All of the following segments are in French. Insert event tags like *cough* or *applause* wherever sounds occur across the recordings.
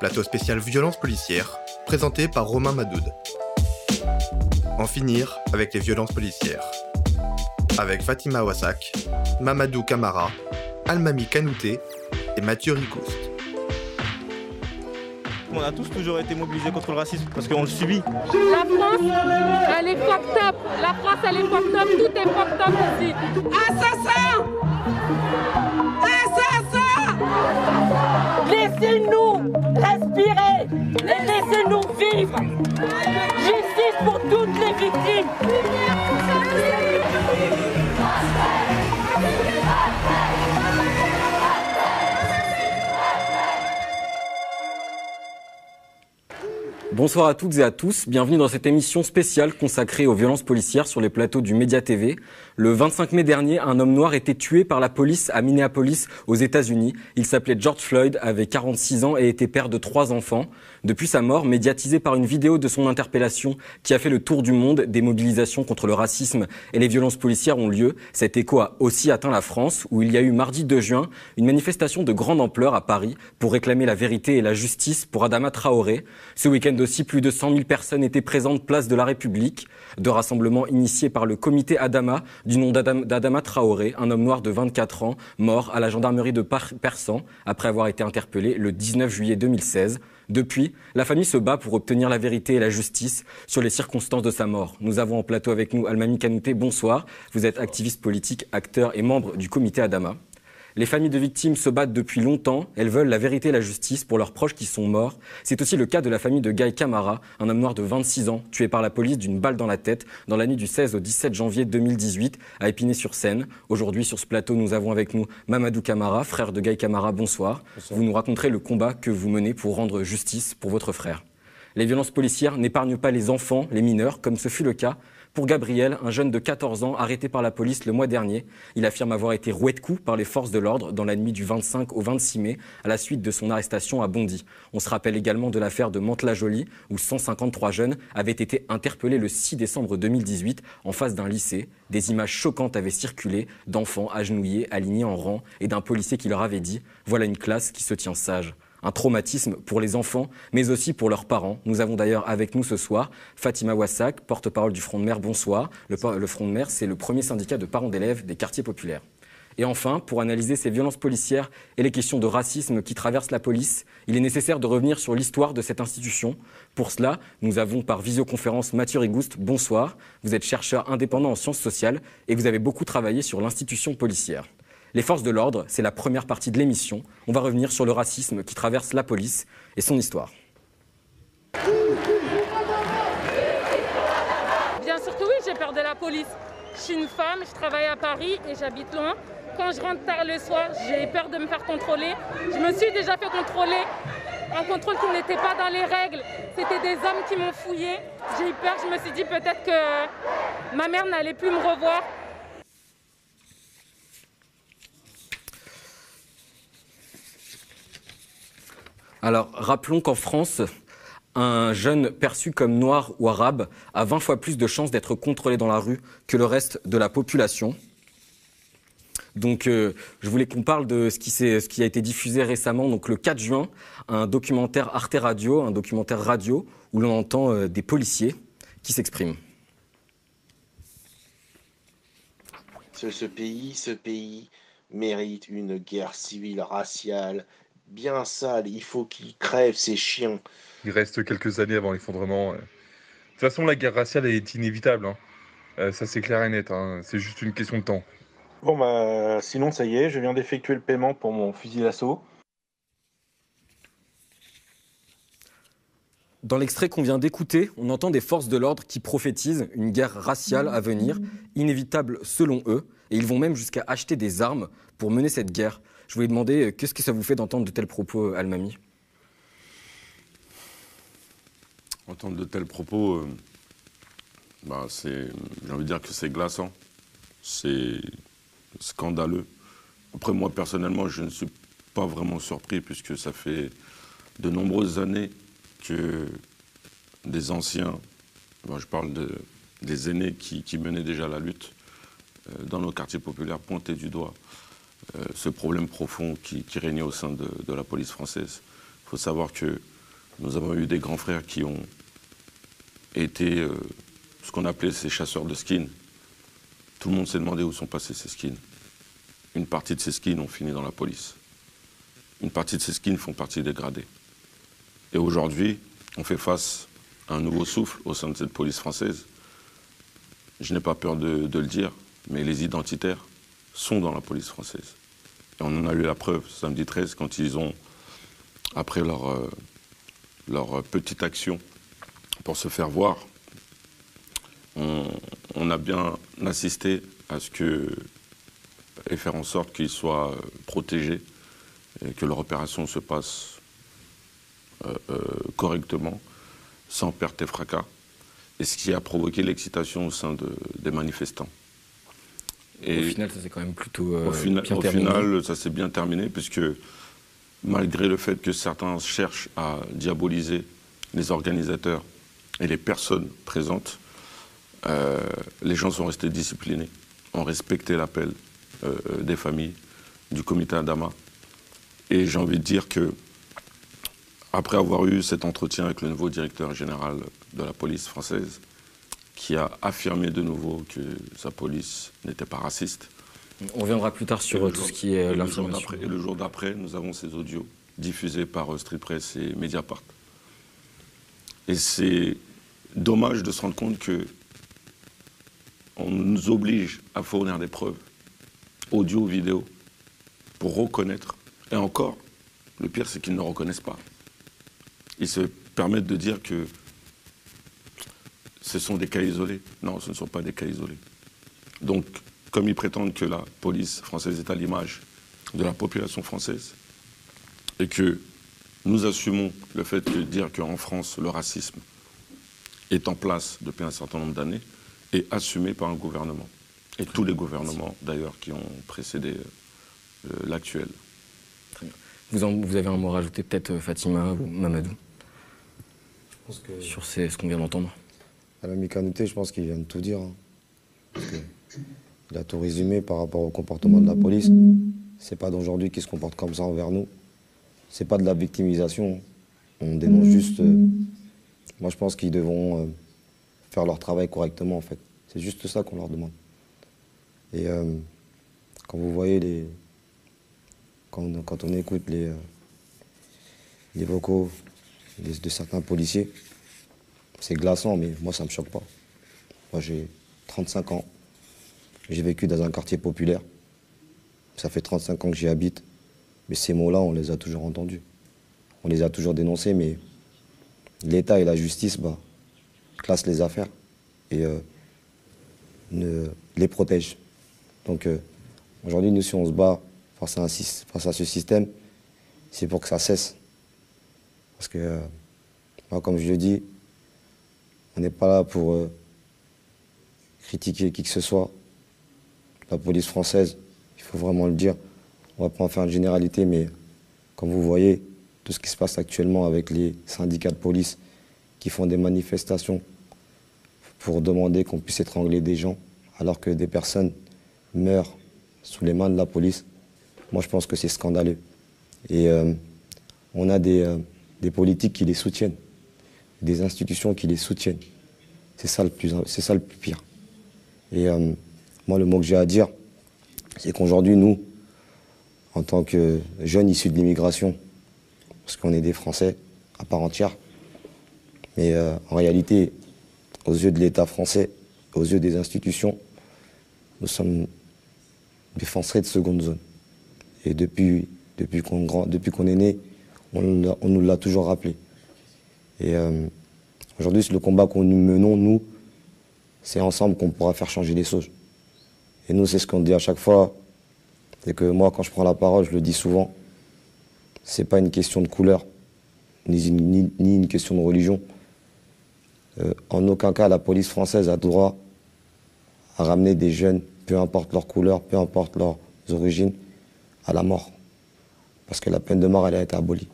Plateau spécial violence policière, présenté par Romain Madoud. En finir avec les violences policières. Avec Fatima Wassak, Mamadou Kamara, Almami Kanouté et Mathieu Ricouste. On a tous toujours été mobilisés contre le racisme parce qu'on le subit. La France, elle est fucked up. La France, elle est fucked up. Tout est fucked up ici. Assassin respirer Laissez-nous vivre. Justice pour toutes les victimes Bonsoir à toutes et à tous, bienvenue dans cette émission spéciale consacrée aux violences policières sur les plateaux du Média TV. Le 25 mai dernier, un homme noir était tué par la police à Minneapolis, aux États-Unis. Il s'appelait George Floyd, avait 46 ans et était père de trois enfants. Depuis sa mort, médiatisé par une vidéo de son interpellation qui a fait le tour du monde, des mobilisations contre le racisme et les violences policières ont lieu. Cet écho a aussi atteint la France, où il y a eu mardi 2 juin une manifestation de grande ampleur à Paris pour réclamer la vérité et la justice pour Adama Traoré. Ce week-end aussi, plus de 100 000 personnes étaient présentes place de la République. De rassemblements initiés par le comité Adama, du nom d'Adama Traoré, un homme noir de 24 ans, mort à la gendarmerie de Persan après avoir été interpellé le 19 juillet 2016. Depuis, la famille se bat pour obtenir la vérité et la justice sur les circonstances de sa mort. Nous avons en plateau avec nous Almami Kanouté. Bonsoir. Vous êtes activiste politique, acteur et membre du comité Adama. Les familles de victimes se battent depuis longtemps. Elles veulent la vérité et la justice pour leurs proches qui sont morts. C'est aussi le cas de la famille de Guy Camara, un homme noir de 26 ans, tué par la police d'une balle dans la tête dans la nuit du 16 au 17 janvier 2018 à Épinay-sur-Seine. Aujourd'hui, sur ce plateau, nous avons avec nous Mamadou Camara, frère de Guy Camara. Bonsoir. Bonsoir. Vous nous raconterez le combat que vous menez pour rendre justice pour votre frère. Les violences policières n'épargnent pas les enfants, les mineurs, comme ce fut le cas pour Gabriel, un jeune de 14 ans arrêté par la police le mois dernier, il affirme avoir été roué de coups par les forces de l'ordre dans la nuit du 25 au 26 mai à la suite de son arrestation à Bondy. On se rappelle également de l'affaire de Mantes-la-Jolie où 153 jeunes avaient été interpellés le 6 décembre 2018 en face d'un lycée. Des images choquantes avaient circulé d'enfants agenouillés, alignés en rang et d'un policier qui leur avait dit Voilà une classe qui se tient sage un traumatisme pour les enfants, mais aussi pour leurs parents. Nous avons d'ailleurs avec nous ce soir Fatima Wassak, porte-parole du Front de Mer. Bonsoir. Le, Front de Mer, c'est le premier syndicat de parents d'élèves des quartiers populaires. Et enfin, pour analyser ces violences policières et les questions de racisme qui traversent la police, il est nécessaire de revenir sur l'histoire de cette institution. Pour cela, nous avons par visioconférence Mathieu Rigouste. Bonsoir. Vous êtes chercheur indépendant en sciences sociales et vous avez beaucoup travaillé sur l'institution policière. Les forces de l'ordre, c'est la première partie de l'émission. On va revenir sur le racisme qui traverse la police et son histoire. Bien sûr que oui, j'ai peur de la police. Je suis une femme, je travaille à Paris et j'habite loin. Quand je rentre tard le soir, j'ai peur de me faire contrôler. Je me suis déjà fait contrôler. Un contrôle qui n'était pas dans les règles. C'était des hommes qui m'ont fouillé. J'ai eu peur, je me suis dit peut-être que ma mère n'allait plus me revoir. Alors, rappelons qu'en France, un jeune perçu comme noir ou arabe a 20 fois plus de chances d'être contrôlé dans la rue que le reste de la population. Donc, euh, je voulais qu'on parle de ce qui, ce a été diffusé récemment, donc le 4 juin, un documentaire Arte Radio, un documentaire radio où l'on entend euh, des policiers qui s'expriment. Ce pays, ce pays mérite une guerre civile raciale bien sale. Il faut qu'il crève ces chiens. Il reste quelques années avant l'effondrement. De toute façon, la guerre raciale est inévitable. Hein. Euh, ça, c'est clair et net. Hein. C'est juste une question de temps. Bon, bah, sinon, ça y est, je viens d'effectuer le paiement pour mon fusil d'assaut. Dans l'extrait qu'on vient d'écouter, on entend des forces de l'ordre qui prophétisent une guerre raciale à venir, inévitable selon eux, et ils vont même jusqu'à acheter des armes pour mener cette guerre. Je voulais demander, qu'est-ce que ça vous fait d'entendre de tels propos, Almami Entendre de tels propos, euh, bah, j'ai envie de dire que c'est glaçant, c'est scandaleux. Après, moi, personnellement, je ne suis pas vraiment surpris, puisque ça fait de nombreuses années que des anciens, je parle de, des aînés qui, menaient déjà la lutte euh, dans nos quartiers populaires, pointaient du doigt euh, ce problème profond qui, régnait au sein de, la police française. Il faut savoir que nous avons eu des grands frères qui ont été euh, ce qu'on appelait ces chasseurs de skins. Tout le monde s'est demandé où sont passés ces skins. Une partie de ces skins ont fini dans la police. Une partie de ces skins font partie des gradés. Et aujourd'hui, on fait face à un nouveau souffle au sein de cette police française. Je n'ai pas peur de, le dire, mais les identitaires sont dans la police française. On en a eu la preuve samedi 13 quand ils ont, après leur, euh, leur petite action pour se faire voir, on, a bien assisté à ce que et faire en sorte qu'ils soient protégés et que leur opération se passe euh, euh, correctement, sans perte et fracas, et ce qui a provoqué l'excitation au sein des manifestants. Et au final, ça s'est quand même plutôt euh, au, final, au final, ça s'est bien terminé, puisque malgré le fait que certains cherchent à diaboliser les organisateurs et les personnes présentes, euh, les gens sont restés disciplinés, ont respecté l'appel euh, des familles, du comité Adama. Et j'ai envie de dire que, après avoir eu cet entretien avec le nouveau directeur général de la police française, qui a affirmé de nouveau que sa police n'était pas raciste. On reviendra plus tard sur tout ce qui est l'information. Et le jour d'après, nous avons ces audios diffusés par Street Press et Mediapart. Et c'est dommage de se rendre compte que on nous oblige à fournir des preuves, audio, vidéo, pour reconnaître. Et encore, le pire, c'est qu'ils ne reconnaissent pas. Ils se permettent de dire que ce sont des cas isolés. Non, ce ne sont pas des cas isolés. Donc, comme ils prétendent que la police française est à l'image de la population française, et que nous assumons le fait de dire qu'en France, le racisme est en place depuis un certain nombre d'années, et assumé par un gouvernement. Et tous les gouvernements, d'ailleurs, qui ont précédé euh, l'actuel. Vous, vous, avez un mot à rajouter, peut-être, euh, Fatima ou Mamadou? Je pense que... Sur ce qu'on vient d'entendre À la mécanité, je pense qu'il vient de tout dire. Hein. il a tout résumé par rapport au comportement de la police. C'est pas d'aujourd'hui qui se comporte comme ça envers nous. C'est pas de la victimisation. On dénonce juste. Euh, moi, je pense qu'ils devront faire leur travail correctement en fait. C'est juste ça qu'on leur demande. Et euh, quand vous voyez les. Quand, quand on écoute les, euh, les vocaux de, certains policiers, c'est glaçant, mais moi ça me choque pas. Moi j'ai 35 ans, j'ai vécu dans un quartier populaire. Ça fait 35 ans que j'y habite. Mais ces mots-là, on les a toujours entendus. On les a toujours dénoncés, mais l'État et la justice, bah, classe les affaires et euh, ne, les protège. Donc euh, aujourd'hui, nous, si on se bat face à, ce système, c'est pour que ça cesse. Parce que, euh, comme je le dis, on n'est pas là pour critiquer qui que ce soit. La police française, il faut vraiment le dire. On va pas en faire une généralité, mais comme vous voyez, tout ce qui se passe actuellement avec les syndicats de police qui font des manifestations pour demander qu'on puisse étrangler des gens alors que des personnes meurent sous les mains de la police. Moi, je pense que c'est scandaleux. Et euh, on a euh, des, politiques qui les soutiennent, des institutions qui les soutiennent. C'est ça le plus, pire. Et euh, moi, le mot que j'ai à dire, c'est qu'aujourd'hui, nous, en tant que jeunes issus de l'immigration, parce qu'on est des Français à part entière, mais en réalité, aux yeux de l'État français, aux yeux des institutions, nous sommes des Français de seconde zone. Et depuis, qu'on est né, on, nous l'a toujours rappelé. Et euh, aujourd'hui, le combat qu'on nous menons, nous, c'est ensemble qu'on pourra faire changer les choses. Et nous, c'est ce qu'on dit à chaque fois. C'est que moi, quand je prends la parole, je le dis souvent, c'est pas une question de couleur, ni une question de religion. Euh, en aucun cas la police française a droit à ramener des jeunes, peu importe leur couleur, peu importe leurs origines, à la mort. Parce que la peine de mort, elle a été abolie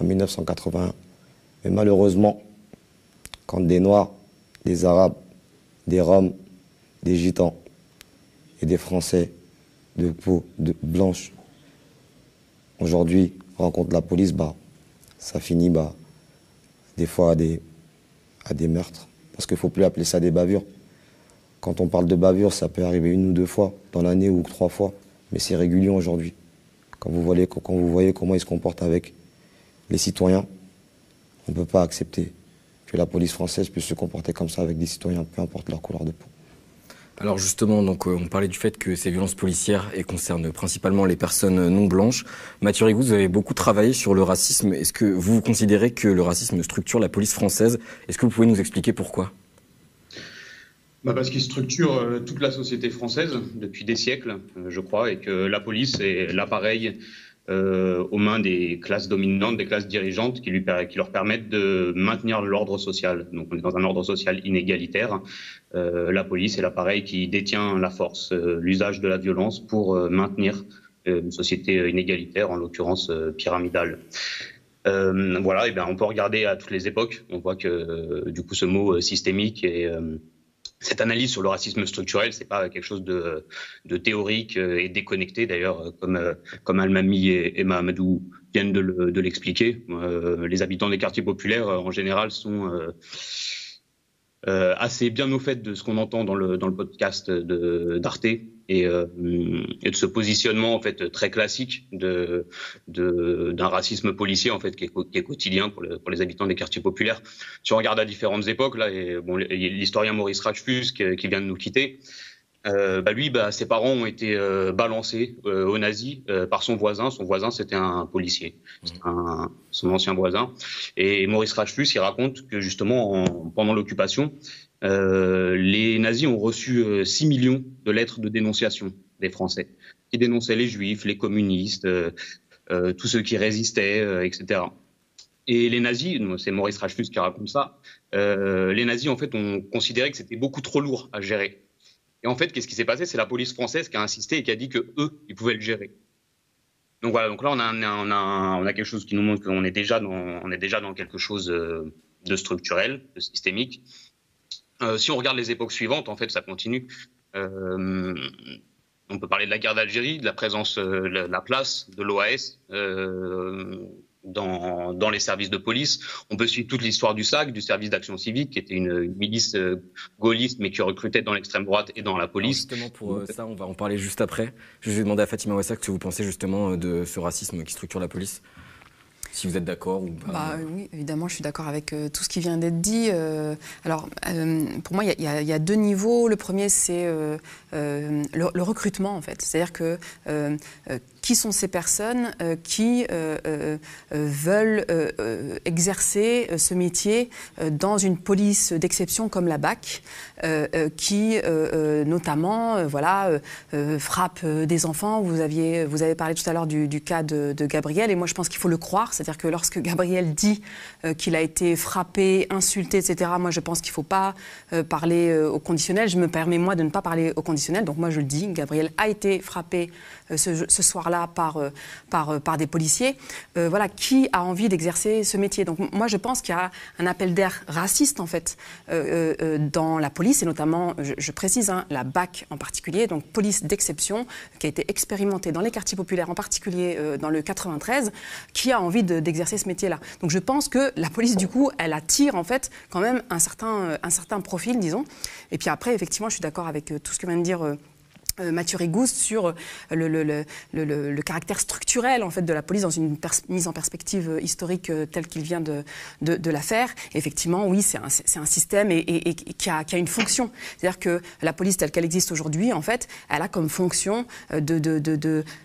en 1981. Mais malheureusement, quand des Noirs, des Arabes, des Roms, des Gitans et des Français de peau blanche aujourd'hui rencontrent la police, bah, ça finit bah, des fois à des, meurtres. Parce qu'il ne faut plus appeler ça des bavures. Quand on parle de bavures, ça peut arriver une ou deux fois dans l'année ou trois fois, mais c'est régulier aujourd'hui. Quand vous voyez comment ils se comportent avec les citoyens, on ne peut pas accepter que la police française puisse se comporter comme ça avec des citoyens, peu importe leur couleur de peau. Alors justement, donc, euh, on parlait du fait que ces violences policières concernent principalement les personnes non blanches. Mathieu Rigou, vous avez beaucoup travaillé sur le racisme. Est-ce que vous considérez que le racisme structure la police française? Est-ce que vous pouvez nous expliquer pourquoi? Bah parce qu'il structure euh, toute la société française depuis des siècles, euh, je crois, et que la police est l'appareil euh, aux mains des classes dominantes, des classes dirigeantes qui, lui, qui leur permettent de maintenir l'ordre social. Donc on est dans un ordre social inégalitaire. Euh, la police est l'appareil qui détient la force, euh, l'usage de la violence pour euh, maintenir une société inégalitaire, en l'occurrence pyramidale. voilà, et bien on peut regarder à toutes les époques. On voit que du coup ce mot systémique est cette analyse sur le racisme structurel, c'est pas quelque chose de, de, théorique euh, et déconnecté d'ailleurs, euh, comme euh, comme Almami et, et Mahamadou viennent de l'expliquer. les habitants des quartiers populaires en général sont assez bien au fait de ce qu'on entend dans le, dans le podcast d'Arte et, euh, et, de ce positionnement en fait très classique de d'un racisme policier en fait qui est, qui est quotidien pour, le, pour, les habitants des quartiers populaires. Si on regarde à différentes époques là, et bon, l'historien Maurice Rachfus qui, qui, vient de nous quitter, euh, bah lui, bah, ses parents ont été euh, balancés euh, aux nazis par son voisin. Son voisin, c'était un policier, mmh. un, son ancien voisin. Et Maurice Rachfus, il raconte que justement, en, pendant l'occupation, les nazis ont reçu 6 millions de lettres de dénonciation des Français, qui dénonçaient les Juifs, les communistes, tous ceux qui résistaient, etc. Et les nazis, c'est Maurice Rachfus qui raconte ça, les nazis en fait ont considéré que c'était beaucoup trop lourd à gérer et en fait, qu'est-ce qui s'est passé? C'est la police française qui a insisté et qui a dit que eux, ils pouvaient le gérer. Donc voilà, donc là on a, quelque chose qui nous montre qu'on est déjà dans, quelque chose euh, de structurel, de systémique. Euh, si on regarde les époques suivantes, en fait, ça continue. Euh, on peut parler de la guerre d'Algérie, de la présence, euh, de la place de l'OAS, dans, dans, les services de police. On peut suivre toute l'histoire du SAC, du service d'action civique, qui était une, milice euh, gaulliste, mais qui recrutait dans l'extrême droite et dans la police. justement, pour euh, ça, on va en parler juste après. Je vais demander à Fatima Wassak ce que vous pensez justement de ce racisme qui structure la police si vous êtes d'accord ou pas bah, Oui, évidemment, je suis d'accord avec euh, tout ce qui vient d'être dit. Euh, alors, euh, pour moi, il y, a deux niveaux. Le premier, c'est le, le, recrutement, en fait. C'est-à-dire que qui sont ces personnes qui veulent exercer ce métier dans une police d'exception comme la BAC, qui notamment voilà, frappe des enfants. Vous, aviez, vous avez parlé tout à l'heure du, cas de, Gabriel, et moi je pense qu'il faut le croire. C'est-à-dire que lorsque Gabriel dit euh, qu'il a été frappé, insulté, etc., moi je pense qu'il ne faut pas euh, parler euh, au conditionnel. Je me permets moi de ne pas parler au conditionnel. Donc moi je le dis, Gabriel a été frappé ce soir-là par, par, par des policiers. voilà, qui a envie d'exercer ce métier Donc moi je pense qu'il y a un appel d'air raciste en fait dans la police et notamment, je, précise, hein, la BAC en particulier, donc police d'exception, qui a été expérimentée dans les quartiers populaires, en particulier dans le 93, qui a envie de d'exercer ce métier-là. Donc je pense que la police, du coup, elle attire en fait quand même un certain, euh, profil, disons. Et puis après, effectivement, je suis d'accord avec euh, tout ce que vient de dire euh, euh, Mathieu Rigous sur euh, le, caractère structurel en fait de la police dans une mise en perspective euh, historique telle qu'il vient de, de, de, la faire. effectivement, oui, c'est un, un, système et, et, qui, a, qui, a, une fonction. C'est-à-dire que la police telle qu'elle existe aujourd'hui, en fait, elle a comme fonction de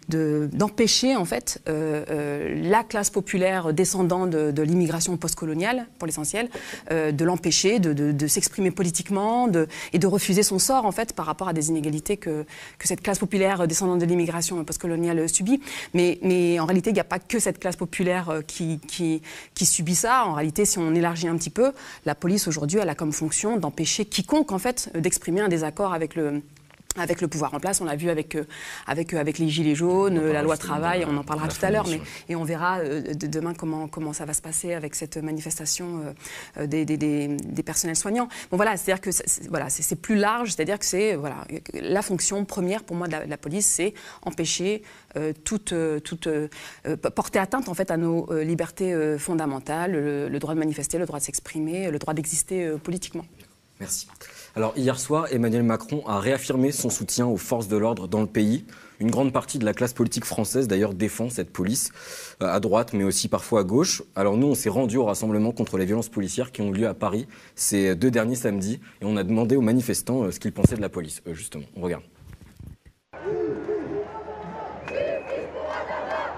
d'empêcher en fait euh, la classe populaire descendant de, l'immigration postcoloniale, pour l'essentiel, euh, de l'empêcher de, s'exprimer politiquement de, et de refuser son sort en fait par rapport à des inégalités que que cette classe populaire descendante de l'immigration postcoloniale subit. Mais, mais en réalité, il n'y a pas que cette classe populaire euh, qui, qui, subit ça. En réalité, si on élargit un petit peu, la police aujourd'hui, a comme fonction d'empêcher quiconque, en fait, d'exprimer un désaccord avec le, avec le pouvoir en place. On l'a vu avec, euh, avec, euh, avec les Gilets jaunes, la loi travail, on en parlera tout à l'heure, mais et on verra euh, demain comment, comment ça va se passer avec cette manifestation des, des, des, personnels soignants. Bon voilà, c'est-à-dire que c'est, voilà, c'est, plus large, c'est-à-dire que c'est voilà, la fonction première pour moi de la, police, c'est empêcher toute, toute porter atteinte en fait à nos libertés fondamentales, le droit de manifester, le droit de s'exprimer, le droit d'exister politiquement. Merci. Alors hier soir, Emmanuel Macron a réaffirmé son soutien aux forces de l'ordre dans le pays. Une grande partie de la classe politique française d'ailleurs défend cette police, euh, à droite mais aussi parfois à gauche. Alors nous, on s'est rendu au rassemblement contre les violences policières qui ont lieu à Paris ces deux derniers samedis et on a demandé aux manifestants euh, ce qu'ils pensaient de la police, euh, justement. On regarde.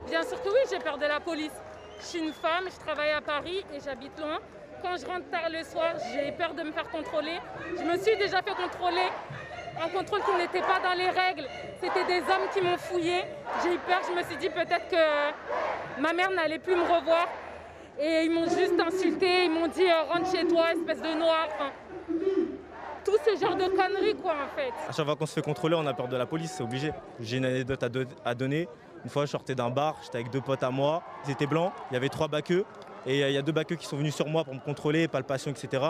Bien sûr que oui, j'ai peur de la police. Je suis une femme, je travaille à Paris et j'habite loin. Quand je rentre tard le soir, j'ai peur de me faire contrôler. Je me suis déjà fait contrôler. Un contrôle qui n'était pas dans les règles. C'était des hommes qui m'ont fouillé. J'ai eu peur. Je me suis dit peut-être que ma mère n'allait plus me revoir. Et ils m'ont juste insulté. Ils m'ont dit euh, rentre chez toi, espèce de noir. tout ce genre de conneries, quoi, en fait. À chaque fois qu'on se fait contrôler, on a peur de la police, c'est obligé. J'ai une anecdote à, donner. Une fois, je sortais d'un bar, j'étais avec deux potes à moi. Ils étaient blancs, il y avait trois baqueux. Et il y a deux baqueux qui sont venus sur moi pour me contrôler, palpation, etc.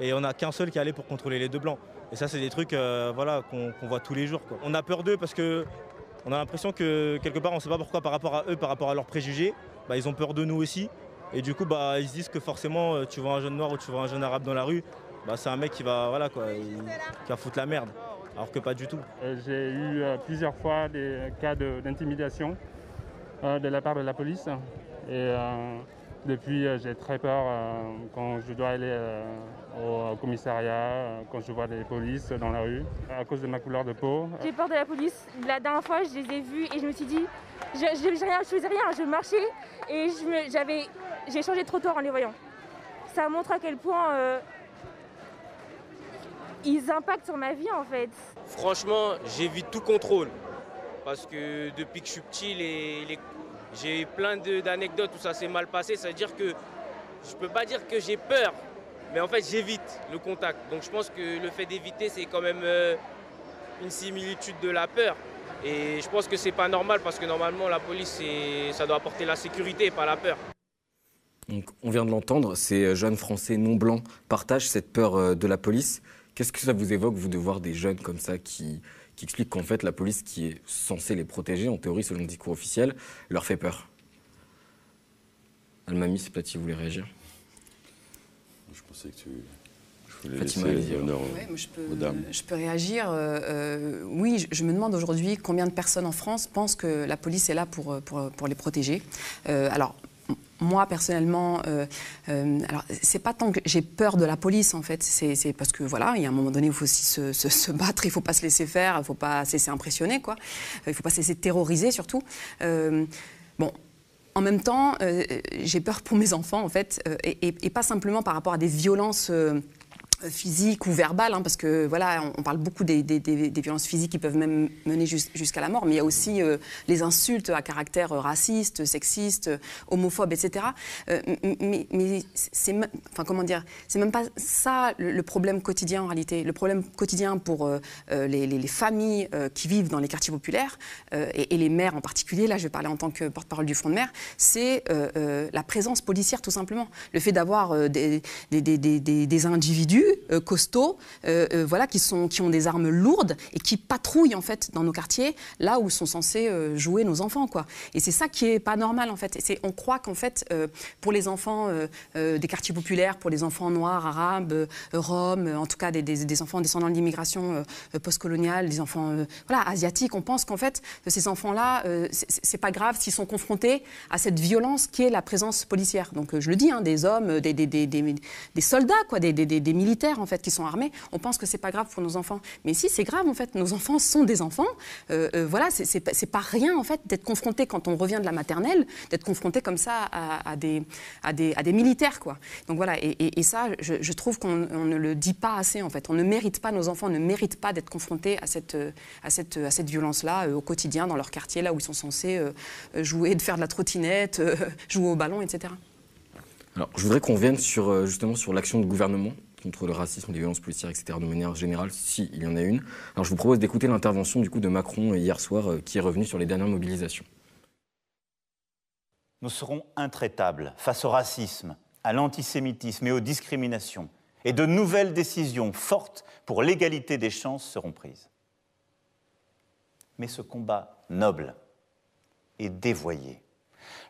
Et on n'a qu'un seul qui allait pour contrôler les deux blancs. Et ça, c'est des trucs euh, voilà, qu'on voit tous les jours. On a peur d'eux parce que on a l'impression que quelque part, on ne sait pas pourquoi par rapport à eux, par rapport à leurs préjugés, bah, ils ont peur de nous aussi. Et du coup, bah, ils se disent que forcément, euh, tu vois un jeune noir ou tu vois un jeune arabe dans la rue, bah, c'est un mec qui va, voilà, qui va foutre la merde. Alors que pas du tout. Euh, j'ai eu plusieurs fois des cas d'intimidation de, la part de la police. Et depuis, euh, j'ai très peur euh, quand je dois aller euh, au commissariat, quand je vois des polices dans la rue, à cause de ma couleur de peau. J'ai peur de la police. La dernière fois, je les ai vus et je me suis dit, je ne rien, je faisais rien, je marchais et j'ai changé de trottoir en les voyant. Ça montre à quel point ils impactent sur ma vie en fait. Franchement, j'évite tout contrôle. Parce que depuis que je suis petit, les, les, j'ai plein d'anecdotes où ça s'est mal passé. Ça veut dire que je ne peux pas dire que j'ai peur, mais en fait j'évite le contact. Donc je pense que le fait d'éviter, c'est quand même euh, une similitude de la peur. Et je pense que c'est pas normal parce que normalement la police, ça doit apporter la sécurité et pas la peur. Donc, on vient de l'entendre, ces jeunes Français non blancs partagent cette peur euh, de la police. Qu'est-ce que ça vous évoque, vous, de voir des jeunes comme ça qui, qui explique qu'en fait, la police qui est censée les protéger, en théorie, selon le discours officiel, leur fait peur. Almami, c'est peut-être si vous voulez réagir. Je pensais que tu. Je voulais laisser l'honneur je, peux, je peux réagir. Euh, euh, oui, je, me demande aujourd'hui combien de personnes en France pensent que la police est là pour, pour, pour les protéger. Euh, alors, moi personnellement, euh, euh, alors c'est pas tant que j'ai peur de la police en fait, c'est parce que voilà, il y a un moment donné où il faut aussi se, battre, il faut pas se laisser faire, il faut pas se laisser impressionner quoi, il faut pas se laisser terroriser surtout. Euh, bon, en même temps, j'ai peur pour mes enfants en fait, et, pas simplement par rapport à des violences euh, physique ou verbale, hein, parce que voilà, on, parle beaucoup des, violences physiques qui peuvent même mener jusqu'à la mort, mais il y a aussi euh, les insultes à caractère raciste, sexiste, homophobe, etc. Euh, mais, mais c'est, enfin comment dire, c'est même pas ça le, problème quotidien en réalité. Le problème quotidien pour les, familles qui vivent dans les quartiers populaires et, les maires en particulier, là je vais parler en tant que porte-parole du Front de mer, c'est la présence policière tout simplement. Le fait d'avoir des, des euh, costauds, euh, euh, voilà, qui, sont, qui ont des armes lourdes et qui patrouillent en fait dans nos quartiers, là où sont censés jouer nos enfants, quoi. Et c'est ça qui est pas normal en fait. C'est, on croit qu'en fait, pour les enfants des quartiers populaires, pour les enfants noirs, arabes, roms, en tout cas des, des, enfants descendants de l'immigration postcoloniale, des enfants voilà, asiatiques, on pense qu'en fait, ces enfants-là, c'est, pas grave s'ils sont confrontés à cette violence qui est la présence policière. Donc je le dis, hein, des hommes, des, des, des soldats, quoi, des, militaires en fait qui sont armés, on pense que c'est pas grave pour nos enfants. Mais si c'est grave en fait, nos enfants sont des enfants. Euh, euh, voilà, c'est pas rien en fait d'être confronté quand on revient de la maternelle, d'être confronté comme ça à, des, militaires quoi. Donc voilà, et, ça, je, trouve qu'on ne le dit pas assez en fait. On ne mérite pas, nos enfants ne méritent pas d'être confrontés à cette, violence-là euh, au quotidien dans leur quartier, là où ils sont censés jouer, de faire de la trottinette, *laughs* jouer au ballon, etc. Alors, je voudrais qu'on vienne sur, justement sur l'action du gouvernement contre le racisme, les violences policières, etc. de manière générale, si il y en a une. Alors je vous propose d'écouter l'intervention du coup de Macron hier soir euh, qui est revenu sur les dernières mobilisations. Nous serons intraitables face au racisme, à l'antisémitisme et aux discriminations. Et de nouvelles décisions fortes pour l'égalité des chances seront prises. Mais ce combat noble est dévoyé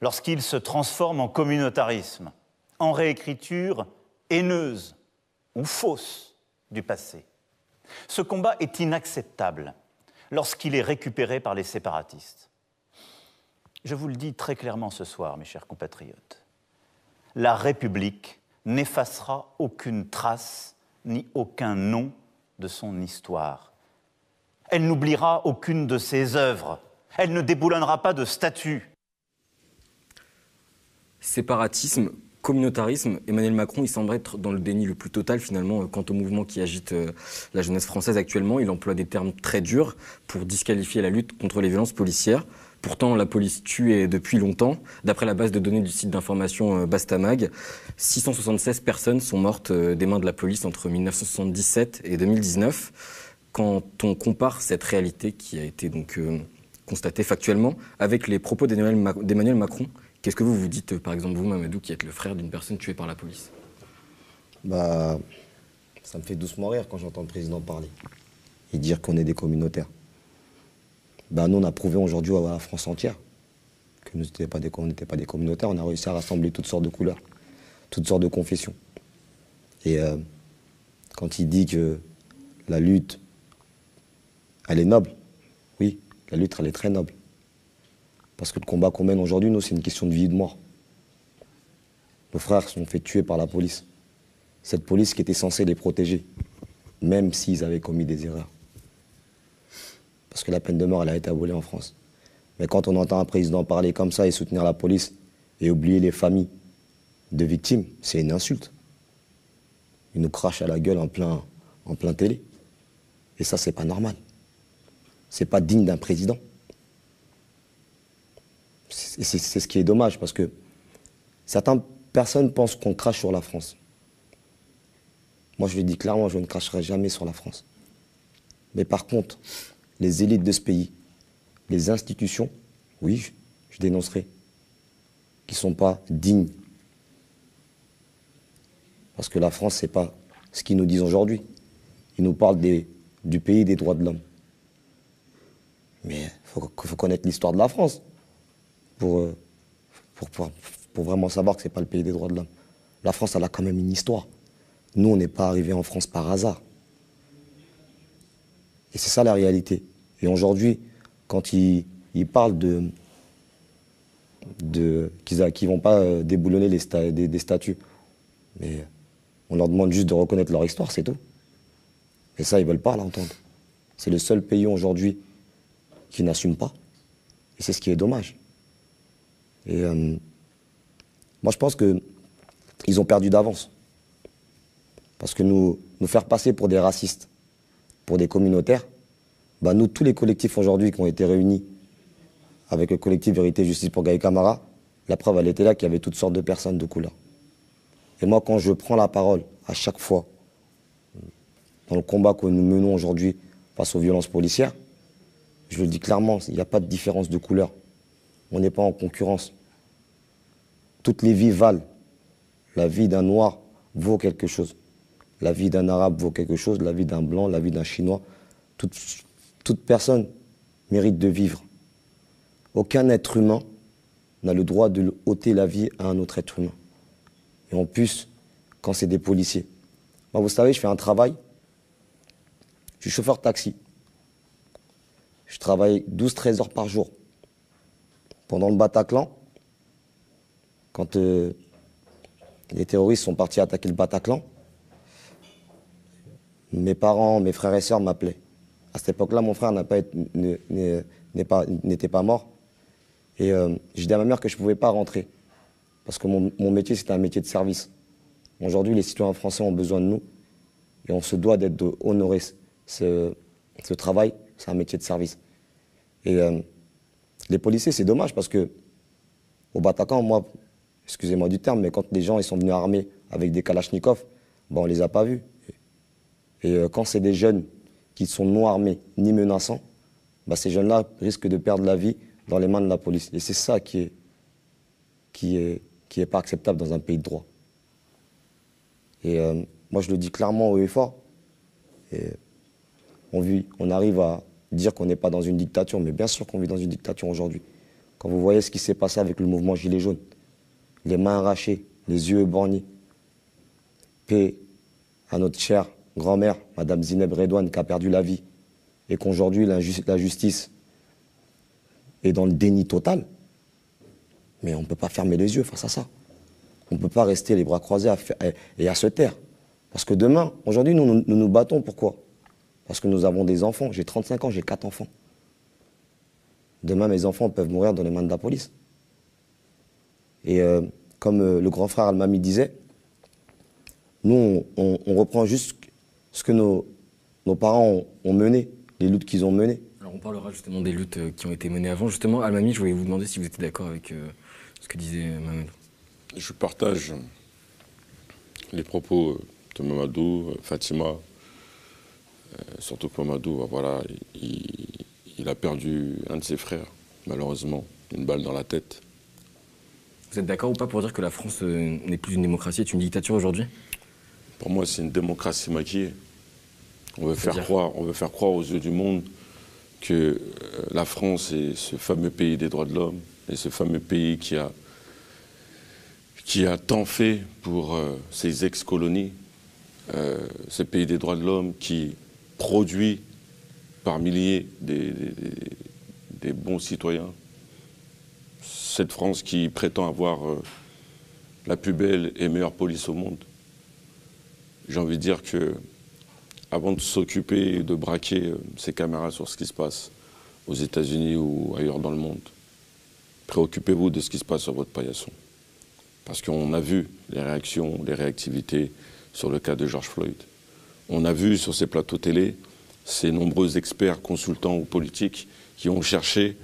lorsqu'il se transforme en communautarisme, en réécriture haineuse ou fausse du passé. Ce combat est inacceptable lorsqu'il est récupéré par les séparatistes. Je vous le dis très clairement ce soir, mes chers compatriotes. La République n'effacera aucune trace ni aucun nom de son histoire. Elle n'oubliera aucune de ses œuvres. Elle ne déboulonnera pas de statues. Séparatisme, communautarisme, Emmanuel Macron, il semble être dans le déni le plus total finalement euh, quant au mouvement qui agite euh, la jeunesse française actuellement. Il emploie des termes très durs pour disqualifier la lutte contre les violences policières. Pourtant, la police tue depuis longtemps. D'après la base de données du site d'information euh, Bastamag, 676 personnes sont mortes des mains de la police entre 1977 et 2019. Quand on compare cette réalité qui a été donc constatée factuellement avec les propos d'Emmanuel Macron, Qu'est-ce que vous vous dites, par exemple, vous, Mamadou, qui êtes le frère d'une personne tuée par la police? Bah, ça me fait doucement rire quand j'entends le président parler et dire qu'on est des communautaires. Bah, nous, on a prouvé aujourd'hui à la France entière que nous n'étions pas, des, pas des communautaires. On a réussi à rassembler toutes sortes de couleurs, toutes sortes de confessions. Et euh, quand il dit que la lutte, elle est noble, oui, la lutte, elle est très noble. Parce que le combat qu'on mène aujourd'hui, nous, c'est une question de vie et de mort. Nos frères sont fait tuer par la police. Cette police qui était censée les protéger, même s'ils avaient commis des erreurs. Parce que la peine de mort, elle a été abolie en France. Mais quand on entend un président parler comme ça et soutenir la police et oublier les familles de victimes, c'est une insulte. Il nous crache à la gueule en plein, en plein télé. Et ça, c'est pas normal. C'est pas digne d'un président c'est ce qui est dommage parce que certaines personnes pensent qu'on crache sur la France. Moi, je le dis clairement, je ne cracherai jamais sur la France. Mais par contre, les élites de ce pays, les institutions, oui, je dénoncerai, qui ne sont pas dignes. Parce que la France, ce n'est pas ce qu'ils nous disent aujourd'hui. Ils nous parlent du pays des droits de l'homme. Mais il faut connaître l'histoire de la France. Euh, pour, pour, pour, vraiment savoir que ce n'est pas le pays des droits de l'homme. La France, elle a quand même une histoire. Nous, on n'est pas arrivés en France par hasard. Et c'est ça la réalité. Et aujourd'hui, quand ils, parlent de, de qu'ils ne vont pas euh, déboulonner les des, des, statuts, mais on leur demande juste de reconnaître leur histoire, c'est tout. Et ça, ils ne veulent pas l'entendre. C'est le seul pays aujourd'hui qui n'assume pas. Et c'est ce qui est dommage. Et euh, moi, je pense qu'ils ont perdu d'avance. Parce que nous, nous faire passer pour des racistes, pour des communautaires, bah nous, tous les collectifs aujourd'hui qui ont été réunis avec le collectif Vérité et Justice pour Gaï Camara, la preuve, elle était là qu'il y avait toutes sortes de personnes de couleur. Et moi, quand je prends la parole à chaque fois, dans le combat que nous menons aujourd'hui face aux violences policières, je le dis clairement, il n'y a pas de différence de couleur. On n'est pas en concurrence. Toutes les vies valent. La vie d'un noir vaut quelque chose. La vie d'un arabe vaut quelque chose. La vie d'un blanc, la vie d'un chinois. Toute, personne mérite de vivre. Aucun être humain n'a le droit de ôter la vie à un autre être humain. Et en plus, quand c'est des policiers. Moi, vous savez, je fais un travail. Je suis chauffeur taxi. Je travaille 12-13 heures par jour. Pendant le Bataclan, quand euh, les terroristes sont partis attaquer le Bataclan, mes parents, mes frères et sœurs m'appelaient. À cette époque-là, mon frère n'était pas, mort. Et euh, j'ai dit à ma mère que je ne pouvais pas rentrer. Parce que mon, métier, c'était un métier de service. Aujourd'hui, les citoyens français ont besoin de nous. Et on se doit d'être honorer ce, ce travail. C'est un métier de service. Et euh, les policiers, c'est dommage parce que au Bataclan, moi, excusez-moi du terme, mais quand les gens sont venus armés avec des kalachnikovs, ben, on ne les a pas vus. Et euh, quand c'est des jeunes qui sont non armés ni menaçants, ben, ces jeunes-là risquent de perdre la vie dans les mains de la police. Et c'est ça qui est, pas acceptable dans un pays de droit. Et euh, moi, je le dis clairement haut et fort. On, on arrive à dire qu'on n'est pas dans une dictature, mais bien sûr qu'on vit dans une dictature aujourd'hui. Quand vous voyez ce qui s'est passé avec le mouvement Gilets jaunes, les mains arrachées, les yeux bornis, paix à notre chère grand-mère, Madame Zineb Redouane, qui a perdu la vie, et qu'aujourd'hui la, justice est dans le déni total, mais on ne peut pas fermer les yeux face à ça. On ne peut pas rester les bras croisés et à se taire. Parce que demain, aujourd'hui, nous, nous nous battons. Pourquoi Parce que nous avons des enfants. J'ai 35 ans, j'ai 4 enfants. Demain, mes enfants peuvent mourir dans les mains de la police. Et euh, comme euh, le grand frère Almami disait, nous, on, reprend juste ce que nos, parents ont, mené, les luttes qu'ils ont menées. Alors on parlera justement des luttes euh, qui ont été menées avant. Justement, Almami, je voulais vous demander si vous étiez d'accord avec ce que disait Mamadou. Je partage les propos de Mamadou, Fatima. surtout que Mamadou, voilà, il, il a perdu un de ses frères, malheureusement, une balle dans la tête. Vous êtes d'accord ou pas pour dire que la France euh, n'est plus une démocratie, est une dictature aujourd'hui? Pour moi, c'est une démocratie maquillée. On veut, faire croire, on veut faire croire aux yeux du monde que euh, la France est ce fameux pays des droits de l'homme et ce fameux pays qui a, qui a tant fait pour euh, ses ex-colonies, ce pays des droits de l'homme qui produit par milliers des, bons citoyens. Cette France qui prétend avoir euh, la plus belle et meilleure police au monde. J'ai envie de dire que, avant de s'occuper de braquer euh, ses caméras sur ce qui se passe aux États-Unis ou ailleurs dans le monde, préoccupez-vous de ce qui se passe sur votre paillasson. Parce qu'on a vu les réactions, les réactivités sur le cas de George Floyd. On a vu sur ces plateaux télé ces nombreux experts, consultants ou politiques qui ont cherché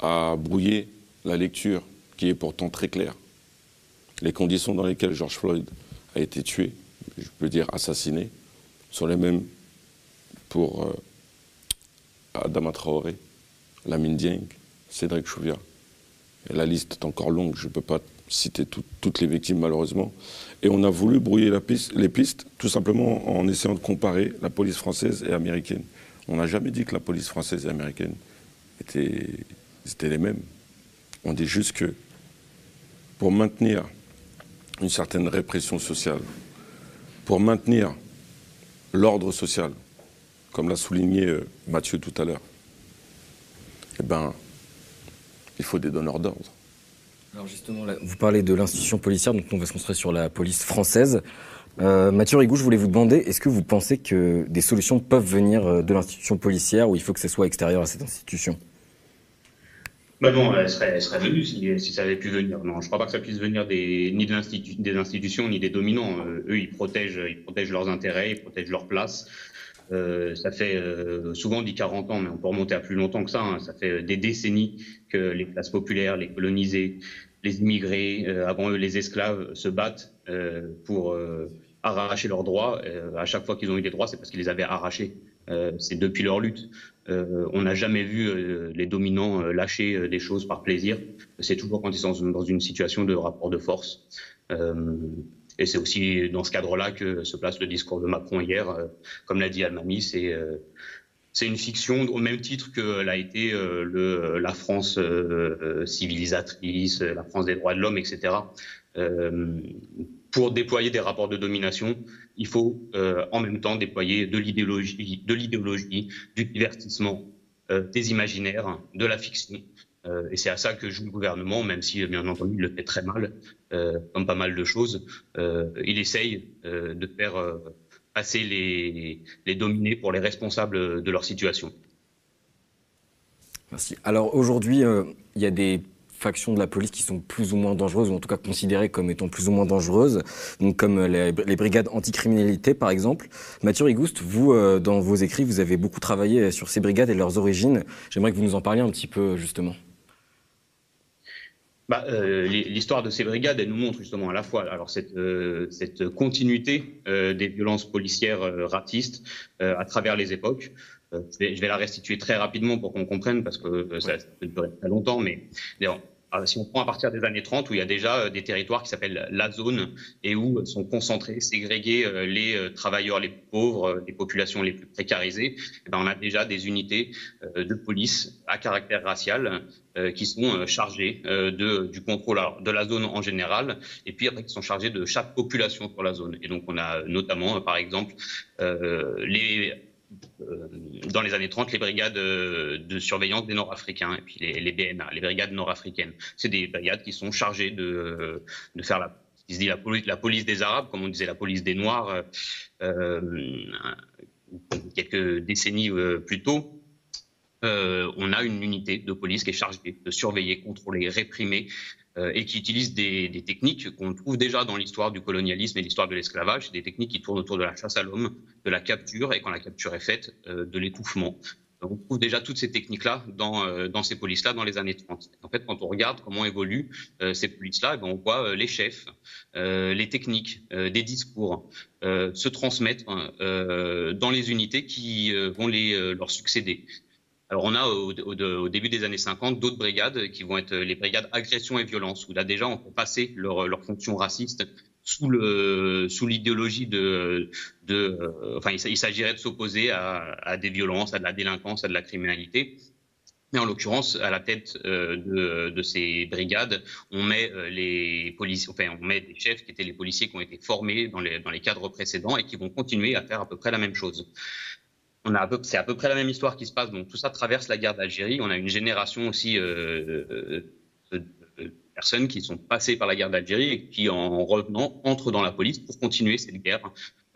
à brouiller la lecture qui est pourtant très claire. Les conditions dans lesquelles George Floyd a été tué, je peux dire assassiné, sont les mêmes pour euh, Adama Traoré, Lamine Dieng, Cédric Chouviat. Et la liste est encore longue, je ne peux pas citer toutes les victimes malheureusement. Et on a voulu brouiller les pistes tout simplement en essayant de comparer la police française et américaine. On n'a jamais dit que la police française et américaine étaient les mêmes. On dit juste que pour maintenir une certaine répression sociale, pour maintenir l'ordre social, comme l'a souligné euh, Mathieu tout à l'heure, eh ben, il faut des donneurs d'ordre. Alors justement, vous parlez de l'institution policière, donc on va se concentrer sur la police française. Euh, Mathieu Rigou, je voulais vous demander, est-ce que vous pensez que des solutions peuvent venir euh, de l'institution policière ou il faut que ce soit extérieur à cette institution? Bah non, elle serait, elle serait venue si, si, ça avait pu venir. Non, je ne crois pas que ça puisse venir des, ni de des institutions ni des dominants. Euh, eux, ils protègent, ils protègent leurs intérêts, ils protègent leur place. Euh, ça fait euh, souvent dit 40 ans, mais on peut remonter à plus longtemps que ça. Hein. Ça fait des décennies que les classes populaires, les colonisés, les immigrés, avant eux les esclaves, se battent pour arracher leurs droits. à chaque fois qu'ils ont eu des droits, c'est parce qu'ils les avaient arrachés. c'est depuis leur lutte. On n'a jamais vu les dominants lâcher des choses par plaisir. C'est toujours quand ils sont dans une situation de rapport de force. Et c'est aussi dans ce cadre-là que se place le discours de Macron hier. Euh, comme l'a dit Almami, c'est euh, une fiction au même titre que l'a été euh, la France civilisatrice, la France des droits de l'homme, etc. pour déployer des rapports de domination, il faut en même temps déployer de l'idéologie, de l'idéologie, du divertissement, des imaginaires, de la fiction. Euh, et c'est à ça que joue le gouvernement, même si bien entendu il le fait très mal, euh, comme pas mal de choses. Euh, il essaye de faire passer les, les dominés pour les responsables de leur situation. Merci. Alors aujourd'hui, il y a des factions de la police qui sont plus ou moins dangereuses, ou en tout cas considérées comme étant plus ou moins dangereuses, donc comme les, les brigades anticriminalité par exemple. Mathieu Rigouste, vous, dans vos écrits, vous avez beaucoup travaillé sur ces brigades et leurs origines. J'aimerais que vous nous en parliez un petit peu justement. bah, euh, L'histoire de ces brigades, elle nous montre justement à la fois alors cette, euh, continuité euh, des violences policières racistes à travers les époques. Je vais, la restituer très rapidement pour qu'on comprenne parce que ça, ça, peut durer très longtemps, mais si on prend à partir des années 30, où il y a déjà euh, des territoires qui s'appellent la zone et où sont concentrés, ségrégés euh, les euh, travailleurs les pauvres, les populations les plus précarisées, eh ben on a déjà des unités de police à caractère racial qui sont chargées du contrôle de la zone en général, et puis qui sont chargées de chaque population sur la zone. Et donc on a notamment, par exemple, les euh, dans les années 30 les brigades euh, de surveillance des Nord-Africains et puis les, BNA, les brigades nord-africaines. C'est des brigades qui sont chargées de, de faire la, la, police, des Arabes, comme on disait la police des Noirs euh, quelques décennies plus tôt. On a une unité de police qui est chargée de surveiller, contrôler, réprimer euh, et qui utilisent des, techniques qu'on trouve déjà dans l'histoire du colonialisme et l'histoire de l'esclavage, des techniques qui tournent autour de la chasse à l'homme, de la capture, et quand la capture est faite, euh, de l'étouffement. On trouve déjà toutes ces techniques-là dans, euh, ces polices-là dans les années 30. En fait, quand on regarde comment évoluent ces polices-là, eh ben, on voit les chefs, les techniques, des discours se transmettre dans les unités qui vont les, leur succéder. Alors on a au, début des années 50 d'autres brigades qui vont être les brigades agression et violence, où là déjà on peut passer leur, fonction raciste sous l'idéologie de, euh, enfin il, s'agirait de s'opposer à, des violences, à de la délinquance, à de la criminalité. Mais en l'occurrence, à la tête euh, de, ces brigades, on met euh, les policiers, enfin on met des chefs qui étaient les policiers qui ont été formés dans les cadres précédents et qui vont continuer à faire à peu près la même chose on a c'est à peu près la même histoire qui se passe. Donc tout ça traverse la guerre d'Algérie. On a une génération aussi euh, euh, de, personnes qui sont passées par la guerre d'Algérie et qui, en revenant, entrent dans la police pour continuer cette guerre,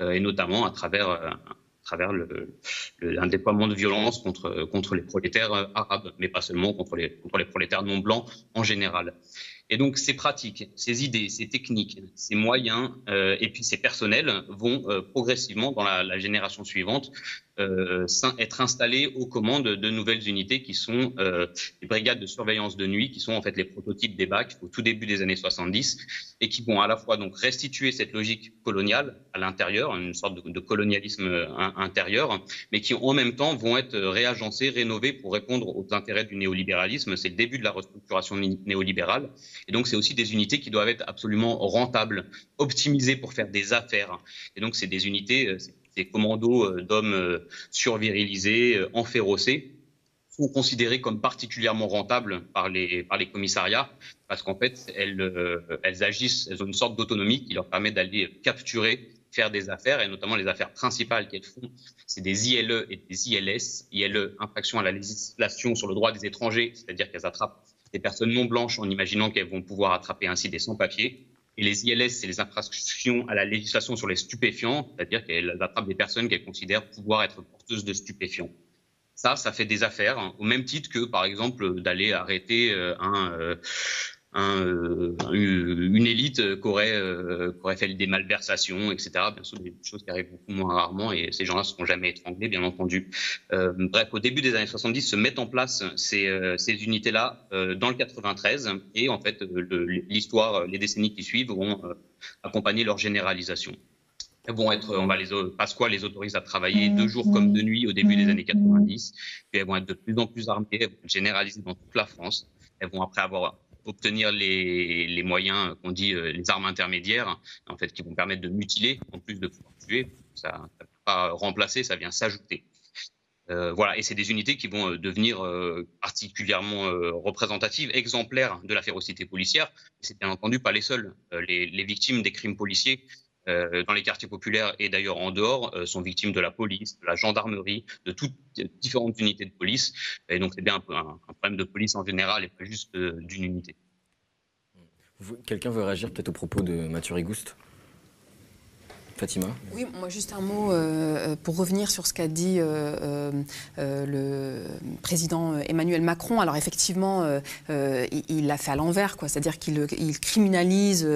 euh, et notamment à travers, à travers le, le, un déploiement de violence contre, contre les prolétaires arabes, mais pas seulement contre les, contre les prolétaires non blancs en général. Et donc ces pratiques, ces idées, ces techniques, ces moyens euh, et puis ces personnels vont euh, progressivement dans la, la, génération suivante euh, être installés aux commandes de nouvelles unités qui sont euh, les brigades de surveillance de nuit, qui sont en fait les prototypes des BAC au tout début des années 70 et qui vont à la fois donc restituer cette logique coloniale à l'intérieur, une sorte de, de colonialisme euh, intérieur, mais qui en même temps vont être réagencés, rénovés pour répondre aux intérêts du néolibéralisme. C'est le début de la restructuration néolibérale. Et donc, c'est aussi des unités qui doivent être absolument rentables, optimisées pour faire des affaires. Et donc, c'est des unités, euh, des commandos euh, d'hommes euh, survirilisés, enférocés, sont considérés comme particulièrement rentables par les, par les commissariats, parce qu'en fait, elles, elles agissent, elles ont une sorte d'autonomie qui leur permet d'aller capturer faire des affaires, et notamment les affaires principales qu'elles font, c'est des ILE et des ILS. ILE, infraction à la législation sur le droit des étrangers, c'est-à-dire qu'elles attrapent des personnes non blanches en imaginant qu'elles vont pouvoir attraper ainsi des sans-papiers. Et les ILS, c'est les infractions à la législation sur les stupéfiants, c'est-à-dire qu'elles attrapent des personnes qu'elles considèrent pouvoir être porteuses de stupéfiants. Ça, ça fait des affaires, hein, au même titre que, par exemple, d'aller arrêter euh, un, euh, euh, une élite qui aurait, euh, aurait, fait des malversations, etc. Bien sûr, des choses qui arrivent beaucoup moins rarement et ces gens-là ne seront jamais étranglés, bien entendu. Euh, bref, au début des années 70, se mettent en place ces, euh, ces unités-là dans le 93 et en fait, l'histoire, les décennies qui suivent vont accompagner leur généralisation. Elles vont être, on va les, Pasqua les autorise à travailler deux jours comme de nuit au début des années 90, puis elles vont être de plus en plus armées, elles vont être généralisées dans toute la France. Elles vont après avoir obtenir les, moyens qu'on dit euh, les armes intermédiaires, en fait, qui vont permettre de mutiler en plus de pouvoir tuer. Ça ne peut pas remplacer, ça vient s'ajouter. Euh, voilà, et c'est des unités qui vont euh, devenir particulièrement représentatives, exemplaires de la férocité policière. C'est bien entendu pas les seuls. Les, victimes des crimes policiers dans les quartiers populaires et d'ailleurs en dehors, euh, sont victimes de la police, de la gendarmerie, de toutes différentes unités de police. Et donc c'est bien un, peu un, problème de police en général et pas juste euh, d'une unité. Quelqu'un veut réagir peut-être au propos de Mathieu Rigouste? Oui, moi juste un mot euh, pour revenir sur ce qu'a dit euh, euh, le président Emmanuel Macron. Alors effectivement, il l'a fait à l'envers, quoi. C'est-à-dire qu'il criminalise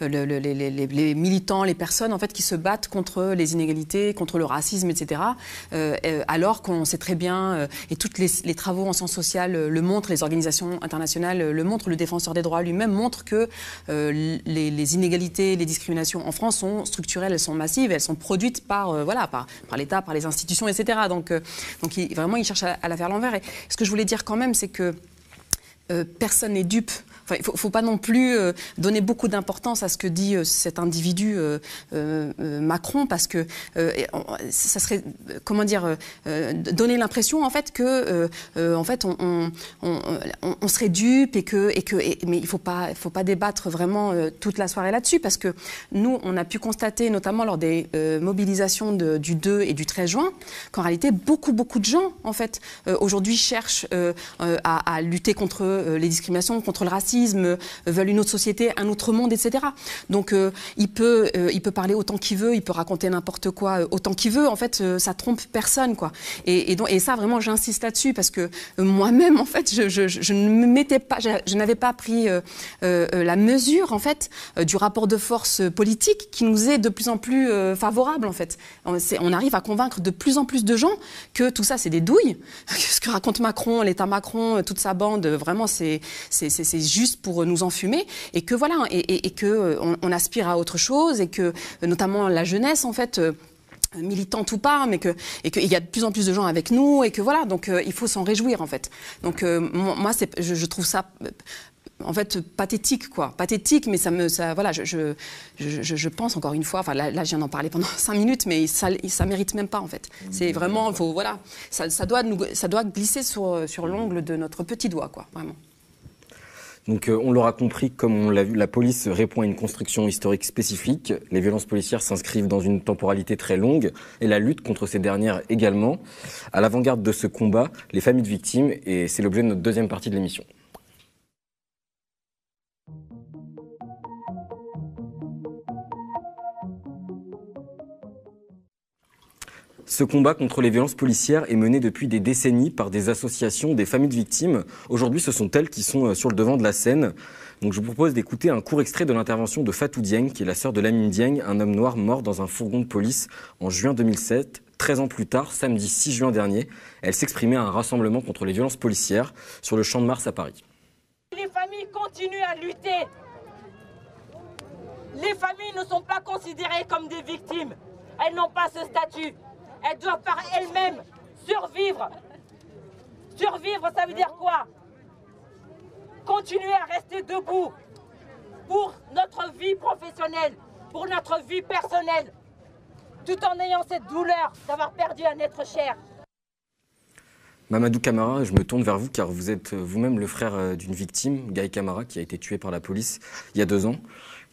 le, les, militants, les personnes en fait qui se battent contre les inégalités, contre le racisme, etc. alors qu'on sait très bien, et tous les, travaux en sciences sociales le montrent, les organisations internationales le montrent, le défenseur des droits lui-même montre que les, inégalités, les discriminations en France sont structurelles, massives, elles sont produites par, euh, voilà, par, par l'État, par les institutions, etc. Donc, euh, donc vraiment, ils cherchent à, la faire l'envers. Et ce que je voulais dire quand même, c'est que euh, personne n'est dupe il ne faut, pas non plus euh, donner beaucoup d'importance à ce que dit euh, cet individu euh, Macron, parce que ça serait, comment dire, donner l'impression en fait que, en fait, on, serait dupe et que, mais il faut pas, faut pas débattre vraiment toute la soirée là-dessus, parce que nous, on a pu constater, notamment lors des mobilisations du 2 et du 13 juin, qu'en réalité, beaucoup, beaucoup de gens, en fait, aujourd'hui cherchent à lutter contre les discriminations, contre le racisme euh, veulent une autre société, un autre monde, etc. Donc euh, il, peut, euh, il peut parler autant qu'il veut, il peut raconter n'importe quoi autant qu'il veut. En fait, ça trompe personne, quoi. Et, donc, et ça, vraiment, j'insiste là-dessus parce que moi-même, en fait, je, je, ne me mettais pas, je, n'avais pas pris la mesure, en fait, du rapport de force politique qui nous est de plus en plus favorable, en fait. On, on, arrive à convaincre de plus en plus de gens que tout ça, c'est des douilles. *laughs* Ce que raconte Macron, l'État Macron, toute sa bande, vraiment, c'est juste pour nous enfumer et que voilà et, que euh, on, aspire à autre chose et que notamment la jeunesse en fait euh, militante ou pas, mais que et qu'il y a de plus en plus de gens avec nous et que voilà, donc euh, il faut s'en réjouir en fait. Donc moi, c'est, je, trouve ça en fait pathétique quoi, pathétique, mais ça me ça voilà, je je, je, pense encore une fois, enfin là, je viens d'en parler pendant *laughs* cinq minutes, mais ça ça mérite même pas en fait. C'est vraiment faut voilà, ça, ça doit nous, ça doit glisser sur sur l'ongle de notre petit doigt quoi, vraiment. Donc euh, on l'aura compris, comme on l'a vu, la police répond à une construction historique spécifique. Les violences policières s'inscrivent dans une temporalité très longue et la lutte contre ces dernières également. À l'avant-garde de ce combat, les familles de victimes et c'est l'objet de notre deuxième partie de l'émission. Ce combat contre les violences policières est mené depuis des décennies par des associations, des familles de victimes. Aujourd'hui, ce sont elles qui sont euh, sur le devant de la scène. Donc je vous propose d'écouter un court extrait de l'intervention de Fatou Dieng, qui est la sœur de Lamine Dieng, un homme noir mort dans un fourgon de police en juin 2007. 13 ans plus tard, samedi 6 juin dernier, elle s'exprimait à un rassemblement contre les violences policières sur le Champ de Mars à Paris. Les familles continuent à lutter. Les familles ne sont pas considérées comme des victimes. Elles n'ont pas ce statut. Elle doit par elle-même survivre. Survivre, ça veut dire quoi? Continuer à rester debout pour notre vie professionnelle, pour notre vie personnelle, tout en ayant cette douleur d'avoir perdu un être cher. Mamadou Camara, je me tourne vers vous car vous êtes vous-même le frère euh, d'une victime, Guy Camara, qui a été tué par la police il y a deux ans.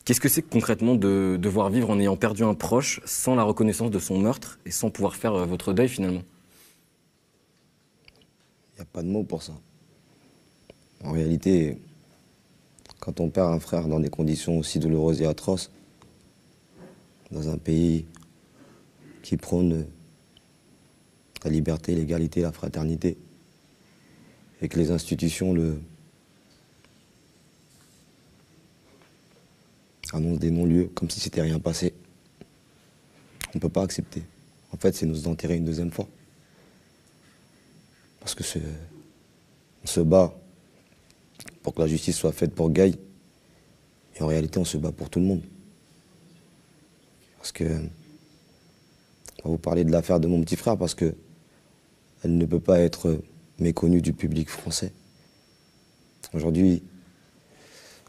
Qu'est-ce que c'est concrètement de devoir vivre en ayant perdu un proche sans la reconnaissance de son meurtre et sans pouvoir faire euh, votre deuil finalement? Il n'y a pas de mots pour ça. En réalité, quand on perd un frère dans des conditions aussi douloureuses et atroces, dans un pays qui prône la liberté, l'égalité, la fraternité, et que les institutions le, annonce des non-lieux comme si c'était rien passé. On ne peut pas accepter. En fait, c'est nous enterrer une deuxième fois. Parce que on se bat pour que la justice soit faite pour Guy. Et en réalité, on se bat pour tout le monde. Parce que. On va vous parler de l'affaire de mon petit frère parce que elle ne peut pas être méconnue du public français. Aujourd'hui,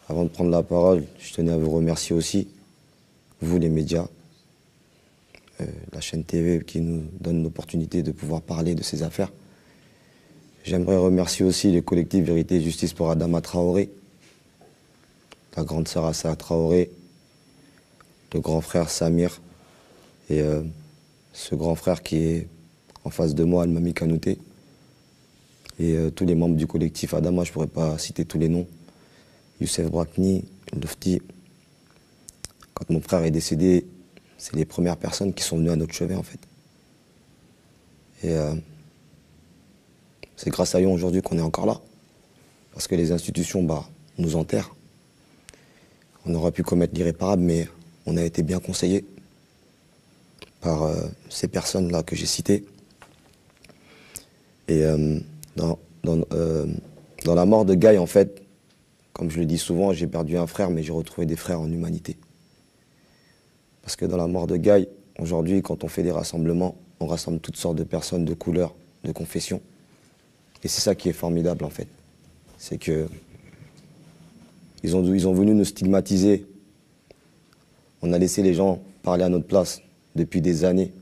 avant de prendre la parole, je tenais à vous remercier aussi, vous les médias, euh, la chaîne TV qui nous donne l'opportunité de pouvoir parler de ces affaires. J'aimerais remercier aussi les collectifs Vérité et Justice pour Adama Traoré, la grande sœur Assa Traoré, le grand frère Samir et euh, ce grand frère qui est en face de moi, Almami Kanouté, et euh, tous les membres du collectif Adama, je ne pourrais pas citer tous les noms. Youssef Brakni, Lofti. Quand mon frère est décédé, c'est les premières personnes qui sont venues à notre chevet, en fait. Et euh, c'est grâce à eux aujourd'hui qu'on est encore là. Parce que les institutions bah, nous enterrent. On aurait pu commettre l'irréparable, mais on a été bien conseillé par euh, ces personnes-là que j'ai citées. Et euh, dans, dans, dans la mort de Guy, en fait, comme je le dis souvent, j'ai perdu un frère, mais j'ai retrouvé des frères en humanité. Parce que dans la mort de Guy, aujourd'hui, quand on fait des rassemblements, on rassemble toutes sortes de personnes de couleurs, de confessions. Et c'est ça qui est formidable, en fait. C'est que ils ont, ils ont nous stigmatiser. On a laissé les gens parler à notre place depuis des années.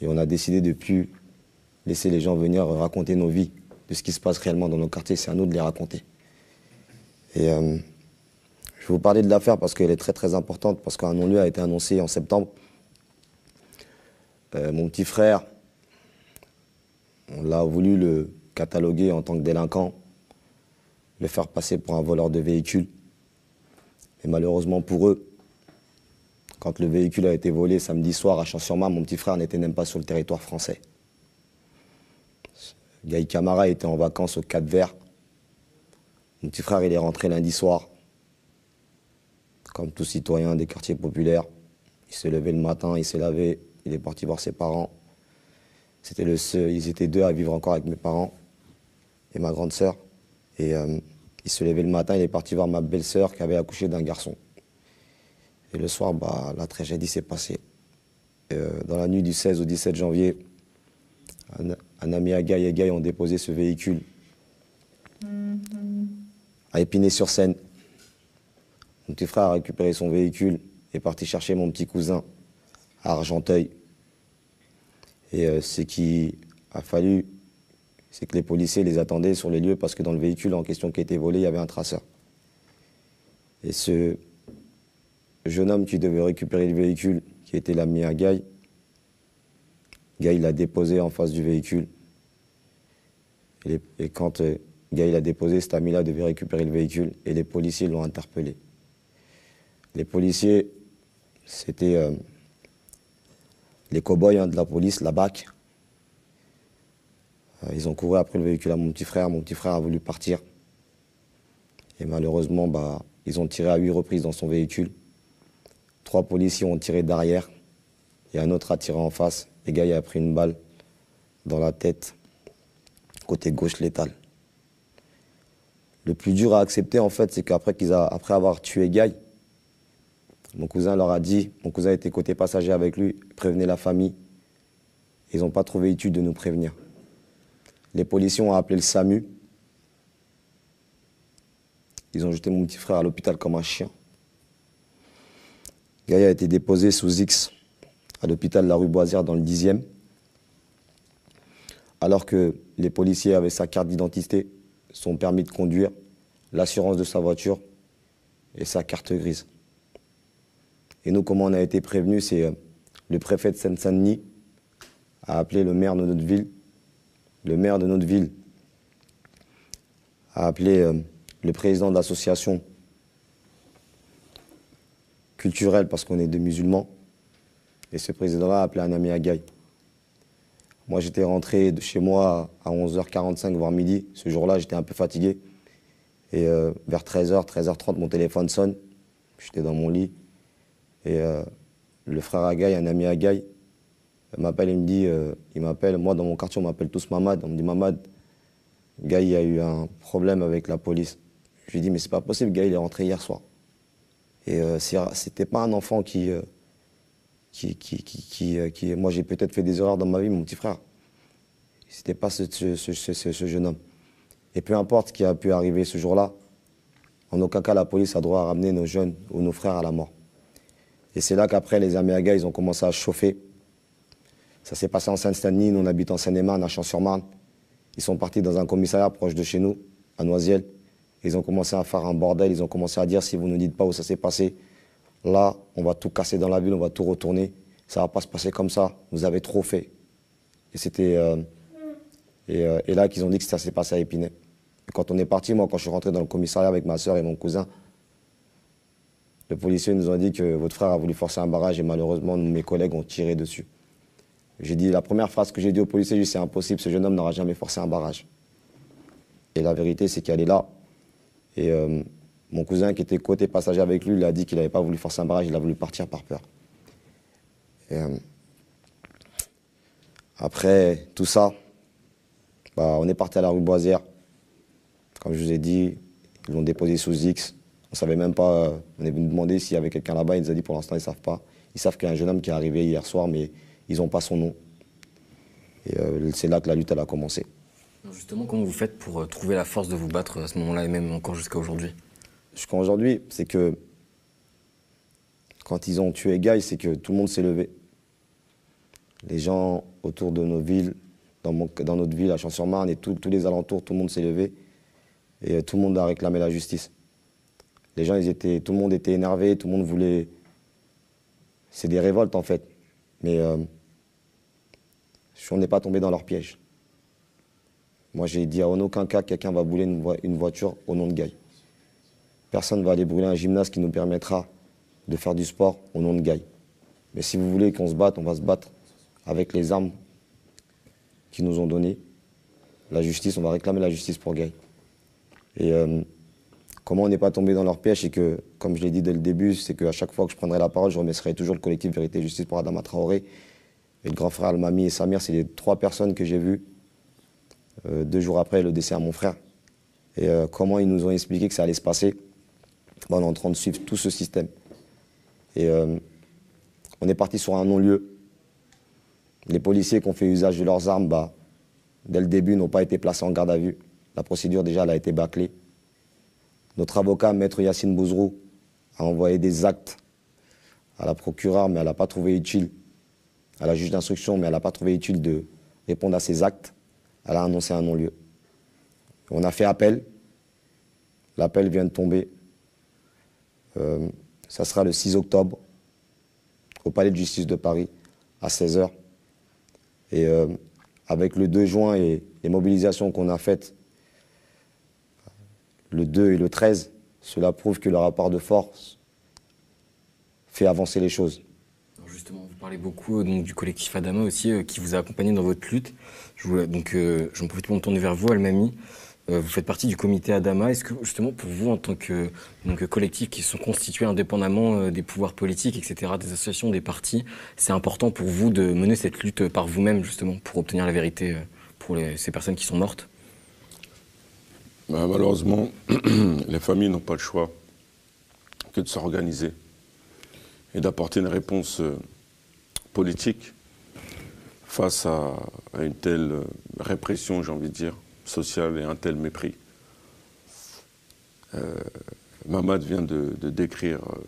Et on a décidé de plus laisser les gens venir raconter nos vies, de ce qui se passe réellement dans nos quartiers. C'est à nous de les raconter. Et euh, je vais vous parler de l'affaire parce qu'elle est très très importante, parce qu'un non-lieu a été annoncé en septembre. Euh, mon petit frère, on l'a voulu le cataloguer en tant que délinquant, le faire passer pour un voleur de véhicule. Et malheureusement pour eux, quand le véhicule a été volé samedi soir à Champs-sur-Marne, mon petit frère n'était même pas sur le territoire français. Gaï Camara était en vacances au Cap Vert. Mon petit frère, il est rentré lundi soir. Comme tout citoyen des quartiers populaires. Il s'est levé le matin, il s'est lavé, il est parti voir ses parents. C'était le seul, ils étaient deux à vivre encore avec mes parents et ma grande sœur. Et euh, il se levait le matin, il est parti voir ma belle-sœur qui avait accouché d'un garçon. Et le soir, bah, la tragédie s'est passée. Euh, dans la nuit du 16 au 17 janvier, un, ami à Gaï et Gaï ont déposé ce véhicule à Épinay-sur-Seine. Mon petit frère a récupéré son véhicule et est parti chercher mon petit cousin à Argenteuil. Et euh, ce qui a fallu, c'est que les policiers les attendaient sur les lieux parce que dans le véhicule en question qui a été volé, il y avait un traceur. Et ce jeune homme qui devait récupérer le véhicule, qui était l'ami à Gaï, Gaï l'a déposé en face du véhicule. Et, quand euh, Gaï l'a déposé, cet ami-là devait récupérer le véhicule et les policiers l'ont interpellé. Les policiers, c'était euh, les cow-boys hein, de la police, la BAC. Euh, ils ont couru après le véhicule à mon petit frère. Mon petit frère a voulu partir. Et malheureusement, bah, ils ont tiré à huit reprises dans son véhicule. Trois policiers ont tiré derrière et un autre a tiré en face. Le gars il a pris une balle dans la tête, côté gauche létal. Le plus dur à accepter, en fait, c'est qu'après qu'ils avoir tué Guy, mon cousin leur a dit, mon cousin était côté passager avec lui, prévenez la famille. Ils n'ont pas trouvé étude de nous prévenir. Les policiers ont appelé le SAMU. Ils ont jeté mon petit frère à l'hôpital comme un chien. Guy a été déposé sous X à l'hôpital de la rue Boisière dans le 10e. Alors que les policiers avaient sa carte d'identité, son permis de conduire, l'assurance de sa voiture et sa carte grise. Et nous, comment on a été prévenus, c'est euh, le préfet de Seine-Saint-Denis a appelé le maire de notre ville. Le maire de notre ville a appelé euh, le président de l'association culturelle parce qu'on est des musulmans. Et ce président-là a appelé un ami à. Moi, j'étais rentré de chez moi à 11h45, voire midi. Ce jour-là, j'étais un peu fatigué. Et euh, vers 13h, 13h30, mon téléphone sonne. J'étais dans mon lit. Et euh, le frère Agaï, un ami Agaï, m'appelle et me dit, euh, il m'appelle, moi dans mon quartier on m'appelle tous Mamad, on me dit Mamad, Gaï a eu un problème avec la police. Je lui dis mais c'est pas possible, Gaï il est rentré hier soir. Et euh, c'était pas un enfant qui, euh, qui, qui, qui, euh, qui- moi j'ai peut-être fait des erreurs dans ma vie, mon petit frère. C'était pas ce, ce- ce- ce- jeune homme. Et peu importe ce qui a pu arriver ce jour-là, en aucun cas la police a droit à ramener nos jeunes ou nos frères à la mort. Et c'est là qu'après, les Améagas, ils ont commencé à chauffer. Ça s'est passé en Seine-Saint-Denis, nous on habite en Seine-et-Marne, à Champs-sur-Marne. Ils sont partis dans un commissariat proche de chez nous, à Noisiel. Ils ont commencé à faire un bordel, ils ont commencé à dire si vous ne dites pas où ça s'est passé, là, on va tout casser dans la ville, on va tout retourner. Ça va pas se passer comme ça, vous avez trop fait. Et c'était. euh, et, euh, et là qu'ils ont dit que ça s'est passé à Épinay. Quand on est parti, moi, quand je suis rentré dans le commissariat avec ma soeur et mon cousin, Le policier nous a dit que votre frère a voulu forcer un barrage et malheureusement, mes collègues ont tiré dessus. J'ai dit, la première phrase que j'ai dit au policier, j'ai dit, c'est impossible, ce jeune homme n'aura jamais forcé un barrage. Et la vérité, c'est qu'elle est là. Et euh, mon cousin qui était côté passager avec lui, il a dit qu'il n'avait pas voulu forcer un barrage, il a voulu partir par peur. Euh, après tout ça, bah, on est parti à la rue Boisière. Comme je vous ai dit, ils l'ont déposé sous X. On savait même pas, euh, on est venu demander s'il y avait quelqu'un là-bas, ils nous ont dit pour l'instant ils savent pas. Ils savent qu'il y a un jeune homme qui est arrivé hier soir, mais ils n'ont pas son nom. Et euh, c'est là que la lutte a commencé. Justement, comment vous faites pour trouver la force de vous battre à ce moment-là et même encore jusqu'à aujourd'hui? Jusqu'à aujourd'hui, c'est que quand ils ont tué Guy, c'est que tout le monde s'est levé. Les gens autour de nos villes, dans, notre ville, à Champs-sur-Marne et tous les alentours, tout le monde s'est levé et euh, tout le monde a réclamé la justice. Les gens, ils étaient, tout le monde était énervé, tout le monde voulait. C'est des révoltes en fait, mais euh, on n'est pas tombé dans leur piège. Moi, j'ai dit en aucun cas quelqu'un va voi- une voiture au nom de Guy. Personne ne va aller brûler un gymnase qui nous permettra de faire du sport au nom de Guy. Mais si vous voulez qu'on se batte, on va se battre avec les armes qu'ils nous ont données. La justice, on va réclamer la justice pour Guy. Et euh, comment on n'est pas tombé dans leur piège, c'est que, comme je l'ai dit dès le début, c'est qu'à chaque fois que je prendrai la parole, je remercierai toujours le collectif Vérité et Justice pour Adama Traoré. Et le grand frère Almami et Samir, c'est les trois personnes que j'ai vues euh, deux jours après le décès à mon frère. Et euh, comment ils nous ont expliqué que ça allait se passer, on est en train de suivre tout ce système. Et euh, on est parti sur un non-lieu. Les policiers qui ont fait usage de leurs armes, bah, dès le début, n'ont pas été placés en garde à vue. La procédure, déjà, a été bâclée. Notre avocat, maître Yacine Bouzrou, a envoyé des actes à la procureure, mais elle n'a pas trouvé utile, à la juge d'instruction, mais elle n'a pas trouvé utile de répondre à ces actes. Elle a annoncé un non-lieu. On a fait appel. L'appel vient de tomber. Euh, ça sera le 6 octobre au Palais de justice de Paris à 16h. Et euh, avec le 2 juin et les mobilisations qu'on a faites le 2 et le 13, cela prouve que le rapport de force fait avancer les choses. Justement, vous parlez beaucoup donc, du collectif Adama aussi, euh, qui vous a accompagné dans votre lutte. Je donc, euh, j'en profite pour me tourner vers vous, Almami. Euh, vous faites partie du comité Adama. Est-ce que, justement, pour vous, en tant que collectif qui sont constitués indépendamment euh, des pouvoirs politiques, etc., des associations, des partis, c'est important pour vous de mener cette lutte par vous-même, justement, pour obtenir la vérité euh, pour ces personnes qui sont mortes? Bah, malheureusement, *clears throat* les familles n'ont pas le choix que de s'organiser et d'apporter une réponse politique face à, une telle répression, j'ai envie de dire, sociale et un tel mépris. Euh, vient de, décrire euh,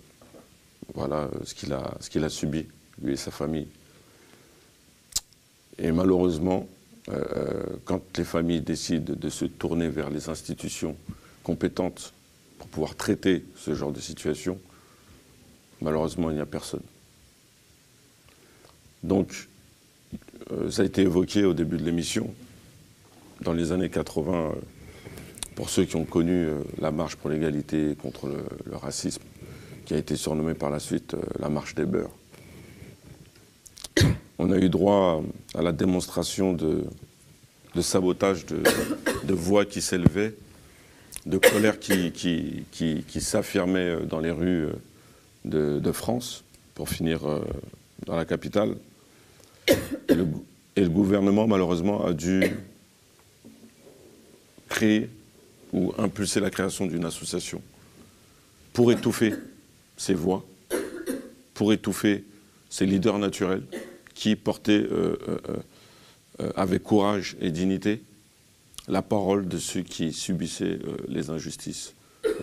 voilà, ce qu'il a, ce qu'il a subi, lui et sa famille. Et malheureusement, euh, quand les familles décident de se tourner vers les institutions compétentes pour pouvoir traiter ce genre de situation, malheureusement, il n'y a personne. Donc, euh, ça a été évoqué au début de l'émission, dans les années 80, euh, pour ceux qui ont connu euh, la marche pour l'égalité contre le, racisme, qui a été surnommée par la suite euh, la marche des beurs. *coughs* On a eu droit à la démonstration de, sabotage de, voix qui s'élevaient, de colère qui, s'affirmait dans les rues de, France, pour finir dans la capitale. Et le gouvernement, malheureusement, a dû créer ou impulser la création d'une association pour étouffer ces voix, pour étouffer ces leaders naturels qui portaient euh, euh, euh, avec courage et dignité la parole de ceux qui subissaient les injustices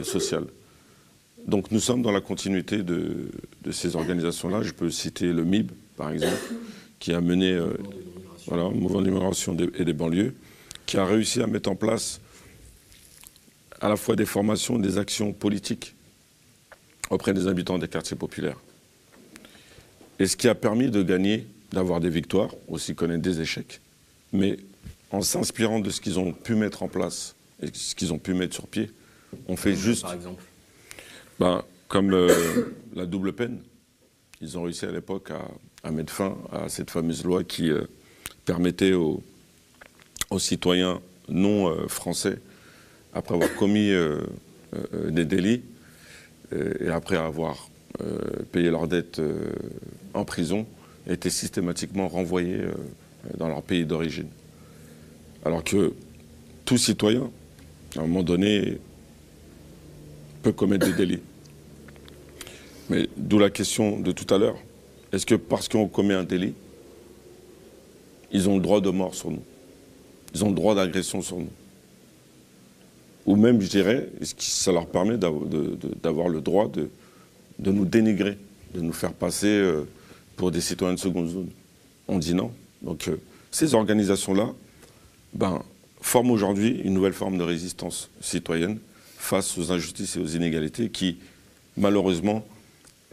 sociales. Donc nous sommes dans la continuité de, ces organisations-là. Je peux citer le MIB, par exemple, qui a mené voilà, un mouvement d'immigration et des banlieues, qui a réussi à mettre en place à la fois des formations, des actions politiques auprès des habitants des quartiers populaires. Et ce qui a permis de gagner, d'avoir des victoires, aussi connaître des échecs, mais en s'inspirant de ce qu'ils ont pu mettre en place et ce qu'ils ont pu mettre sur pied, on fait juste. Par exemple Ben, comme euh, *coughs* la double peine. Ils ont réussi à l'époque à, à mettre fin à cette fameuse loi qui euh, permettait aux, aux citoyens non euh, français, après avoir commis euh, euh, des délits et après avoir payé leurs dettes en prison, étaient systématiquement renvoyés dans leur pays d'origine. Alors que tout citoyen, à un moment donné, peut commettre des délits. Mais d'où la question de tout à l'heure. Est-ce que parce qu'on commet un délit, ils ont le droit de mort sur nous? Ils ont le droit d'agression sur nous Ou même, je dirais, ça leur permet d'avoir le droit de, nous dénigrer, de nous faire passer euh, pour des citoyens de seconde zone? On dit non. Donc euh, ces organisations-là ben, forment aujourd'hui une nouvelle forme de résistance citoyenne face aux injustices et aux inégalités qui, malheureusement,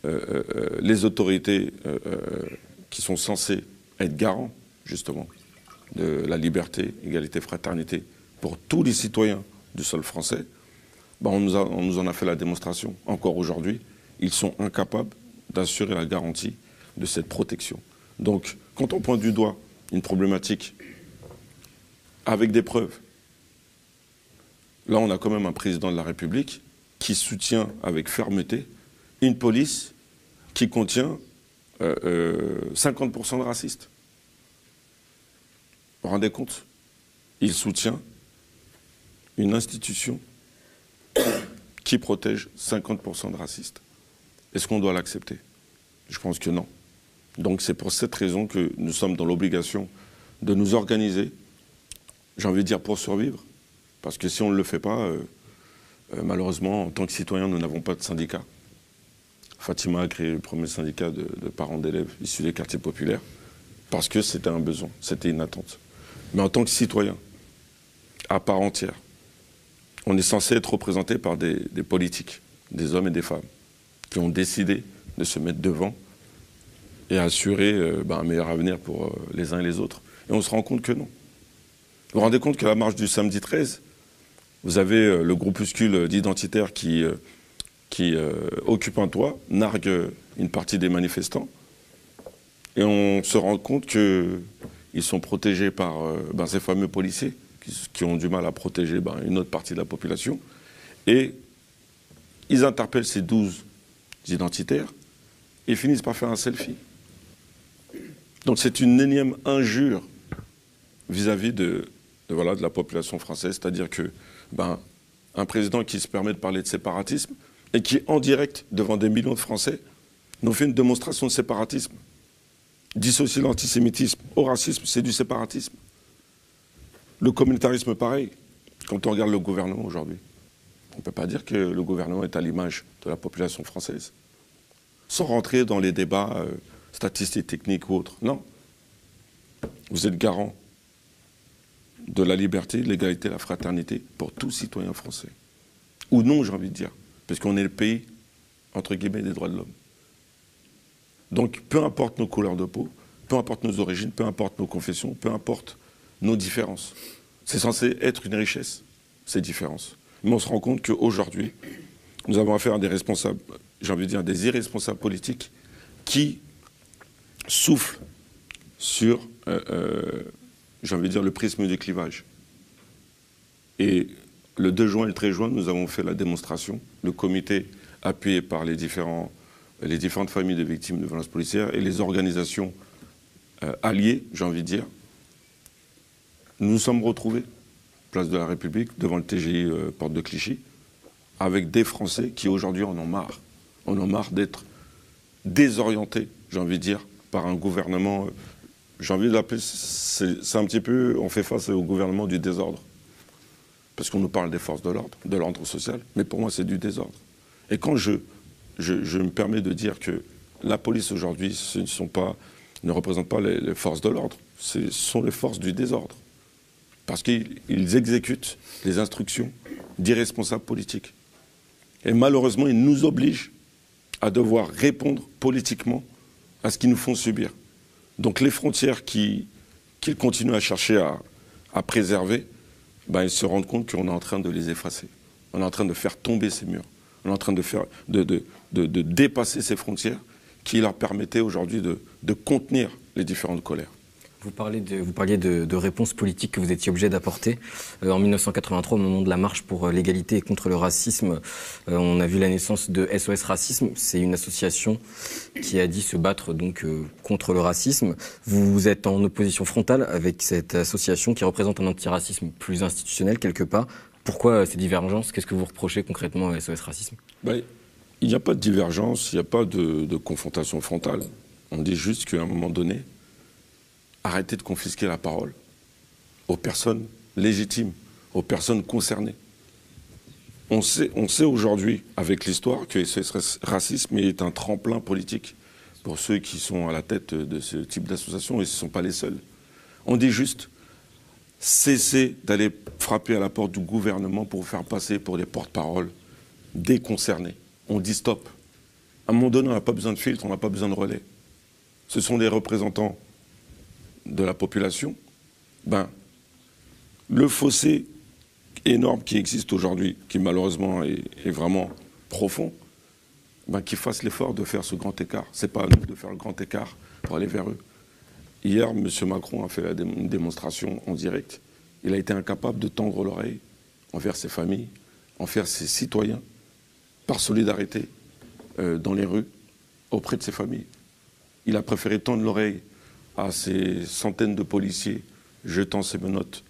euh, les autorités qui sont censées être garants, justement, de la liberté, égalité, fraternité pour tous les citoyens du sol français, ben, on, nous en a fait la démonstration. Encore aujourd'hui, ils sont incapables d'assurer la garantie de cette protection. Donc, quand on pointe du doigt une problématique avec des preuves, là, on a quand même un président de la République qui soutient avec fermeté une police qui contient euh, euh, 50% de racistes. Vous vous rendez compte? Il soutient une institution *coughs* qui protège 50% de racistes. Est-ce qu'on doit l'accepter? Je pense que non. Donc c'est pour cette raison que nous sommes dans l'obligation de nous organiser, j'ai envie de dire pour survivre, parce que si on ne le fait pas, euh, euh, malheureusement, en tant que citoyen, nous n'avons pas de syndicat. Fatima a créé le premier syndicat de, de parents d'élèves issus des quartiers populaires, parce que c'était un besoin, c'était une attente. Mais en tant que citoyen, à part entière, on est censé être représenté par des, politiques, des hommes et des femmes, qui ont décidé de se mettre devant et assurer euh, ben, un meilleur avenir pour euh, les uns et les autres. Et on se rend compte que non. Vous vous rendez compte qu'à la marche du samedi 13, vous avez euh, le groupuscule d'identitaires qui, qui occupe un toit, nargue une partie des manifestants, et on se rend compte qu'ils sont protégés par euh, ben, ces fameux policiers qui, ont du mal à protéger ben, une autre partie de la population. Et ils interpellent ces 12 identitaires et finissent par faire un selfie. Donc c'est une énième injure vis-à-vis de la population française, c'est-à-dire que ben, un président qui se permet de parler de séparatisme et qui, en direct, devant des millions de Français, nous fait une démonstration de séparatisme. Dissocier l'antisémitisme au racisme, c'est du séparatisme. Le communautarisme, pareil. Quand on regarde le gouvernement aujourd'hui, on ne peut pas dire que le gouvernement est à l'image de la population française. Sans rentrer dans les débats euh, statistiques, techniques ou autres. Non. Vous êtes garant de la liberté, de l'égalité, de la fraternité pour tout citoyen français. Ou non, j'ai envie de dire, parce qu'on est le pays, entre guillemets, des droits de l'homme. Donc, peu importe nos couleurs de peau, peu importe nos origines, peu importe nos confessions, peu importe nos différences. C'est censé être une richesse, ces différences. Mais on se rend compte qu'aujourd'hui, nous avons affaire à des responsables, j'ai envie de dire des irresponsables politiques, qui soufflent sur, euh, euh, j'ai envie de dire, le prisme du clivage. Et le 2 juin et le 13 juin, nous avons fait la démonstration. Le comité, appuyé par les, différents, les différentes familles de victimes de violences policières et les organisations euh, alliées, j'ai envie de dire, nous nous sommes retrouvés, place de la République, devant le TGI euh, Porte de Clichy, avec des Français qui aujourd'hui en ont marre. En ont marre d'être désorientés, j'ai envie de dire, par un gouvernement. euh, j'ai envie de l'appeler, c'est un petit peu, on fait face au gouvernement du désordre. Parce qu'on nous parle des forces de l'ordre, de l'ordre social, mais pour moi c'est du désordre. Et quand je, je, me permets de dire que la police aujourd'hui, ne, représente pas les, forces de l'ordre, ce sont les forces du désordre. Parce qu'ils ils exécutent les instructions d'irresponsables politiques. Et malheureusement, ils nous obligent à devoir répondre politiquement à ce qu'ils nous font subir. Donc les frontières qui- qu'ils continuent à chercher à, préserver, ben, ils se rendent compte qu'on est en train de les effacer. On est en train de faire tomber ces murs. On est en train de, faire, de, de, de dépasser ces frontières qui leur permettaient aujourd'hui de, de contenir les différentes colères. Vous, parlez de, vous parliez de, de réponses politiques que vous étiez obligé d'apporter. Euh, en 1983, au moment de la marche pour euh, l'égalité et contre le racisme, euh, on a vu la naissance de SOS Racisme. C'est une association qui a dit se battre donc euh, contre le racisme. Vous, vous êtes en opposition frontale avec cette association qui représente un antiracisme plus institutionnel quelque part. Pourquoi ces divergences? Qu'est-ce que vous reprochez concrètement à SOS Racisme? Ben, il n'y a pas de divergence, il n'y a pas de, confrontation frontale. On dit juste qu'à un moment donné, arrêtez de confisquer la parole aux personnes légitimes, aux personnes concernées. On sait, on sait aujourd'hui, avec l'histoire, que ce racisme est un tremplin politique pour ceux qui sont à la tête de ce type d'association, et ce ne sont pas les seuls. On dit juste, cessez d'aller frapper à la porte du gouvernement pour vous faire passer pour des porte-paroles déconcernés. On dit stop. À un moment donné, on n'a pas besoin de filtre, on n'a pas besoin de relais. Ce sont des représentants de la population. Ben, le fossé énorme qui existe aujourd'hui, qui malheureusement est, vraiment profond, ben, qu'ils fassent l'effort de faire ce grand écart. Ce n'est pas à nous de faire le grand écart pour aller vers eux. Hier, M. Macron a fait une démonstration en direct. Il a été incapable de tendre l'oreille envers ses familles, envers ses citoyens, par solidarité euh, dans les rues, auprès de ses familles. Il a préféré tendre l'oreille à ces centaines de policiers jetant ses menottes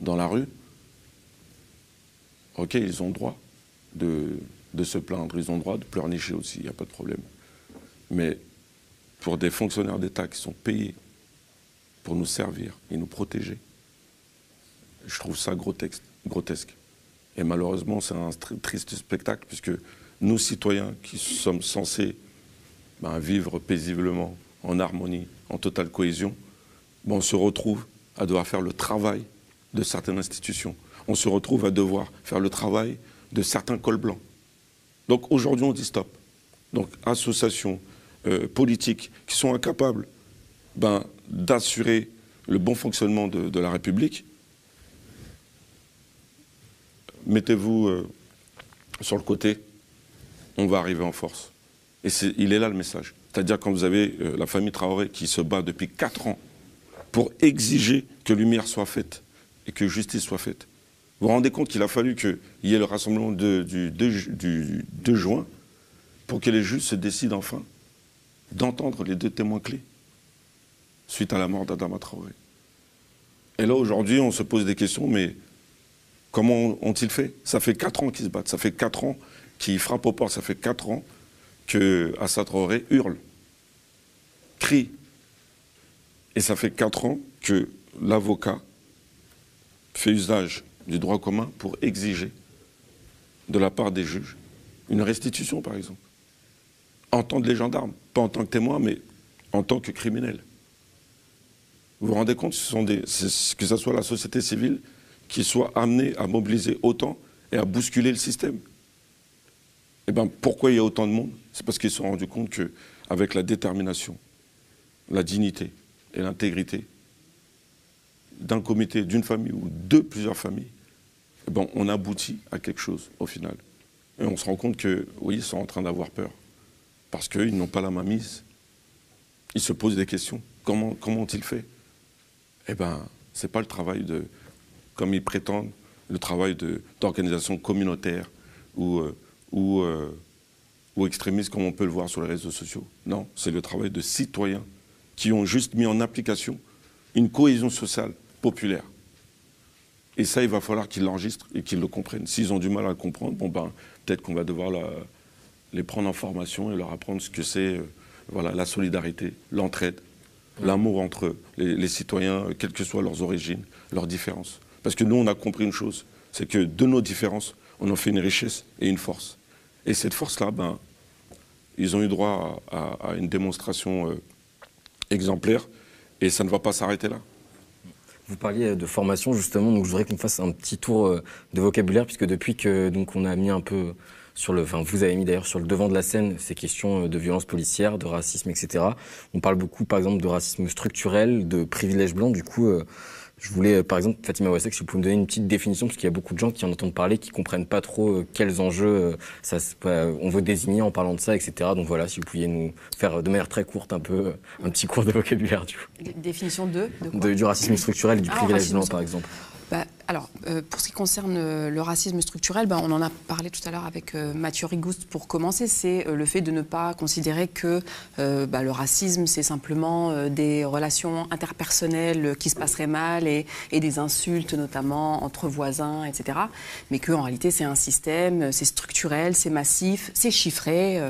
dans la rue. Ok, ils ont droit de, se plaindre, ils ont droit de pleurnicher aussi, il n'y a pas de problème. Mais pour des fonctionnaires d'État qui sont payés pour nous servir et nous protéger, je trouve ça grotesque. Et malheureusement, c'est un triste spectacle, puisque nous, citoyens, qui sommes censés ben, vivre paisiblement, en harmonie, en totale cohésion, ben, on se retrouve à devoir faire le travail de certaines institutions. On se retrouve à devoir faire le travail de certains cols blancs. Donc aujourd'hui, on dit stop. Donc associations euh, politiques qui sont incapables ben, d'assurer le bon fonctionnement de, de la République, mettez-vous euh, sur le côté, on va arriver en force. Et il est là le message. C'est-à-dire quand vous avez euh, la famille Traoré qui se bat depuis 4 ans pour exiger que lumière soit faite et que justice soit faite. Vous vous rendez compte qu'il a fallu qu'il y ait le rassemblement du, du 2 juin pour que les juges se décident enfin d'entendre les deux témoins clés suite à la mort d'Adama Traoré. Et là, aujourd'hui, on se pose des questions, mais comment ont-ils fait? Ça fait 4 ans qu'ils se battent, ça fait 4 ans qu'ils frappent aux portes, ça fait 4 ans que Assad hurle, crie. Et ça fait 4 ans que l'avocat fait usage du droit commun pour exiger de la part des juges une restitution, par exemple. Entendre les gendarmes, pas en tant que témoin, mais en tant que criminel. Vous vous rendez compte ce sont des, que ce soit la société civile qui soit amenée à mobiliser autant et à bousculer le système. Eh bien, pourquoi il y a autant de monde? C'est parce qu'ils se sont rendus compte qu'avec la détermination, la dignité et l'intégrité d'un comité, d'une famille ou de plusieurs familles, eh ben, on aboutit à quelque chose au final. Et on se rend compte que, oui, ils sont en train d'avoir peur. Parce qu'ils n'ont pas la main mise. Ils se posent des questions. Comment, comment ont-ils fait? Eh bien, ce n'est pas le travail de, comme ils prétendent, le travail d'organisation communautaire ou, euh, ou, euh, ou extrémiste comme on peut le voir sur les réseaux sociaux. Non, c'est le travail de citoyens qui ont juste mis en application une cohésion sociale populaire. Et ça, il va falloir qu'ils l'enregistrent et qu'ils le comprennent. S'ils ont du mal à le comprendre, bon ben, peut-être qu'on va devoir la, les prendre en formation et leur apprendre ce que c'est euh, voilà, la solidarité, l'entraide, l'amour entre les, les, citoyens, quelles que soient leurs origines, leurs différences. Parce que nous, on a compris une chose, c'est que de nos différences, on en fait une richesse et une force. Et cette force-là, ben, ils ont eu droit à, une démonstration euh, exemplaire et ça ne va pas s'arrêter là. Vous parliez de formation justement, donc je voudrais qu'on fasse un petit tour euh, de vocabulaire puisque depuis que donc on a mis un peu sur le, enfin vous avez mis d'ailleurs sur le devant de la scène ces questions de violence policière, de racisme, etc. On parle beaucoup par exemple de racisme structurel, de privilèges blancs. Du coup, euh, Je voulais, par exemple, Fatima Wasek, si vous pouvez me donner une petite définition, parce qu'il y a beaucoup de gens qui en entendent parler, qui comprennent pas trop quels enjeux ça, on veut désigner en parlant de ça, etc. Donc voilà, si vous pouviez nous faire de manière très courte un peu un petit cours de vocabulaire du Définition de, de, Du racisme structurel et du ah, privilège blanc, par exemple. Bah, alors, euh, pour ce qui concerne euh, le racisme structurel, ben, on en a parlé tout à l'heure avec euh, Mathieu Rigouste pour commencer, c'est le fait de ne pas considérer que bah, le racisme, c'est simplement des relations interpersonnelles qui se passeraient mal et, des insultes, notamment entre voisins, etc. Mais qu'en réalité, c'est un système, c'est structurel, c'est massif, c'est chiffré,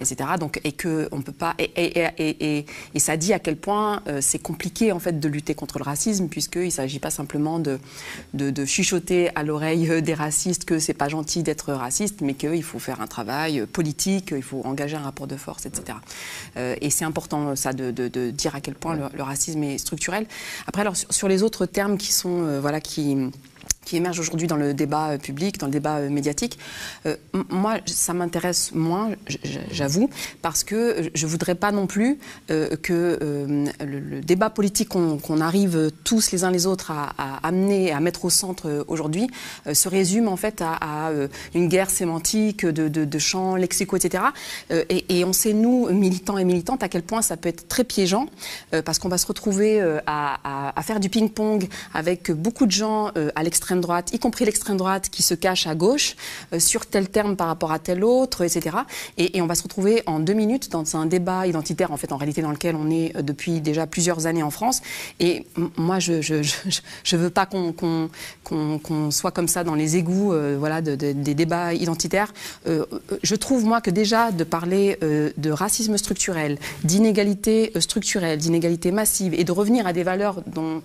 etc. Donc, et que on peut pas. Et, ça dit à quel point c'est compliqué, en fait, de lutter contre le racisme, puisqu'il ne s'agit pas simplement de de, chuchoter à l'oreille des racistes que c'est pas gentil d'être raciste, mais qu'il faut faire un travail politique, il faut engager un rapport de force, etc. Euh, et c'est important ça de, dire à quel point le, racisme est structurel. Après, alors sur les autres termes qui sont euh, voilà qui qui émerge aujourd'hui dans le débat euh, public, dans le débat euh, médiatique. Euh, moi, ça m'intéresse moins, j'avoue, parce que je voudrais pas non plus que le, débat politique qu'on arrive tous les uns les autres à, à amener, à mettre au centre aujourd'hui, se résume en fait à, une guerre sémantique de, de, champs lexicaux, etc. Et, on sait, nous, militants et militantes, à quel point ça peut être très piégeant, parce qu'on va se retrouver à, à faire du ping-pong avec beaucoup de gens à l'extrême droite, y compris l'extrême droite qui se cache à gauche, euh, sur tel terme par rapport à tel autre, etc. Et, on va se retrouver en deux minutes dans un débat identitaire, en fait, en réalité, dans lequel on est euh, depuis déjà plusieurs années en France. Et moi, je ne veux pas qu'on soit comme ça dans les égouts euh, voilà, des débats identitaires. je trouve, moi, que déjà de parler de racisme structurel, d'inégalité structurelle, d'inégalité massive, et de revenir à des valeurs dont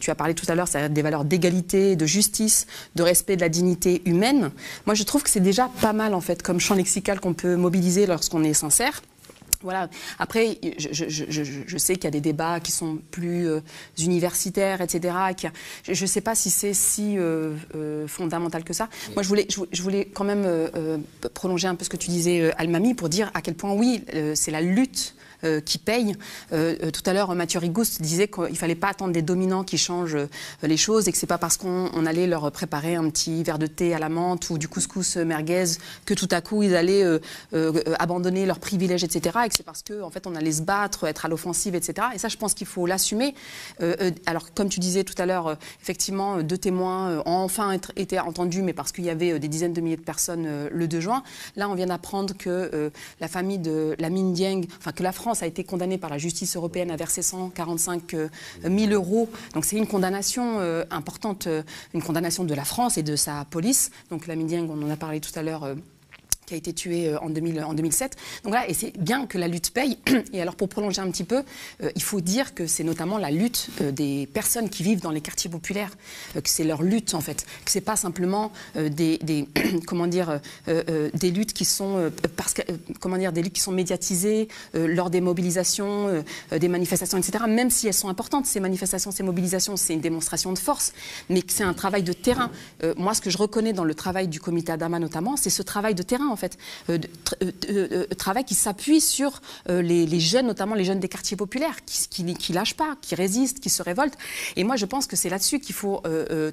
tu as parlé tout à l'heure, c'est-à-dire des valeurs d'égalité, de justice, de respect de la dignité humaine. Moi, je trouve que c'est déjà pas mal, en fait, comme champ lexical qu'on peut mobiliser lorsqu'on est sincère. Voilà. Après, je, sais qu'il y a des débats qui sont plus euh, universitaires, etc. je ne sais pas si c'est si euh, euh, fondamental que ça. Moi, je voulais, quand même prolonger un peu ce que tu disais, Almami, pour dire à quel point, oui, c'est la lutte qui payent. Euh, euh, tout à l'heure, Mathieu Rigouste disait qu'il ne fallait pas attendre des dominants qui changent les choses et que ce n'est pas parce qu'on allait leur préparer un petit verre de thé à la menthe ou du couscous merguez que tout à coup ils allaient abandonner leurs privilèges, etc. Et que c'est parce qu'en en fait, on allait se battre, être à l'offensive, etc. Et ça, je pense qu'il faut l'assumer. alors, comme tu disais tout à l'heure, effectivement, deux témoins ont enfin été entendus, mais parce qu'il y avait des dizaines de milliers de personnes le 2 juin. Là, on vient d'apprendre que la famille de la Dieng, enfin que la France a été condamné par la justice européenne à verser 145 000 euros. Donc c'est une condamnation euh, importante, euh, une condamnation de la France et de sa police. Donc la Midieng, on en a parlé tout à l'heure euh, qui a été tué euh, en, 2000, en 2007. Donc voilà, et c'est bien que la lutte paye. *clears throat* Et alors pour prolonger un petit peu, euh, il faut dire que c'est notamment la lutte euh, des personnes qui vivent dans les quartiers populaires, que c'est leur lutte en fait, que c'est pas simplement des, *clears throat* comment dire des luttes qui sont comment dire des luttes qui sont médiatisées lors des mobilisations, des manifestations, etc. Même si elles sont importantes, ces manifestations, ces mobilisations, c'est une démonstration de force, mais que c'est un travail de terrain. moi, ce que je reconnais dans le travail du comité Adama notamment, c'est ce travail de terrain en euh, euh, euh, travail qui s'appuie sur les, jeunes, notamment les jeunes des quartiers populaires, qui, qui, lâchent pas, qui résistent, qui se révoltent. Et moi, je pense que c'est là-dessus qu'il faut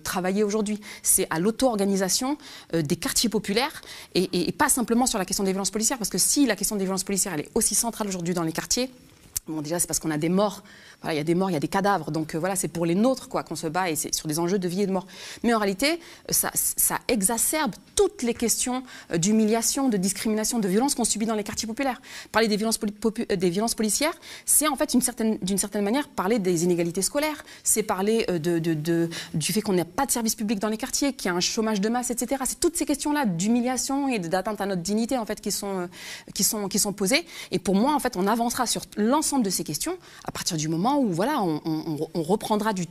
travailler aujourd'hui. C'est à l'auto-organisation des quartiers populaires et, et, pas simplement sur la question des violences policières, parce que si la question des violences policières elle est aussi centrale aujourd'hui dans les quartiers, Bon, déjà, c'est parce qu'on a des morts. Il y a des morts, il y a des cadavres. Donc euh, voilà, c'est pour les nôtres quoi qu'on se bat et c'est sur des enjeux de vie et de mort. Mais en réalité, ça, ça exacerbe toutes les questions euh, d'humiliation, de discrimination, de violence qu'on subit dans les quartiers populaires. Parler des violences, euh, des violences policières, c'est en fait d'une certaine, manière parler des inégalités scolaires. C'est parler du fait qu'on n'a pas de service public dans les quartiers, qu'il y a un chômage de masse, etc. C'est toutes ces questions-là d'humiliation et d'atteinte à notre dignité en fait qui sont, qui sont, qui sont posées. Et pour moi, en fait, on avancera sur l'ensemble de ces questions à partir du moment où voilà, on, reprendra du,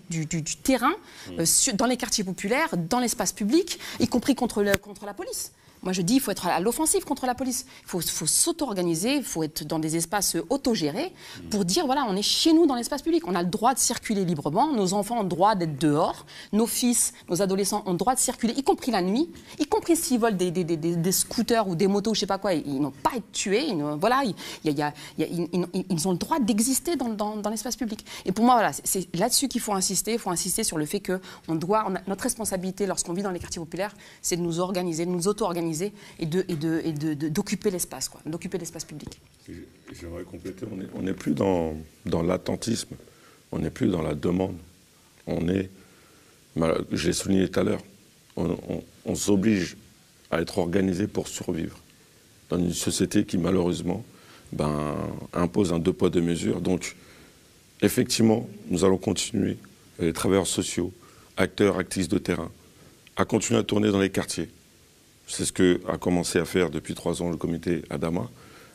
terrain mmh. euh, dans les quartiers populaires, dans l'espace public, y compris contre, contre la police. Moi, je dis, il faut être à l'offensive contre la police. Il faut, faut s'auto-organiser, il faut être dans des espaces autogérés pour dire, voilà, on est chez nous dans l'espace public. On a le droit de circuler librement. Nos enfants ont le droit d'être dehors. Nos fils, nos adolescents ont le droit de circuler, y compris la nuit, y compris s'ils volent des, des, des, des, scooters ou des motos, je sais pas quoi. Ils, n'ont pas été tués. Ils, voilà, ils, ont le droit d'exister dans, dans, dans l'espace public. Et pour moi, voilà, c'est là-dessus qu'il faut insister. Il faut insister sur le fait que on doit, notre responsabilité lorsqu'on vit dans les quartiers populaires, c'est de nous organiser, de nous auto-organiser et d'occuper l'espace, public. J'aimerais compléter, on n'est plus dans, l'attentisme, on n'est plus dans la demande. On est, je l'ai souligné tout à l'heure, on, on s'oblige à être organisé pour survivre dans une société qui malheureusement ben, impose un deux poids deux mesures. Donc effectivement, nous allons continuer, les travailleurs sociaux, acteurs, actrices de terrain, à continuer à tourner dans les quartiers. C'est ce que a commencé à faire depuis trois ans le comité Adama.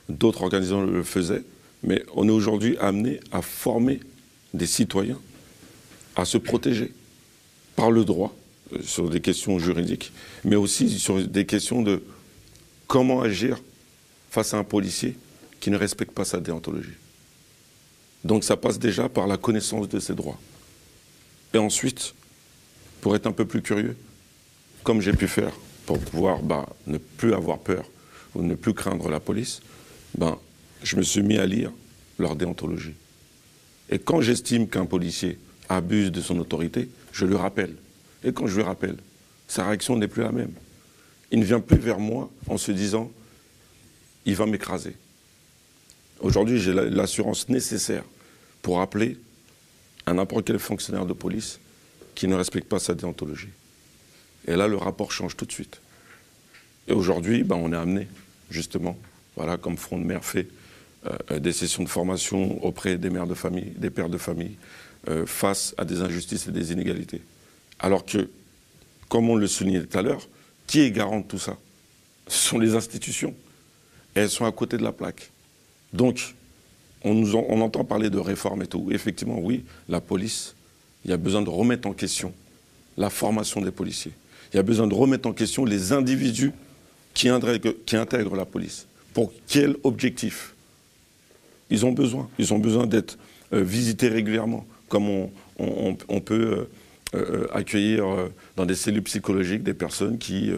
D'autres organisations le faisaient, mais on est aujourd'hui amené à former des citoyens à se protéger par le droit euh, sur des questions juridiques, mais aussi sur des questions de comment agir face à un policier qui ne respecte pas sa déontologie. Donc ça passe déjà par la connaissance de ses droits. Et ensuite, pour être un peu plus curieux, comme j'ai pu faire pour bah, ne plus avoir peur ou ne plus craindre la police, ben, je me suis mis à lire leur déontologie. Et quand j'estime qu'un policier abuse de son autorité, je le rappelle. Et quand je le rappelle, sa réaction n'est plus la même. Il ne vient plus vers moi en se disant il va m'écraser. Aujourd'hui, j'ai l'assurance nécessaire pour appeler à n'importe quel fonctionnaire de police qui ne respecte pas sa déontologie. Et là, le rapport change tout de suite. Et aujourd'hui, ben, on est amené, justement, voilà, comme Front de Mer fait, euh, des sessions de formation auprès des mères de famille, des pères de famille, euh, face à des injustices et des inégalités. Alors que, comme on le soulignait tout à l'heure, qui est garant de tout ça? Ce sont les institutions. elles sont à côté de la plaque. Donc, on, nous on entend parler de réforme et tout. Effectivement, oui, la police, il y a besoin de remettre en question la formation des policiers. Il y a besoin de remettre en question les individus qui intègrent, la police. Pour quel objectif? Ils ont besoin. Ils ont besoin d'être euh, visités régulièrement, comme on, peut euh, euh, accueillir dans des cellules psychologiques des personnes qui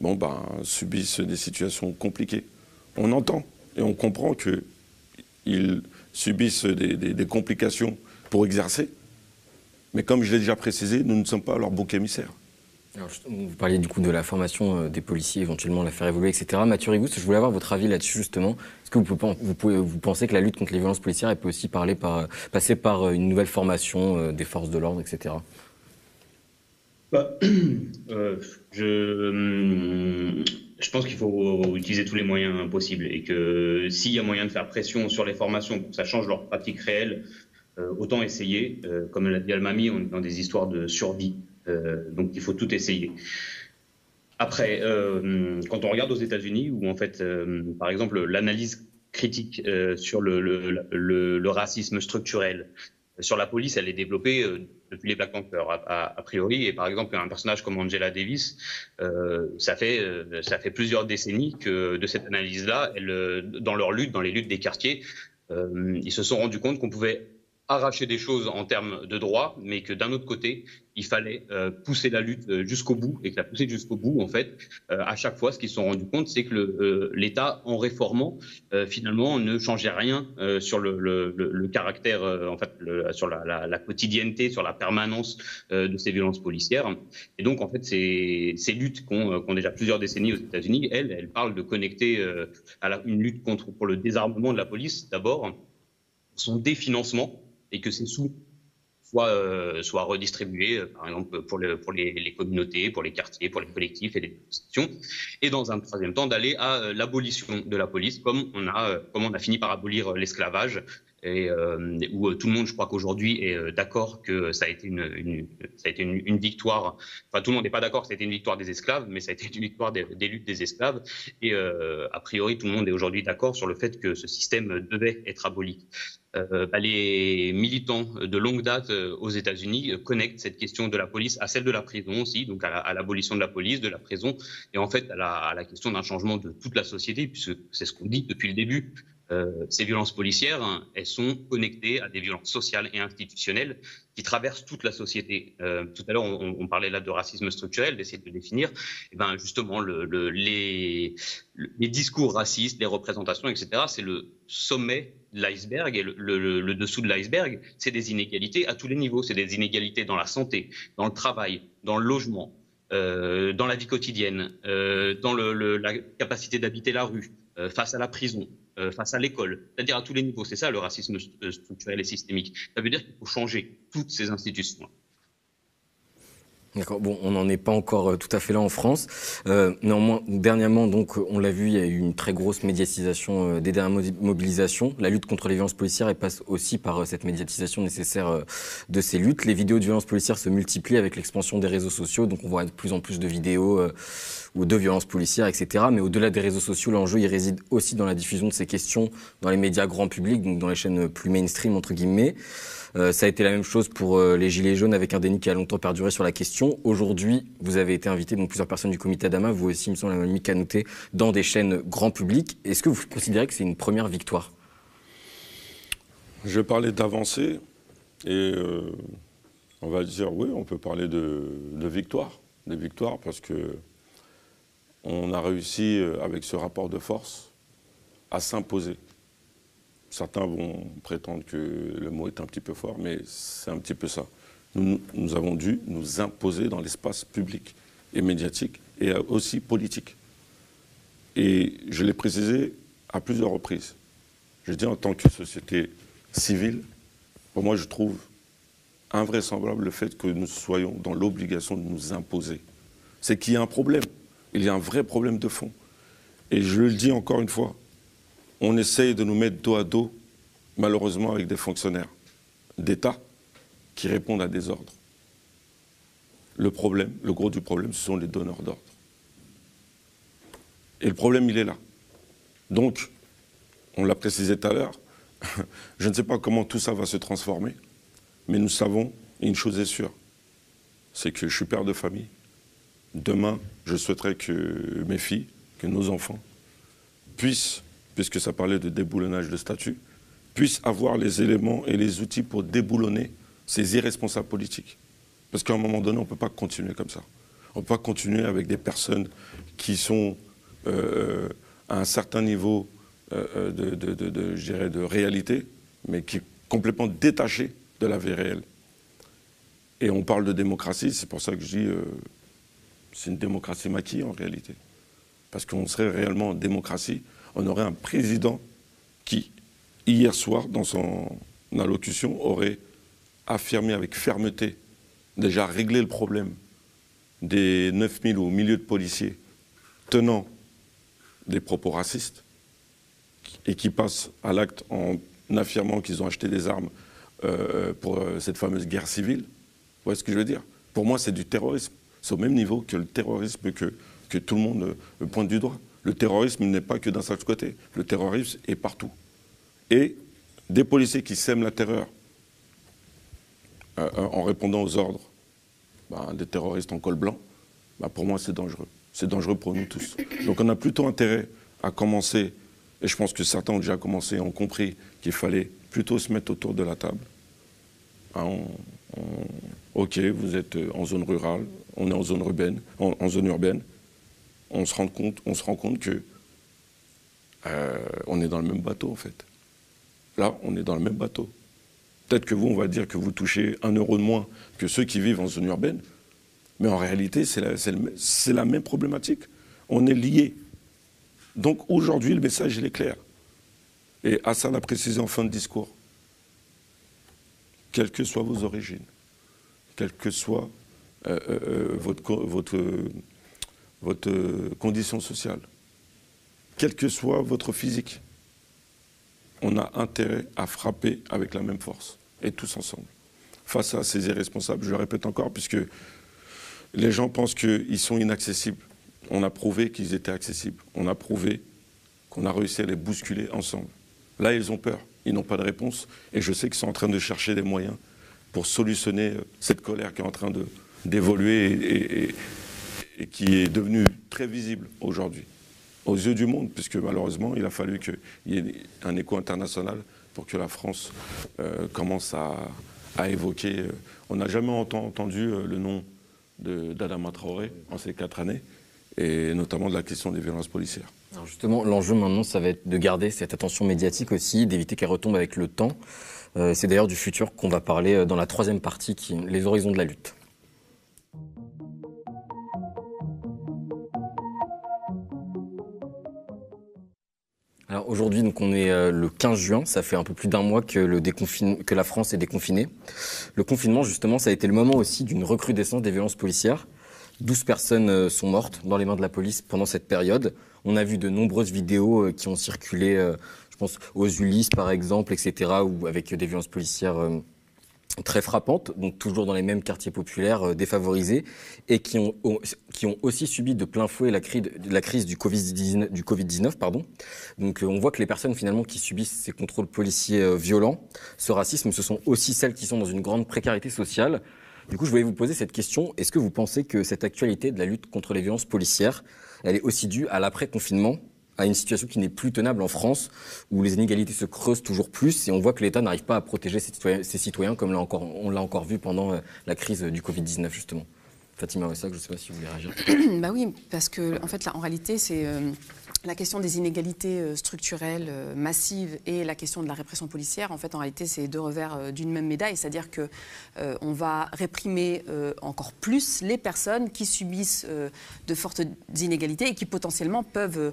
bon, ben, subissent des situations compliquées. On entend et on comprend qu'ils subissent des complications pour exercer. Mais comme je l'ai déjà précisé, nous ne sommes pas leur bouc émissaire. Vous parliez du coup de la formation euh, des policiers, éventuellement la faire évoluer, etc. Mathieu Rigous, je voulais avoir votre avis là-dessus justement. Est-ce que vous, pouvez, vous, pensez que la lutte contre les violences policières peut aussi parler par, passer par euh, une nouvelle formation euh, des forces de l'ordre, etc. Bah, *clears throat* je, hum, je pense qu'il faut utiliser tous les moyens possibles et que s'il y a moyen de faire pression sur les formations pour que ça change leur pratique réelle, autant essayer. comme l'a dit Almami, on est dans des histoires de survie. Euh, donc il faut tout essayer. Après, euh, quand on regarde aux États-Unis, où en fait, euh, par exemple, l'analyse critique sur le, racisme structurel sur la police, elle est développée depuis les Black Panthers, a, priori. Et par exemple, un personnage comme Angela Davis, ça, fait, ça fait plusieurs décennies que de cette analyse-là, dans leur lutte, dans les luttes des quartiers, ils se sont rendus compte qu'on pouvait arracher des choses en termes de droit, mais que d'un autre côté, il fallait euh, pousser la lutte euh, jusqu'au bout et que la pousser jusqu'au bout, en fait, euh, à chaque fois, ce qu'ils se sont rendus compte, c'est que l'État, en réformant, finalement, ne changeait rien sur le, le, le, caractère, en fait, sur la, la, la, quotidienneté, sur la permanence de ces violences policières. Et donc, en fait, ces, ces luttes qu'ont qu déjà plusieurs décennies aux États-Unis, elles, elles parlent de connecter à la, une lutte contre pour le désarmement de la police, d'abord, son définancement et que ces sous soient, euh, redistribués, euh, par exemple pour, le, pour les, communautés, pour les quartiers, pour les collectifs et les institutions, et dans un troisième temps d'aller à euh, l'abolition de la police, comme on a, fini par abolir l'esclavage, où tout le monde, je crois qu'aujourd'hui est d'accord que ça a été une, victoire. Enfin, tout le monde n'est pas d'accord que ça a été une victoire des esclaves, mais ça a été une victoire des luttes des esclaves. Et a priori, tout le monde est aujourd'hui d'accord sur le fait que ce système devait être aboli. Euh, bah, les militants de longue date euh, aux États-Unis euh, connectent cette question de la police à celle de la prison aussi, donc à l'abolition de la police, de la prison, et en fait à la, question d'un changement de toute la société, puisque c'est ce qu'on dit depuis le début. Ces violences policières, hein, elles sont connectées à des violences sociales et institutionnelles qui traversent toute la société. Tout à l'heure, on, parlait là de racisme structurel, d'essayer de le définir. Et eh ben justement, le, le, les, discours racistes, les représentations, etc., c'est le sommet l'iceberg et le, dessous de l'iceberg, c'est des inégalités à tous les niveaux. C'est des inégalités dans la santé, dans le travail, dans le logement, euh, dans la vie quotidienne, euh, dans la capacité d'habiter la rue, euh, face à la prison, face à l'école, c'est-à-dire à tous les niveaux. C'est ça le racisme structurel et systémique. Ça veut dire qu'il faut changer toutes ces institutions. D'accord. Bon, on n'en est pas encore euh, tout à fait là en France. Euh, néanmoins, dernièrement, donc, on l'a vu, il y a eu une très grosse médiatisation euh, des dernières mobilisations. La lutte contre les violences policières, passe aussi par euh, cette médiatisation nécessaire euh, de ces luttes. Les vidéos de violences policières se multiplient avec l'expansion des réseaux sociaux, donc on voit de plus en plus de vidéos euh, ou de violences policières, etc. Mais au-delà des réseaux sociaux, l'enjeu, il réside aussi dans la diffusion de ces questions dans les médias grand public, donc dans les chaînes plus mainstream, entre guillemets. Euh, ça a été la même chose pour euh, les Gilets jaunes avec un déni qui a longtemps perduré sur la question. Aujourd'hui, vous avez été invité, donc plusieurs personnes du comité Adama, vous aussi, il me semble, Mme Canouté, dans des chaînes grand public. Est-ce que vous considérez que c'est une première victoire? Je parlais d'avancée et euh, on va dire oui, on peut parler de, de victoire. Des victoires parce que on a réussi avec ce rapport de force à s'imposer. Certains vont prétendre que le mot est un petit peu fort, mais c'est un petit peu ça. Nous, avons dû nous imposer dans l'espace public et médiatique et aussi politique. Et je l'ai précisé à plusieurs reprises. Je dis en tant que société civile, moi je trouve invraisemblable le fait que nous soyons dans l'obligation de nous imposer. C'est qu'il y a un problème. Il y a un vrai problème de fond. Et je le dis encore une fois, on essaye de nous mettre dos à dos, malheureusement, avec des fonctionnaires d'État qui répondent à des ordres. Le problème, le gros du problème, ce sont les donneurs d'ordre. Et le problème, il est là. Donc, on l'a précisé tout à l'heure, *laughs* je ne sais pas comment tout ça va se transformer, mais nous savons, une chose est sûre, c'est que je suis père de famille. Demain, je souhaiterais que mes filles, que nos enfants, puissent puisque ça parlait de déboulonnage de statut, puissent avoir les éléments et les outils pour déboulonner ces irresponsables politiques. Parce qu'à un moment donné, on ne peut pas continuer comme ça. On ne peut pas continuer avec des personnes qui sont euh, à un certain niveau euh, de, de, de, de, réalité, mais qui est complètement détachées de la vie réelle. Et on parle de démocratie, c'est pour ça que je dis euh, c'est une démocratie maquille en réalité. Parce qu'on serait réellement en démocratie on aurait un président qui, hier soir, dans son allocution, aurait affirmé avec fermeté, déjà réglé le problème des 9000 ou milieux de policiers tenant des propos racistes et qui passent à l'acte en affirmant qu'ils ont acheté des armes euh, pour euh, cette fameuse guerre civile. Vous voyez ce que je veux dire? Pour moi, c'est du terrorisme. C'est au même niveau que le terrorisme que, que tout le monde euh, pointe du doigt. Le terrorisme n'est pas que d'un seul côté. Le terrorisme est partout. Et des policiers qui sèment la terreur euh, en répondant aux ordres ben, des terroristes en col blanc, ben, pour moi c'est dangereux. C'est dangereux pour nous tous. Donc on a plutôt intérêt à commencer, et je pense que certains ont déjà commencé ont compris qu'il fallait plutôt se mettre autour de la table. Hein, ok, vous êtes en zone rurale, on est en zone urbaine, en zone urbaine on se rend compte, on que euh, on est dans le même bateau en fait. Là, on est dans le même bateau. Peut-être que vous, on va dire que vous touchez un euro de moins que ceux qui vivent en zone urbaine, mais en réalité, c'est la, même problématique. On est liés. Donc aujourd'hui, le message, il est clair. Et Hassan l'a précisé en fin de discours. Quelles que soient vos origines, quelle que soit euh, euh, votre votre condition sociale, quel que soit votre physique, on a intérêt à frapper avec la même force, et tous ensemble. Face à ces irresponsables, je le répète encore, puisque les gens pensent qu'ils sont inaccessibles. On a prouvé qu'ils étaient accessibles. On a prouvé qu'on a réussi à les bousculer ensemble. Là, ils ont peur. ils n'ont pas de réponse. Et je sais qu'ils sont en train de chercher des moyens pour solutionner euh, cette colère qui est en train d'évoluer et, qui est devenue très visible aujourd'hui aux yeux du monde, puisque malheureusement, il a fallu qu'il y ait un écho international pour que la France euh, commence à, évoquer. Euh, on n'a jamais entendu le nom d'Adama Traoré en ces quatre années, et notamment de la question des violences policières. Alors justement, l'enjeu maintenant, ça va être de garder cette attention médiatique aussi, d'éviter qu'elle retombe avec le temps. Euh, c'est d'ailleurs du futur qu'on va parler euh, dans la troisième partie, qui les horizons de la lutte. Alors aujourd'hui, donc on est euh, le 15 juin, ça fait un peu plus d'un mois que, le que la France est déconfinée. Le confinement, justement, ça a été le moment aussi d'une recrudescence des violences policières. 12 personnes sont mortes dans les mains de la police pendant cette période. On a vu de nombreuses vidéos euh, qui ont circulé, euh, je pense aux Ulysses par exemple, etc., ou avec des violences policières euh, très frappantes, donc toujours dans les mêmes quartiers populaires défavorisés, et qui ont, qui ont aussi subi de plein fouet la crise, du Covid-19. Du COVID pardon. Donc on voit que les personnes finalement qui subissent ces contrôles policiers violents, ce racisme, ce sont aussi celles qui sont dans une grande précarité sociale. Du coup, je voulais vous poser cette question. Est-ce que vous pensez que cette actualité de la lutte contre les violences policières, elle est aussi due à l'après-confinement, à une situation qui n'est plus tenable en France, où les inégalités se creusent toujours plus et on voit que l'État n'arrive pas à protéger ses citoyens, comme on l'a encore vu pendant euh, la crise du Covid-19, justement. Fatima Wassak, je ne sais pas si vous voulez réagir. *coughs* bah oui, parce que en fait, là, en réalité, c'est euh, la question des inégalités euh, structurelles euh, massives et la question de la répression policière, en fait, en réalité, c'est deux revers euh, d'une même médaille. C'est-à-dire que on va réprimer encore plus les personnes qui subissent de fortes inégalités et qui potentiellement peuvent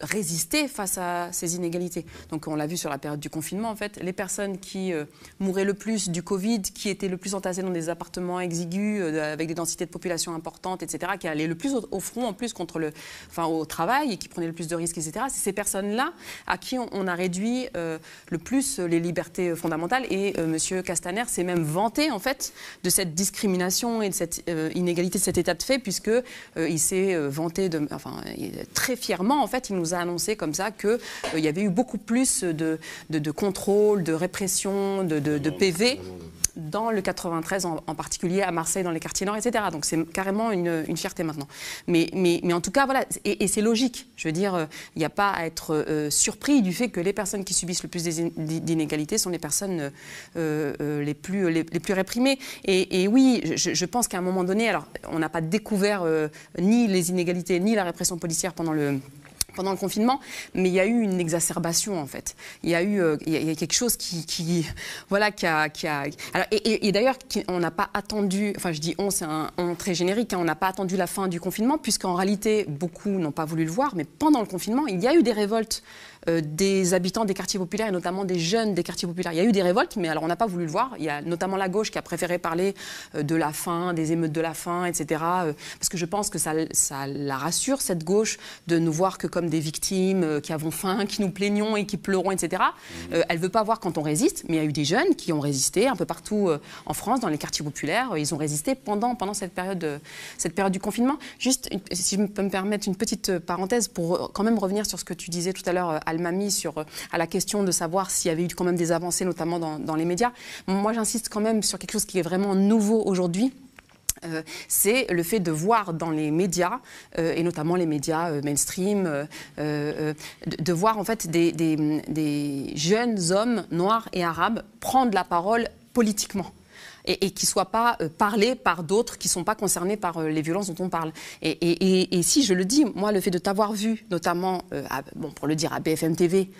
résister face à ces inégalités. Donc, on l'a vu sur la période du confinement, en fait, les personnes qui mouraient le plus du Covid, qui étaient le plus entassées dans des appartements exigus avec des densités de population importantes, etc., qui allaient le plus au, front en plus contre le, enfin, au travail et qui prenaient le plus de risques, etc. C'est ces personnes-là à qui on, a réduit euh, le plus les libertés fondamentales. Et euh, M. Castaner s'est même vanté, en fait, de cette discrimination et de cette euh, inégalité, de cet état de fait, puisqu'il il s'est vanté, de, enfin, très fièrement, en fait, il nous a annoncé comme ça qu'il il y avait eu beaucoup plus de, de, contrôle, de répression, de, de PV dans le 93 en, particulier, à Marseille, dans les quartiers nord, etc. Donc c'est carrément une, fierté maintenant. Mais, mais, mais, en tout cas, voilà, et, c'est logique. Je veux dire, euh, il n'y a pas à être euh, surpris du fait que les personnes qui subissent le plus d'inégalités sont les personnes euh, les, plus, les, plus réprimées. Et, oui, je pense qu'à un moment donné, alors on n'a pas découvert ni les inégalités, ni la répression policière pendant le pendant le confinement, mais il y a eu une exacerbation en fait. Il y a eu euh, quelque chose qui, voilà qui a, qui a... et, d'ailleurs on n'a pas attendu, enfin je dis on c'est un on très générique, hein, on n'a pas attendu la fin du confinement puisqu'en réalité beaucoup n'ont pas voulu le voir, mais pendant le confinement il y a eu des révoltes euh, des habitants des quartiers populaires et notamment des jeunes des quartiers populaires. Il y a eu des révoltes, mais alors on n'a pas voulu le voir. Il y a notamment la gauche qui a préféré parler euh, de la faim, des émeutes de la faim, etc. Euh, parce que je pense que ça, ça la rassure, cette gauche, de nous voir que comme des victimes qui avons faim, qui nous plaignons et qui pleurons, etc. Mmh. elle ne veut pas voir quand on résiste, mais il y a eu des jeunes qui ont résisté un peu partout en France, dans les quartiers populaires. Ils ont résisté pendant, pendant cette, période, cette période du confinement. Juste, si je peux me permettre une petite parenthèse pour quand même revenir sur ce que tu disais tout à l'heure, m'a mis sur, euh, à la question de savoir s'il y avait eu quand même des avancées, notamment dans, les médias. Moi, j'insiste quand même sur quelque chose qui est vraiment nouveau aujourd'hui. Euh, c'est le fait de voir dans les médias, euh, et notamment les médias mainstream, de, voir en fait des, jeunes hommes noirs et arabes prendre la parole politiquement et, qui ne soient pas euh, parlés par d'autres qui ne sont pas concernés par euh, les violences dont on parle. Et, si je le dis, moi, le fait de t'avoir vu, notamment, euh, bon, pour le dire à BFM TV,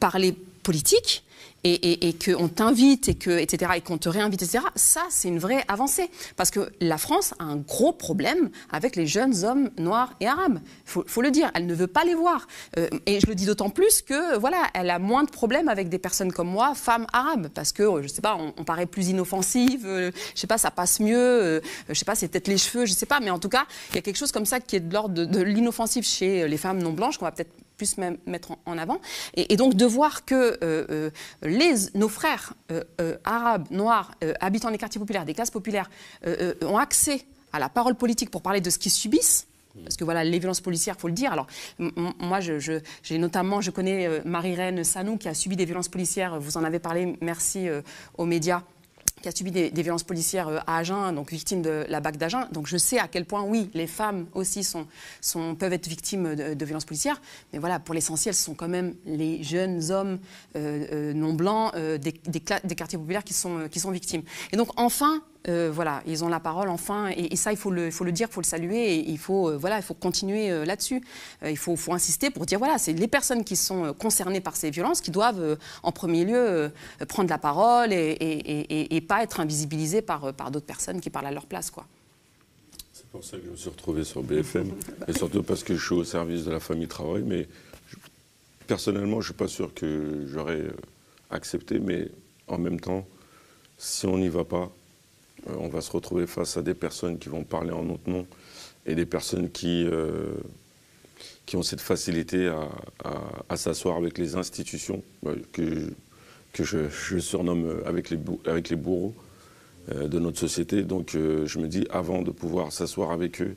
parler politique, et, qu'on t'invite et que etc et qu'on te réinvite etc ça c'est une vraie avancée. Parce que la France a un gros problème avec les jeunes hommes noirs et arabes. Faut, faut le dire elle ne veut pas les voir. Euh, et je le dis d'autant plus que voilà elle a moins de problèmes avec des personnes comme moi femmes arabes. Parce que je sais pas on, paraît plus inoffensive euh, je sais pas ça passe mieux euh, je sais pas c'est peut-être les cheveux je sais pas. Mais en tout cas il y a quelque chose comme ça qui est de l'ordre de, de l'inoffensive chez les femmes non blanches qu'on va peut-être plus même mettre en, avant. Et, donc de voir que euh, euh, les, nos frères euh, arabes, noirs, habitant les quartiers populaires, des classes populaires, ont accès à la parole politique pour parler de ce qu'ils subissent, Parce que voilà, les violences policières, faut le dire. Alors, moi, je, j'ai notamment, je connais euh, Marie-Reine Sanou qui a subi des violences policières. Vous en avez parlé, merci euh, aux médias qui a subi des, violences policières euh, à Agen, donc victime de la BAC d'Agen. Donc je sais à quel point, oui, les femmes aussi sont, peuvent être victimes de, violences policières. Mais voilà, pour l'essentiel, ce sont quand même les jeunes hommes non blancs des, des, quartiers populaires qui sont, qui sont victimes. Et donc enfin, euh, voilà, ils ont la parole enfin, et, ça il faut le, faut le dire, il faut le saluer, et il faut, euh, voilà, il faut continuer euh, là-dessus. il faut, insister pour dire voilà, c'est les personnes qui sont concernées par ces violences qui doivent en premier lieu prendre la parole et, et, pas être invisibilisées par, par d'autres personnes qui parlent à leur place, quoi. C'est pour ça que je me suis retrouvé sur BFM, et surtout parce que je suis au service de la famille travail, mais personnellement, je ne suis pas sûr que j'aurais accepté, mais en même temps, si on n'y va pas, on va se retrouver face à des personnes qui vont parler en notre nom et des personnes qui, euh, ont cette facilité à, s'asseoir avec les institutions euh, que, je, surnomme avec les, avec les bourreaux de notre société. Donc je me dis, avant de pouvoir s'asseoir avec eux,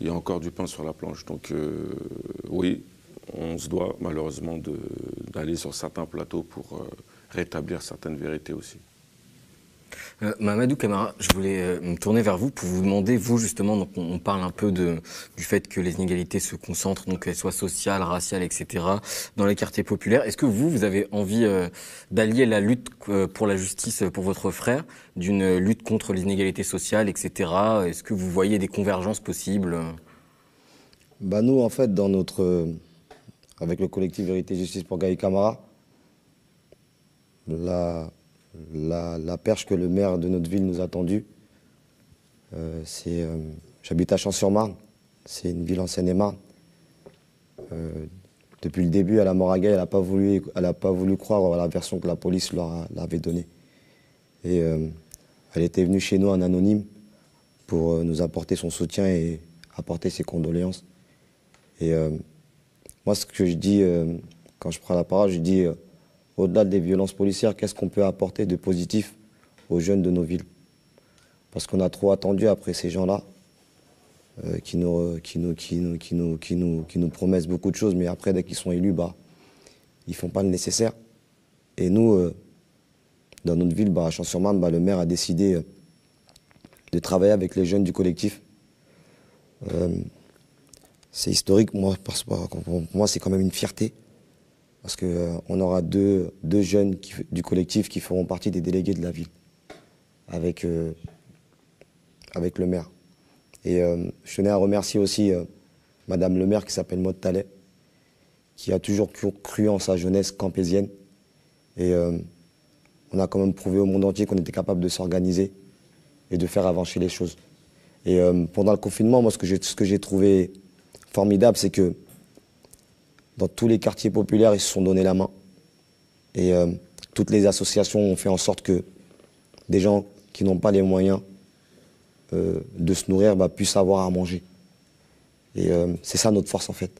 il y a encore du pain sur la planche. Donc oui, on se doit malheureusement d'aller sur certains plateaux pour rétablir certaines vérités aussi. Euh, Mamadou Camara, je voulais euh, me tourner vers vous pour vous demander, vous justement, on, parle un peu du fait que les inégalités se concentrent, donc qu'elles soient sociales, raciales, etc., dans les quartiers populaires. Est-ce que vous, vous avez envie euh, d'allier la lutte pour la justice pour votre frère d'une lutte contre les inégalités sociales, etc. Est-ce que vous voyez des convergences possibles? Bah Nous, en fait, dans notre, avec le collectif Vérité Justice pour Gaï Camara, la, perche que le maire de notre ville nous a tendue. Euh, euh, j'habite à Champs-sur-Marne, c'est une ville en Seine-et-Marne. Euh, depuis le début, à la Moraga, elle n'a pas, voulu, pas voulu croire à la version que la police leur, avait donnée. Et elle était venue chez nous en anonyme pour nous apporter son soutien et apporter ses condoléances. Et moi, ce que je dis quand je prends la parole, je dis au-delà des violences policières, qu'est-ce qu'on peut apporter de positif aux jeunes de nos villes? Parce qu'on a trop attendu après ces gens-là, euh, qui, nous, promettent beaucoup de choses, mais après, dès qu'ils sont élus, bah, ils ne font pas le nécessaire. Et nous, euh, dans notre ville, bah, à Champs-sur-Marne, bah, le maire a décidé euh, de travailler avec les jeunes du collectif. c'est historique, moi, parce, pour moi, c'est quand même une fierté parce qu'on euh, aura deux, deux jeunes du collectif qui feront partie des délégués de la ville, avec, euh, avec le maire. Et euh, je tenais à remercier aussi Madame le maire qui s'appelle Maud Talet, qui a toujours cru en sa jeunesse campésienne. Et on a quand même prouvé au monde entier qu'on était capable de s'organiser et de faire avancer les choses. Et pendant le confinement, moi, ce que j'ai trouvé formidable, c'est que dans tous les quartiers populaires, ils se sont donné la main. Et euh, toutes les associations ont fait en sorte que des gens qui n'ont pas les moyens euh, de se nourrir bah, puissent avoir à manger. Et euh, c'est ça notre force en fait.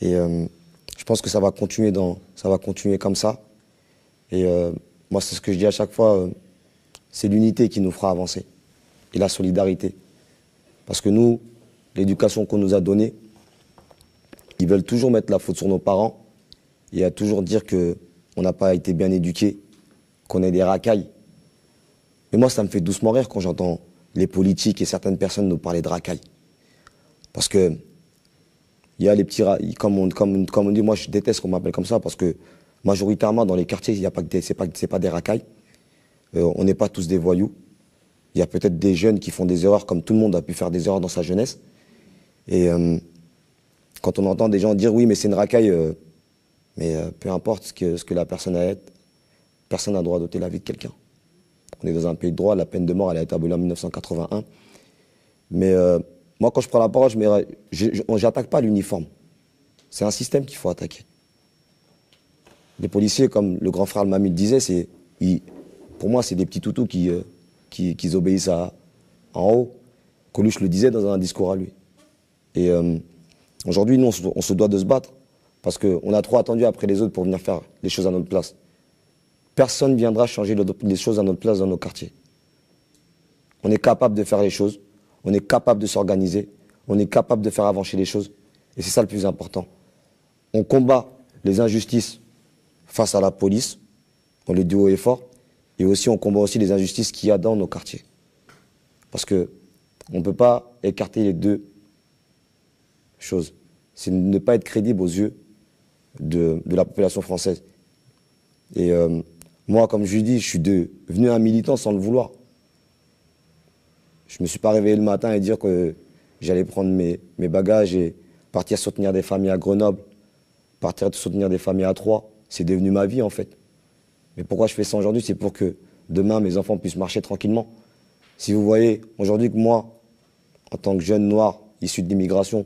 Et je pense que ça va continuer dans, ça va continuer comme ça. Et moi, c'est ce que je dis à chaque fois, c'est l'unité qui nous fera avancer et la solidarité. Parce que nous, l'éducation qu'on nous a donnée, ils veulent toujours mettre la faute sur nos parents et à toujours dire qu'on n'a pas été bien éduqués, qu'on est des racailles. Mais moi, ça me fait doucement rire quand j'entends les politiques et certaines personnes nous parler de racailles. Parce que il y a les petits comme on, comme, on dit, moi je déteste qu'on m'appelle comme ça parce que majoritairement dans les quartiers, il c'est pas pas des racailles. Euh, on n'est pas tous des voyous. Il y a peut-être des jeunes qui font des erreurs comme tout le monde a pu faire des erreurs dans sa jeunesse. Et euh, quand on entend des gens dire oui, mais c'est une racaille, euh, mais euh, peu importe ce que, la personne a été, personne n'a le droit d'ôter la vie de quelqu'un. On est dans un pays de droit, la peine de mort, elle a été abolie en 1981. Mais euh, moi, quand je prends la parole, je n'attaque pas l'uniforme. C'est un système qu'il faut attaquer. Les policiers, comme le grand frère Mamud disait, c'est, pour moi, c'est des petits toutous qui, qui, obéissent à, en haut. Coluche le disait dans un discours à lui. Et Aujourd'hui, nous, on se, doit de se battre parce qu'on a trop attendu après les autres pour venir faire les choses à notre place. Personne ne viendra changer les choses à notre place dans nos quartiers. On est capable de faire les choses, on est capable de s'organiser, on est capable de faire avancer les choses. Et c'est ça le plus important. On combat les injustices face à la police, on le dit haut et fort, et aussi on combat aussi les injustices qu'il y a dans nos quartiers. Parce que on ne peut pas écarter les deux choses. C'est ne pas être crédible aux yeux de, de la population française. Et euh, moi, comme je dis, je suis devenu un militant sans le vouloir. Je ne me suis pas réveillé le matin et dire que j'allais prendre mes, mes, bagages et partir soutenir des familles à Grenoble, partir soutenir des familles à Troyes. C'est devenu ma vie, en fait. Mais pourquoi je fais ça aujourd'hui? C'est pour que demain, mes enfants puissent marcher tranquillement. Si vous voyez, aujourd'hui que moi, en tant que jeune noir issu de l'immigration,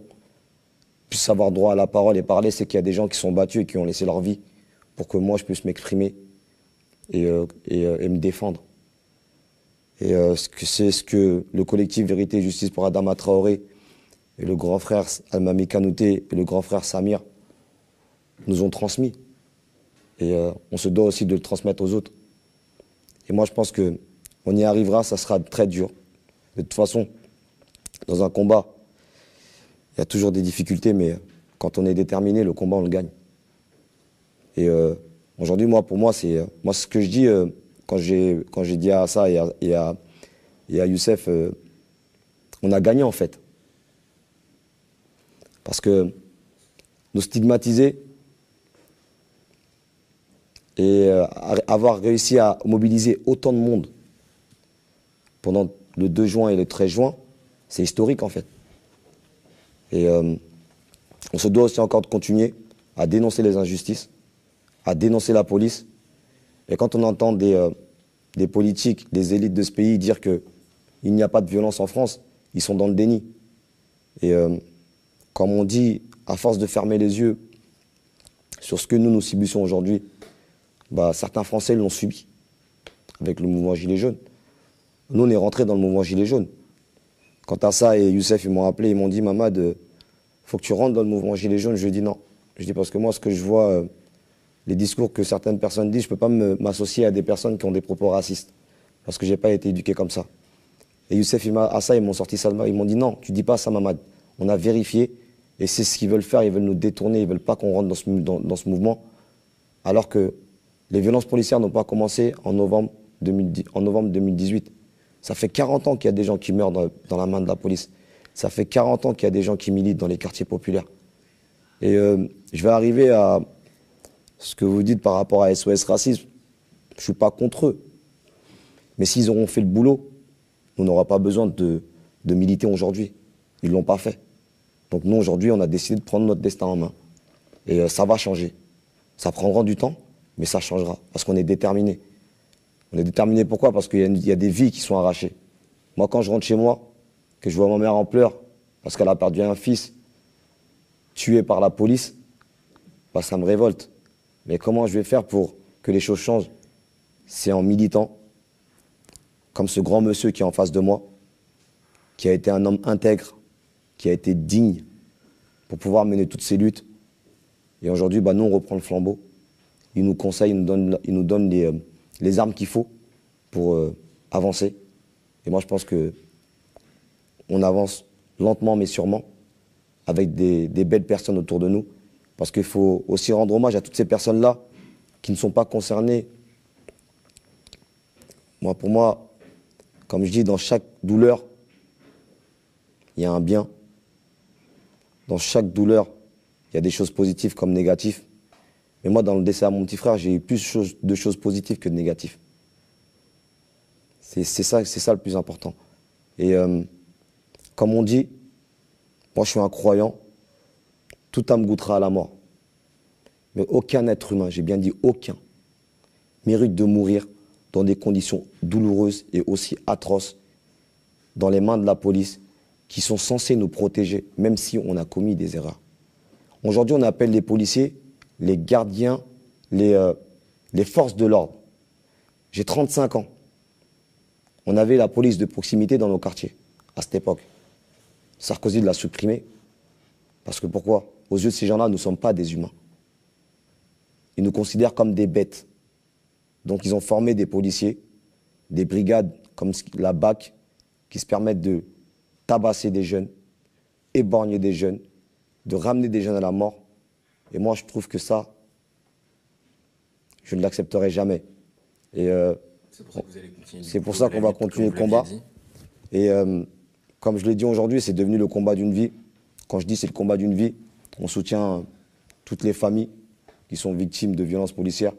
puisse avoir droit à la parole et parler, c'est qu'il y a des gens qui sont battus et qui ont laissé leur vie pour que moi je puisse m'exprimer et, euh, euh, et, me défendre. Et euh, c'est ce que le collectif Vérité et Justice pour Adama Traoré et le grand frère Almami Kanouté et le grand frère Samir nous ont transmis. Et on se doit aussi de le transmettre aux autres. Et moi je pense que on y arrivera, ça sera très dur. De toute façon, dans un combat, il y a toujours des difficultés, mais quand on est déterminé, le combat, on le gagne. Et euh, aujourd'hui, moi, pour moi, c'est euh, moi ce que je dis euh, quand j'ai dit à ça et à, et à, Youssef, on a gagné en fait, parce que nous stigmatiser et avoir réussi à mobiliser autant de monde pendant le 2 juin et le 13 juin, c'est historique en fait. Et euh, on se doit aussi encore de continuer à dénoncer les injustices, à dénoncer la police. Et quand on entend des, euh, politiques, des élites de ce pays dire qu'il n'y a pas de violence en France, ils sont dans le déni. Et euh, comme on dit, à force de fermer les yeux sur ce que nous nous subissons aujourd'hui, bah, certains Français l'ont subi avec le mouvement Gilets jaunes. Nous, on est rentrés dans le mouvement Gilets jaunes. Quant à ça, et Youssef, ils m'ont appelé, ils m'ont dit, Mamad, euh, faut que tu rentres dans le mouvement Gilets jaunes. Je lui ai dit non. Je dis parce que moi, ce que je vois, euh, les discours que certaines personnes disent, je ne peux pas m'associer à des personnes qui ont des propos racistes. Parce que je n'ai pas été éduqué comme ça. Et Youssef, à ça, ils m'ont sorti ça Ils m'ont dit non, tu dis pas ça, Mamad. On a vérifié, et c'est ce qu'ils veulent faire. Ils veulent nous détourner, ils veulent pas qu'on rentre dans ce, mouvement. Alors que les violences policières n'ont pas commencé en novembre, 2010, en novembre 2018. Ça fait 40 ans qu'il y a des gens qui meurent dans, la main de la police. Ça fait 40 ans qu'il y a des gens qui militent dans les quartiers populaires. Et euh, je vais arriver à ce que vous dites par rapport à SOS Racisme. Je ne suis pas contre eux. Mais s'ils auront fait le boulot, on n'aura pas besoin de, de militer aujourd'hui. Ils ne l'ont pas fait. Donc nous, aujourd'hui, on a décidé de prendre notre destin en main. Et euh, ça va changer. Ça prendra du temps, mais ça changera. Parce qu'on est déterminé. On est déterminé pourquoi? Parce qu'il y, a des vies qui sont arrachées. Moi, quand je rentre chez moi, que je vois ma mère en pleurs parce qu'elle a perdu un fils tué par la police, bah, ça me révolte. Mais comment je vais faire pour que les choses changent? C'est en militant, comme ce grand monsieur qui est en face de moi, qui a été un homme intègre, qui a été digne pour pouvoir mener toutes ces luttes. Et aujourd'hui, bah, nous, on reprend le flambeau. Il nous conseille, il nous donne, il nous donne les, euh, les armes qu'il faut pour euh, avancer. Et moi, je pense que on avance lentement mais sûrement avec des, des belles personnes autour de nous. Parce qu'il faut aussi rendre hommage à toutes ces personnes-là qui ne sont pas concernées. Moi, pour moi, comme je dis, dans chaque douleur, il y a un bien. Dans chaque douleur, il y a des choses positives comme négatives. Mais moi, dans le décès à mon petit frère, j'ai eu plus de choses positives que de négatives. C'est ça, ça le plus important. Et euh, comme on dit, moi je suis un croyant, tout âme goûtera à la mort. Mais aucun être humain, j'ai bien dit aucun, mérite de mourir dans des conditions douloureuses et aussi atroces dans les mains de la police qui sont censées nous protéger, même si on a commis des erreurs. Aujourd'hui, on appelle les policiers les gardiens, les, euh, les forces de l'ordre. J'ai 35 ans. On avait la police de proximité dans nos quartiers à cette époque. Sarkozy l'a supprimé. Parce que pourquoi? Aux yeux de ces gens-là, nous ne sommes pas des humains. Ils nous considèrent comme des bêtes. Donc ils ont formé des policiers, des brigades comme la BAC, qui se permettent de tabasser des jeunes éborgner des jeunes, de ramener des jeunes à la mort. Et moi, je trouve que ça, je ne l'accepterai jamais. Et euh, c'est pour ça qu'on va continuer le combat. Et euh, comme je l'ai dit aujourd'hui, c'est devenu le combat d'une vie. Quand je dis c'est le combat d'une vie, on soutient toutes les familles qui sont victimes de violences policières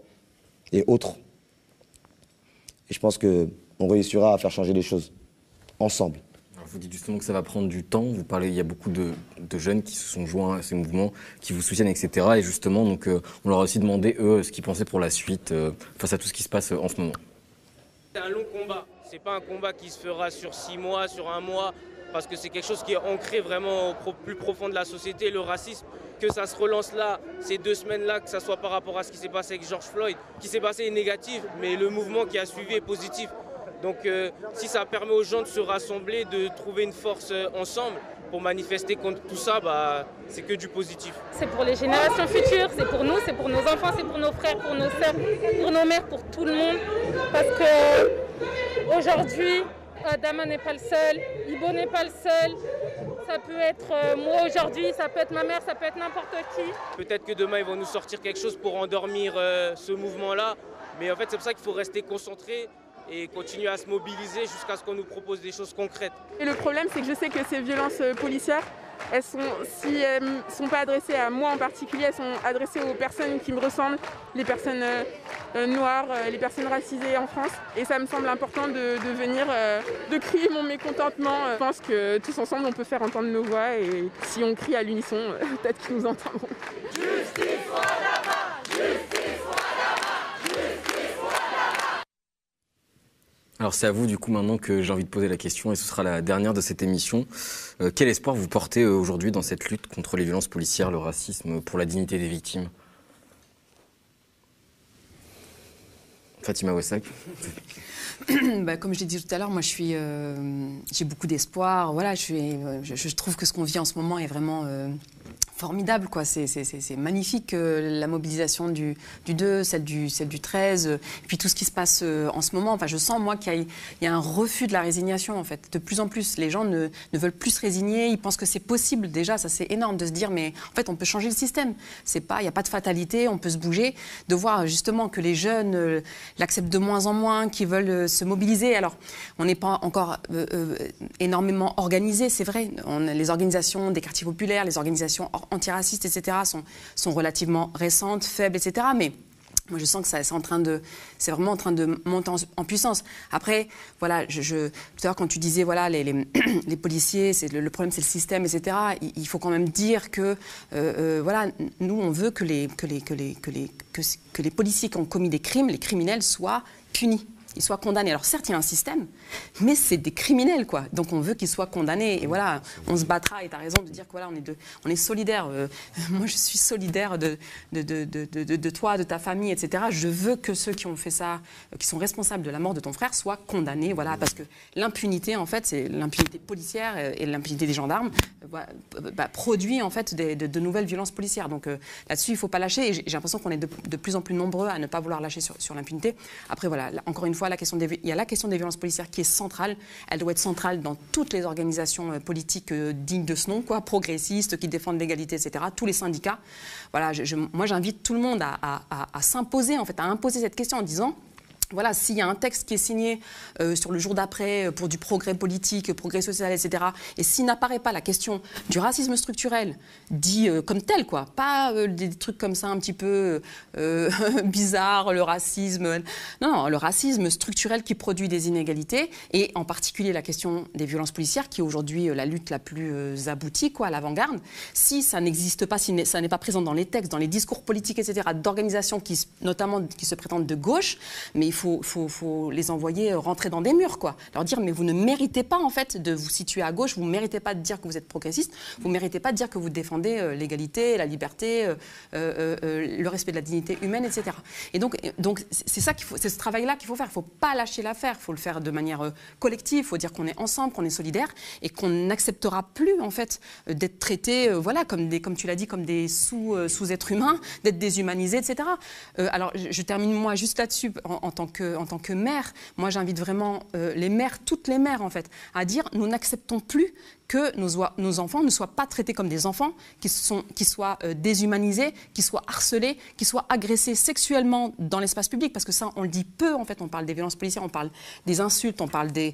et autres. Et je pense qu'on réussira à faire changer les choses ensemble. Vous dites justement que ça va prendre du temps. Vous parlez, il y a beaucoup de, jeunes qui se sont joints à ces mouvements, qui vous soutiennent, etc. Et justement, donc, euh, on leur a aussi demandé, eux, ce qu'ils pensaient pour la suite euh, face à tout ce qui se passe euh, en ce moment. C'est un long combat. C'est pas un combat qui se fera sur six mois, sur un mois, parce que c'est quelque chose qui est ancré vraiment au plus profond de la société, le racisme. Que ça se relance là, ces deux semaines-là, que ça soit par rapport à ce qui s'est passé avec George Floyd, qui s'est passé est négatif, mais le mouvement qui a suivi est positif. Donc euh, si ça permet aux gens de se rassembler, de trouver une force euh, ensemble pour manifester contre tout ça, bah, c'est que du positif. C'est pour les générations futures, c'est pour nous, c'est pour nos enfants, c'est pour nos frères, pour nos sœurs, pour nos mères, pour tout le monde. Parce que aujourd'hui, Adama n'est pas le seul, Ibo n'est pas le seul. Ça peut être euh, moi aujourd'hui, ça peut être ma mère, ça peut être n'importe qui. Peut-être que demain ils vont nous sortir quelque chose pour endormir euh, ce mouvement-là. Mais en fait, c'est pour ça qu'il faut rester concentré et continuer à se mobiliser jusqu'à ce qu'on nous propose des choses concrètes. Et le problème, c'est que je sais que ces violences euh, policières, elles sont, si elles ne sont pas adressées à moi en particulier, elles sont adressées aux personnes qui me ressemblent, les personnes euh, euh, noires, les personnes racisées en France. Et ça me semble important de, venir, de crier mon mécontentement. Je pense que tous ensemble, on peut faire entendre nos voix et si on crie à l'unisson, *laughs* peut-être qu'ils nous entendront. Justice Alors c'est à vous du coup maintenant que j'ai envie de poser la question et ce sera la dernière de cette émission. Euh, quel espoir vous portez euh, aujourd'hui dans cette lutte contre les violences policières, le racisme, pour la dignité des victimes? Fatima Wassak *coughs* bah, comme je l'ai dit tout à l'heure, moi je suis, euh, j'ai beaucoup d'espoir. Je, trouve que ce qu'on vit en ce moment est vraiment formidable, quoi. C'est magnifique euh, la mobilisation du, du, 2, celle du, celle du 13, euh, et puis tout ce qui se passe euh, en ce moment. Enfin, je sens, moi, qu'il y, y, a un refus de la résignation, en fait. De plus en plus, les gens ne, ne veulent plus se résigner, ils pensent que c'est possible. Déjà, ça c'est énorme de se dire, mais en fait, on peut changer le système. C'est pas, il n'y a pas de fatalité, on peut se bouger. De voir justement que les jeunes l'acceptent de moins en moins, qu'ils veulent se mobiliser. Alors, on n'est pas encore énormément organisé, c'est vrai. On, les organisations des quartiers populaires, les organisations antiracistes, etc., sont, sont relativement récentes, faibles, etc. Mais moi, je sens que ça, c'est en train de, c'est vraiment en train de monter en, puissance. Après, voilà, je, tout à l'heure quand tu disais, voilà, les, les, *clears throat* policiers, c'est le, problème, c'est le système, etc. Il, faut quand même dire que, euh, euh, voilà, nous, on veut que les, que les, que les, que les, que les policiers qui ont commis des crimes, les criminels, soient punis ils soient condamnés. Alors certes, il y a un système, mais c'est des criminels, quoi. Donc on veut qu'ils soient condamnés. Et voilà, on se battra. Et tu as raison de dire que voilà, on est, est solidaire. Euh, *laughs* moi, je suis solidaire de de, de, de, toi, de ta famille, etc. Je veux que ceux qui ont fait ça, euh, qui sont responsables de la mort de ton frère, soient condamnés. Voilà, parce que l'impunité, en fait, c'est l'impunité policière euh, et l'impunité des gendarmes, bah, produit en fait de, nouvelles violences policières. Donc là-dessus, il faut pas lâcher. Et j'ai l'impression qu'on est de, plus en plus nombreux à ne pas vouloir lâcher sur, sur l'impunité. Après, voilà, encore une fois, il y a la question des violences policières qui est centrale. Elle doit être centrale dans toutes les organisations euh, politiques euh, dignes de ce nom, quoi, progressistes, qui défendent l'égalité, etc. Tous les syndicats. Voilà, moi, j'invite tout le monde à, à s'imposer, en fait, à imposer cette question en disant voilà, s'il y a un texte qui est signé euh, sur le jour d'après euh, pour du progrès politique, progrès social, etc., et s'il n'apparaît pas la question du racisme structurel, dit euh, comme tel, quoi, pas des trucs comme ça un petit peu *laughs* bizarres, le racisme, non, non, le racisme structurel qui produit des inégalités, et en particulier la question des violences policières, qui est aujourd'hui la lutte la plus aboutie, quoi, à l'avant-garde, si ça n'existe pas, si ça n'est pas présent dans les textes, dans les discours politiques, etc., d'organisations qui, notamment qui se prétendent de gauche, mais il faut, faut, les envoyer rentrer dans des murs, quoi. Leur dire, mais vous ne méritez pas, en fait, de vous situer à gauche, vous ne méritez pas de dire que vous êtes progressiste, vous ne méritez pas de dire que vous défendez euh, l'égalité, la liberté, euh, euh, le respect de la dignité humaine, etc. Et donc, c'est ça c'est ce travail-là qu'il faut faire. Il ne faut pas lâcher l'affaire, il faut le faire de manière collective, il faut dire qu'on est ensemble, qu'on est solidaire et qu'on n'acceptera plus, en fait, d'être traité, voilà, comme, tu l'as dit, comme des sous, sous-êtres humains, d'être déshumanisés, etc. alors, je, termine moi juste là-dessus en, en tant en tant que maire, moi j'invite vraiment euh, les maires, toutes les maires en fait, à dire nous n'acceptons plus que nos, enfants ne soient pas traités comme des enfants, qu'ils qu soient euh, déshumanisés, qu'ils soient harcelés, qu'ils soient agressés sexuellement dans l'espace public, parce que ça, on le dit peu, en fait, on parle des violences policières, on parle des insultes, on parle des,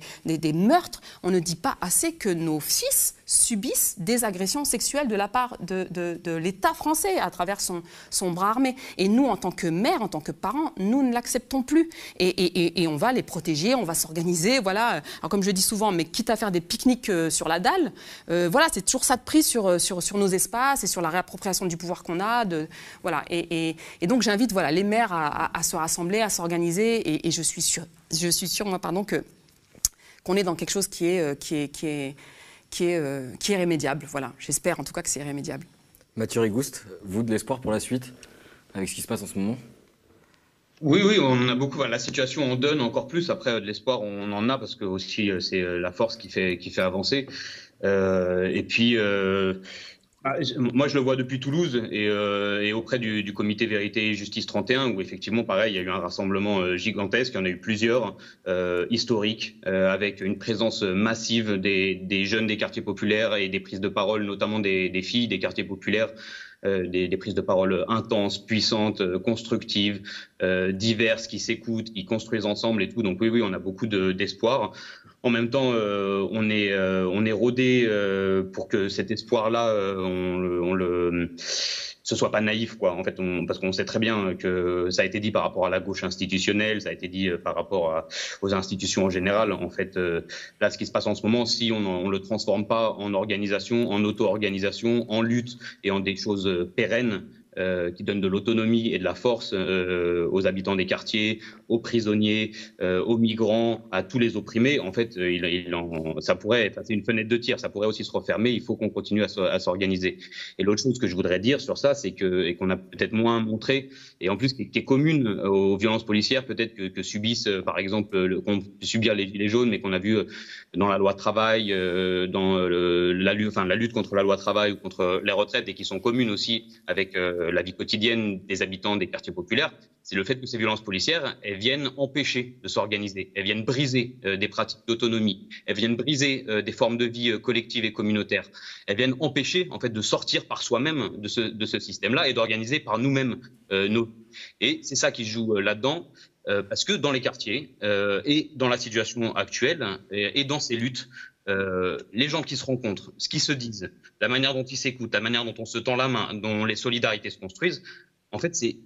meurtres, on ne dit pas assez que nos fils subissent des agressions sexuelles de la part de, l'État français à travers son, bras armé. Et nous, en tant que mère, en tant que parents, nous ne l'acceptons plus. Et, on va les protéger, on va s'organiser, voilà. Alors, comme je dis souvent, mais quitte à faire des pique-niques euh, sur la dalle, euh, voilà, c'est toujours ça de prise sur, euh, sur, sur, nos espaces et sur la réappropriation du pouvoir qu'on a. De, voilà. et, donc, j'invite voilà, les maires à, à, à se rassembler, à s'organiser. Et, je suis sûre, je suis sûre, moi, pardon, que qu'on est dans quelque chose qui est, euh, qui est, qui est qui est, qui est rémédiable. Voilà, j'espère en tout cas que c'est rémédiable. Mathieu Rigouste, vous de l'espoir pour la suite avec ce qui se passe en ce moment? Oui, oui, on a beaucoup. La situation en donne encore plus. Après, de l'espoir, on en a parce que aussi c'est la force qui fait qui fait avancer. Euh, et puis, euh, ah, moi, je le vois depuis Toulouse et, euh, et auprès du, du, comité Vérité et Justice 31, où effectivement, pareil, il y a eu un rassemblement euh, gigantesque. Il y en a eu plusieurs, euh, historiques, euh, avec une présence massive des, des, jeunes des quartiers populaires et des prises de parole, notamment des, des filles des quartiers populaires. Euh, des, des, prises de parole intenses, puissantes, constructives, diverses, qui s'écoutent, qui construisent ensemble et tout. Donc oui, oui, on a beaucoup d'espoir. En même temps, euh, on est euh, on est rodé euh, pour que cet espoir-là, on, le, on le ce soit pas naïf quoi. En fait on, parce qu'on sait très bien que ça a été dit par rapport à la gauche institutionnelle ça a été dit par rapport à, aux institutions en général. En fait là ce qui se passe en ce moment si on on le transforme pas en organisation en auto-organisation en lutte et en des choses pérennes euh, qui donne de l'autonomie et de la force euh, aux habitants des quartiers, aux prisonniers, euh, aux migrants, à tous les opprimés. En fait, il, il en, ça pourrait, c'est une fenêtre de tir, ça pourrait aussi se refermer. Il faut qu'on continue à, s'organiser. Et l'autre chose que je voudrais dire sur ça, c'est que et qu'on a peut-être moins montré, et en plus qui, est commune aux violences policières, peut-être que, que, subissent, par exemple, qu'on subir les gilets jaunes, mais qu'on a vu dans la loi travail, dans la, lutte, enfin, la lutte contre la loi travail ou contre les retraites, et qui sont communes aussi avec euh, la vie quotidienne des habitants des quartiers populaires, c'est le fait que ces violences policières, elles viennent empêcher de s'organiser, elles viennent briser euh, des pratiques d'autonomie, elles viennent briser euh, des formes de vie collectives et communautaires, elles viennent empêcher en fait de sortir par soi-même de ce, de ce système-là et d'organiser par nous-mêmes nos. Et c'est ça qui joue là-dedans. parce que dans les quartiers et dans la situation actuelle et dans ces luttes, euh, les gens qui se rencontrent, ce qu'ils se disent, la manière dont ils s'écoutent, la manière dont on se tend la main, dont les solidarités se construisent, en fait, c'est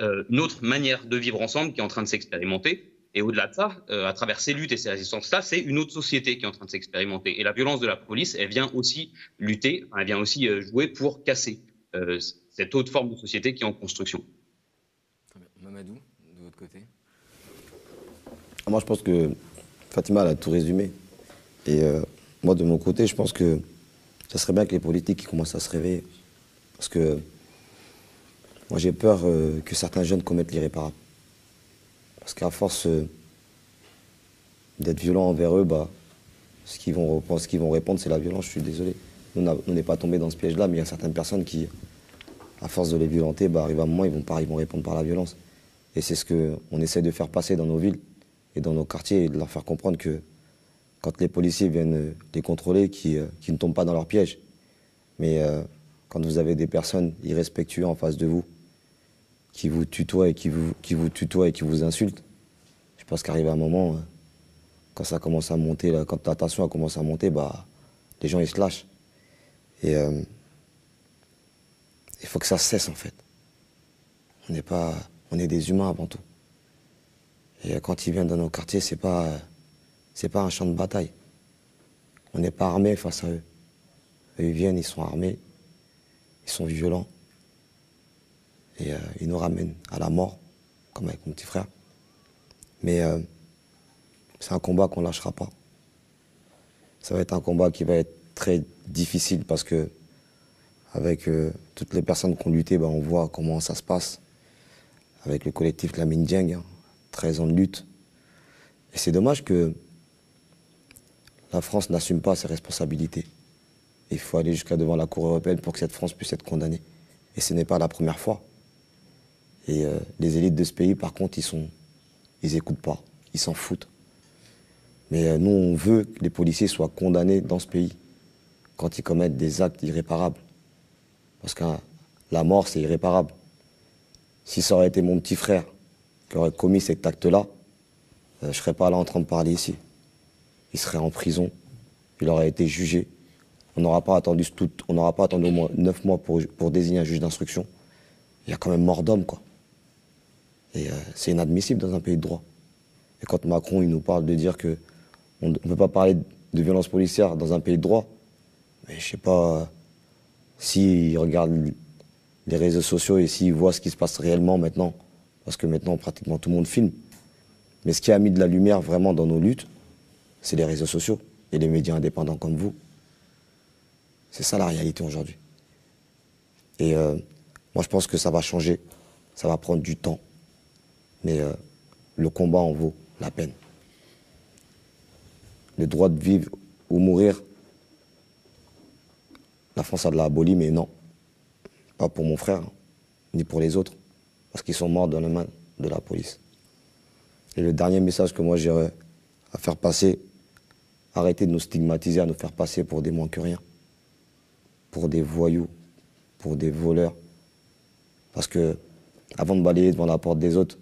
euh, notre manière de vivre ensemble qui est en train de s'expérimenter. Et au-delà de ça, euh, à travers ces luttes et ces résistances-là, c'est une autre société qui est en train de s'expérimenter. Et la violence de la police, elle vient aussi lutter, elle vient aussi jouer pour casser euh, cette autre forme de société qui est en construction. Mamadou, de votre côté Moi, je pense que Fatima a tout résumé. Et euh, moi, de mon côté, je pense que ça serait bien que les politiques commencent à se réveiller. Parce que moi, j'ai peur euh, que certains jeunes commettent l'irréparable. Parce qu'à force euh, d'être violents envers eux, bah, ce qu'ils vont, ce vont répondre, c'est la violence. Je suis désolé. Nous, on n'est pas tombé dans ce piège-là, mais il y a certaines personnes qui, à force de les violenter, bah, arrivent à un moment, ils vont, ils vont répondre par la violence. Et c'est ce qu'on essaie de faire passer dans nos villes et dans nos quartiers et de leur faire comprendre que quand les policiers viennent euh, les contrôler, qui, euh, qui ne tombent pas dans leur piège. Mais euh, quand vous avez des personnes irrespectueuses en face de vous, qui vous tutoient et qui vous, qui vous tutoient et qui vous insultent, je pense qu'arrive un moment, quand ça commence à monter, là, quand la tension commence à monter, bah, les gens ils se lâchent. Et il faut que ça cesse en fait. On n'est pas, on est des humains avant tout. Et quand ils viennent dans nos quartiers, c'est pas c'est pas un champ de bataille. On n'est pas armé face à eux. eux. Ils viennent, ils sont armés, ils sont violents. Et euh, ils nous ramènent à la mort, comme avec mon petit frère. Mais euh, c'est un combat qu'on ne lâchera pas. Ça va être un combat qui va être très difficile parce que, avec euh, toutes les personnes qui ont lutté, ben, on voit comment ça se passe. Avec le collectif La Dieng, hein, 13 ans de lutte. Et c'est dommage que la France n'assume pas ses responsabilités. Il faut aller jusqu'à devant la Cour européenne pour que cette France puisse être condamnée. Et ce n'est pas la première fois. Et euh, les élites de ce pays, par contre, ils sont, pas, ils s'en foutent. Mais euh, nous, on veut que les policiers soient condamnés dans ce pays quand ils commettent des actes irréparables. Parce que hein, la mort, c'est irréparable. Si ça aurait été mon petit frère qui aurait commis cet acte-là, euh, je ne serais pas là en train de parler ici. Il serait en prison, il aurait été jugé. On n'aura pas attendu au moins neuf mois pour, désigner un juge d'instruction. Il y a quand même mort d'homme. Et euh, c'est inadmissible dans un pays de droit. Et quand Macron il nous parle de dire que on ne peut pas parler de violence policière dans un pays de droit, mais je sais pas euh, s'il regarde les réseaux sociaux et s'il voit ce qui se passe réellement maintenant, parce que maintenant pratiquement tout le monde filme. Mais ce qui a mis de la lumière vraiment dans nos luttes, c'est les réseaux sociaux et les médias indépendants comme vous. C'est ça la réalité aujourd'hui. Et euh, moi je pense que ça va changer, ça va prendre du temps, mais euh, le combat en vaut la peine. Le droit de vivre ou mourir, la France a de la mais non. Pas pour mon frère, ni pour les autres, parce qu'ils sont morts dans les mains de la police. Et le dernier message que moi j'ai à faire passer, arrêtez de nous stigmatiser, à nous faire passer pour des moins que rien, pour des voyous, pour des voleurs. Parce que, avant de balayer devant la porte des autres,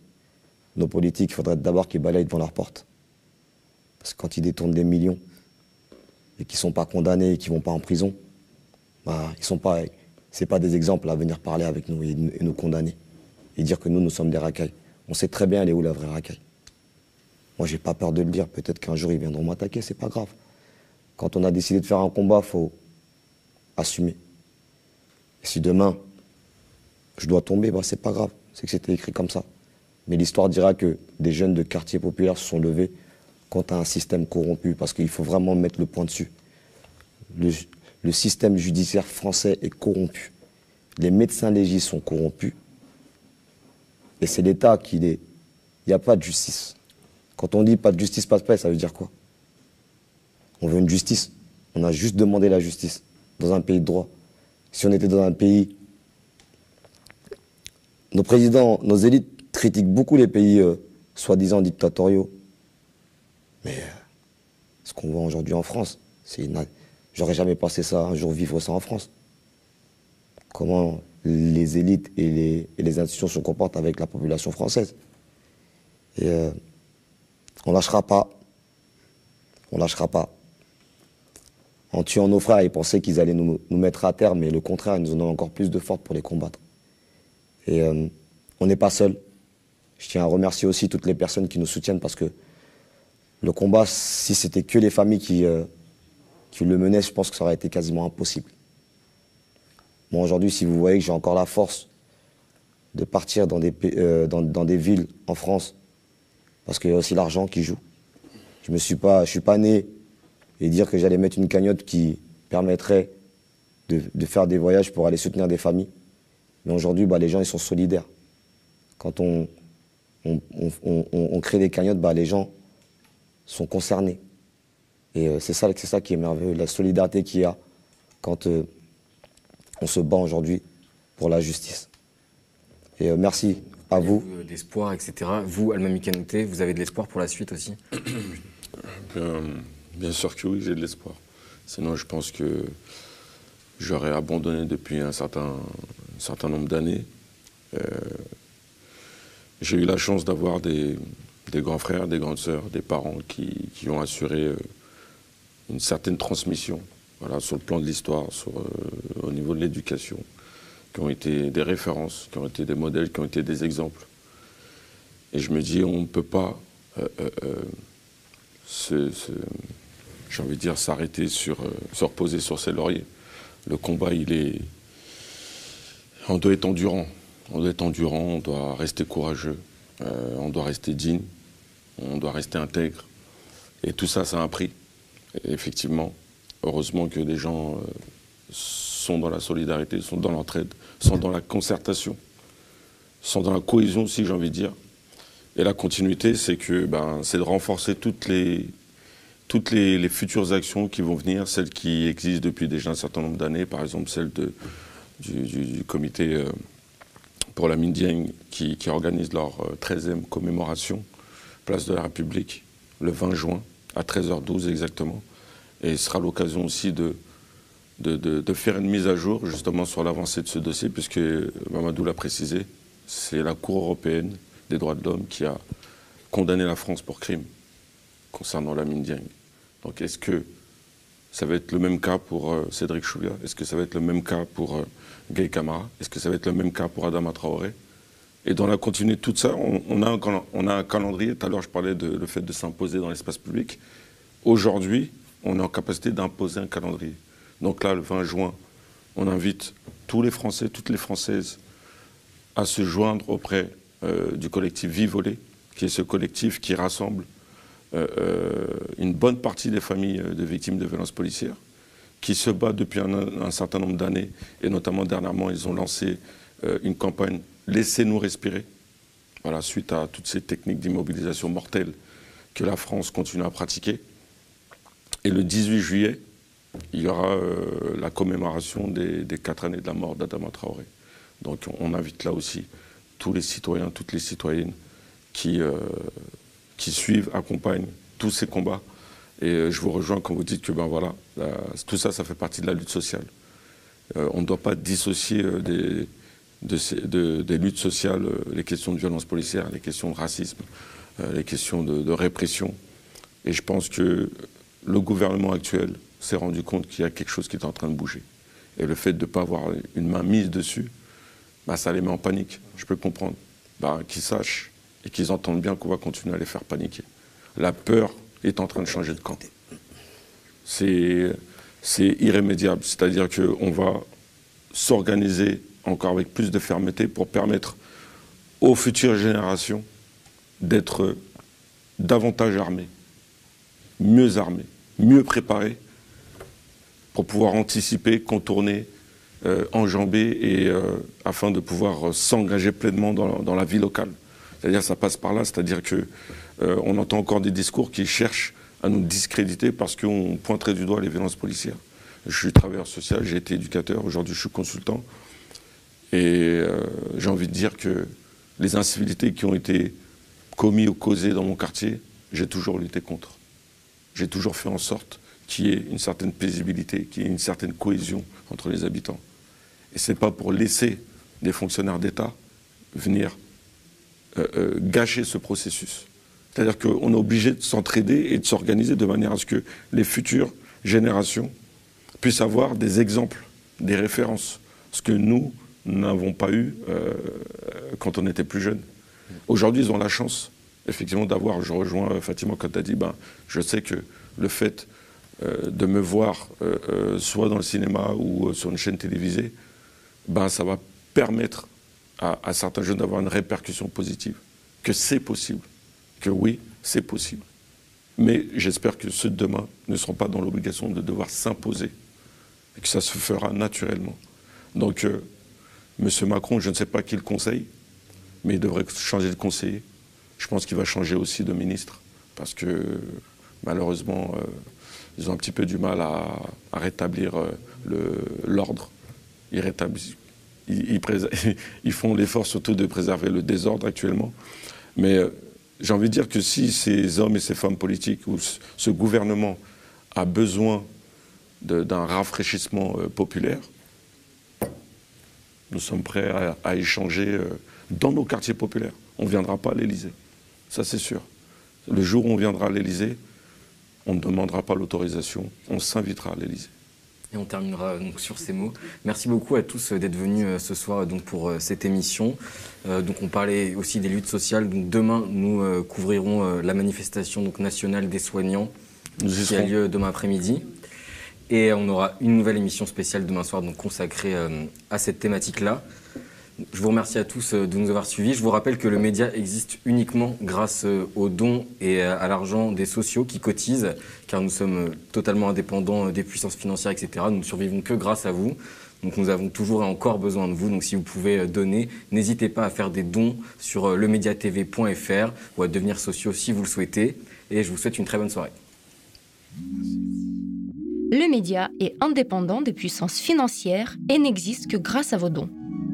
nos politiques, il faudrait d'abord qu'ils balayent devant leur porte. Parce que quand ils détournent des millions et qu'ils ne sont pas condamnés et qu'ils ne vont pas en prison, bah, ils sont pas, des exemples à venir parler avec nous et, nous condamner et dire que nous, nous sommes des racailles. On sait très bien elle est où la vraie racaille? Moi, j'ai pas peur de le dire. Peut-être qu'un jour ils viendront m'attaquer, c'est pas grave. Quand on a décidé de faire un combat, faut assumer. Si demain je dois tomber, bah, c'est pas grave. C'est que c'était écrit comme ça. Mais l'histoire dira que des jeunes de quartiers populaires se sont levés contre un système corrompu, parce qu'il faut vraiment mettre le point dessus. Le, système judiciaire français est corrompu. Les médecins légistes sont corrompus. Et c'est l'État qui est. Il n'y a pas de justice. Quand on dit pas de justice, pas de paix, ça veut dire quoi? On veut une justice. On a juste demandé la justice dans un pays de droit. Si on était dans un pays. Nos présidents, nos élites critiquent beaucoup les pays euh, soi-disant dictatoriaux. Mais euh, ce qu'on voit aujourd'hui en France, c'est j'aurais jamais passé ça un jour vivre ça en France. Comment les élites et les, institutions se comportent avec la population française. Euh, on lâchera pas. On lâchera pas. En tuant nos frères, ils pensaient qu'ils allaient nous, mettre à terre, mais le contraire, ils nous en donnent encore plus de force pour les combattre. Et euh, on n'est pas seul. Je tiens à remercier aussi toutes les personnes qui nous soutiennent parce que le combat, si c'était que les familles qui, euh, le menaient, je pense que ça aurait été quasiment impossible. Moi, aujourd'hui, si vous voyez que j'ai encore la force de partir dans des, euh, dans, des villes en France, parce qu'il y a aussi l'argent qui joue. Je ne suis, pas, né et dire que j'allais mettre une cagnotte qui permettrait de, faire des voyages pour aller soutenir des familles. Mais aujourd'hui, bah, les gens, ils sont solidaires. Quand on crée des cagnottes, bah, les gens, sont concernés. Et euh, c'est ça, ça qui est merveilleux, la solidarité qu'il y a quand euh, on se bat aujourd'hui pour la justice. Et euh, merci à vous. D'espoir, etc. Vous, Alma Mikanouté, vous avez de l'espoir pour la suite aussi? Bien, sûr que oui, j'ai de l'espoir. Sinon, je pense que j'aurais abandonné depuis un certain, un certain nombre d'années. j'ai eu la chance d'avoir des, des grands frères, des grandes sœurs, des parents qui, qui ont assuré euh, une certaine transmission voilà, sur le plan de l'histoire, euh, au niveau de l'éducation, qui ont été des références, qui ont été des modèles, qui ont été des exemples. Et je me dis, on ne peut pas, euh, envie de dire, s'arrêter sur, se reposer sur ses lauriers. Le combat, il est. On doit être endurant. On doit être endurant, on doit rester courageux, on doit rester digne on doit rester intègre. Et tout ça, ça a un prix. effectivement, heureusement que des gens euh, sont dans la solidarité, sont dans l'entraide, sont dans la concertation, sont dans la cohésion aussi, j'ai envie de dire. Et la continuité, c'est que ben, c'est de renforcer toutes les toutes les, futures actions qui vont venir, celles qui existent depuis déjà un certain nombre d'années, par exemple celle de, du, comité euh, pour la Mindieng qui, organise leur 13e euh, commémoration place de la République, le 20 juin, à 13h12 exactement. Et ce sera l'occasion aussi de, de, faire une mise à jour justement sur l'avancée de ce dossier, puisque Mamadou l'a précisé, c'est la Cour européenne des droits de l'homme qui a condamné la France pour crime concernant la mine. Donc est-ce que ça va être le même cas pour euh, Cédric Choulia Est-ce que ça va être le même cas pour euh, Gay Camara? Est-ce que ça va être le même cas pour Adama Traoré? Et dans la continuité de tout ça, on, a, un, on a un calendrier. Tout à l'heure, je parlais de le fait de s'imposer dans l'espace public. Aujourd'hui, on est en capacité d'imposer un calendrier. Donc là, le 20 juin, on invite tous les Français, toutes les Françaises à se joindre auprès euh, du collectif Vivolé, qui est ce collectif qui rassemble euh, euh, une bonne partie des familles de victimes de violences policières, qui se bat depuis un, certain nombre d'années, et notamment dernièrement, ils ont lancé une campagne Laissez-nous respirer, voilà, suite à toutes ces techniques d'immobilisation mortelle que la France continue à pratiquer. Et le 18 juillet, il y aura la commémoration des, quatre années de la mort d'Adama Traoré. Donc on invite là aussi tous les citoyens, toutes les citoyennes qui, euh, qui suivent, accompagnent tous ces combats. Et euh, je vous rejoins quand vous dites que ben voilà, tout ça, ça fait partie de la lutte sociale. Euh, on ne doit pas dissocier des, de des luttes sociales les questions de violence policière, les questions de racisme, les questions de, répression. Et je pense que le gouvernement actuel s'est rendu compte qu'il y a quelque chose qui est en train de bouger. Et le fait de ne pas avoir une main mise dessus, bah, ça les met en panique. Je peux comprendre. Bah, qu'ils sachent et qu'ils entendent bien qu'on va continuer à les faire paniquer. La peur est en train de changer de camp. C'est irrémédiable. C'est-à-dire qu'on va s'organiser encore avec plus de fermeté pour permettre aux futures générations d'être davantage armées, mieux armées, mieux préparées pour pouvoir anticiper, contourner euh, enjamber et euh, afin de pouvoir s'engager pleinement dans, la vie locale. C'est-à-dire ça passe par là, c'est-à-dire que euh, on entend encore des discours qui cherchent à nous discréditer parce qu'on pointerait du doigt les violences policières. Je suis travailleur social, j'ai été éducateur, aujourd'hui je suis consultant. Et j'ai envie de dire que les incivilités qui ont été commises ou causées dans mon quartier, j'ai toujours lutté contre. J'ai toujours fait en sorte qu'il y ait une certaine paisibilité, qu'il y ait une certaine cohésion entre les habitants. Et ce n'est pas pour laisser des fonctionnaires d'État venir euh, euh, gâcher ce processus. C'est-à-dire qu'on est obligé de s'entraider et de s'organiser de manière à ce que les futures générations puissent avoir des exemples, des références, ce que nous n'avons pas eu euh, quand on était plus jeunes. Aujourd'hui, ils ont la chance, effectivement, d'avoir, je rejoins Fatima quand tu as dit, ben, je sais que le fait de me voir soit dans le cinéma ou sur une chaîne télévisée, ben, ça va permettre à, certains jeunes d'avoir une répercussion positive, que c'est possible, que oui, c'est possible. Mais j'espère que ceux de demain ne seront pas dans l'obligation de devoir s'imposer et que ça se fera naturellement. Donc, euh, M. Macron, je ne sais pas qui le conseille, mais il devrait changer de conseiller. Je pense qu'il va changer aussi de ministre, parce que malheureusement, euh, ils ont un petit peu du mal à, rétablir euh, l'ordre *laughs* ils, font l'effort surtout de préserver le désordre actuellement. Mais euh, j'ai envie de dire que si ces hommes et ces femmes politiques ou ce gouvernement a besoin d'un rafraîchissement euh, populaire, nous sommes prêts à, échanger dans nos quartiers populaires. On ne viendra pas à l'Élysée, ça c'est sûr. Le jour où on viendra à l'Élysée, on ne demandera pas l'autorisation, on s'invitera à l'Élysée. Et on terminera donc sur ces mots. Merci beaucoup à tous d'être venus euh, ce soir donc pour euh, cette émission. Euh, donc on parlait aussi des luttes sociales. Donc demain nous couvrirons la manifestation donc nationale des soignants qui a lieu demain après-midi. Et on aura une nouvelle émission spéciale demain soir donc consacrée à cette thématique-là. Je vous remercie à tous euh, de nous avoir suivis. Je vous rappelle que le média existe uniquement grâce euh, aux dons et à l'argent des sociaux qui cotisent, car nous sommes euh, totalement indépendants des puissances financières, etc. Nous ne survivons que grâce à vous. Donc nous avons toujours et encore besoin de vous. Donc si vous pouvez donner, n'hésitez pas à faire des dons sur lemediatv.fr ou à devenir sociaux si vous le souhaitez. Et je vous souhaite une très bonne soirée. Le média est indépendant des puissances financières et n'existe que grâce à vos dons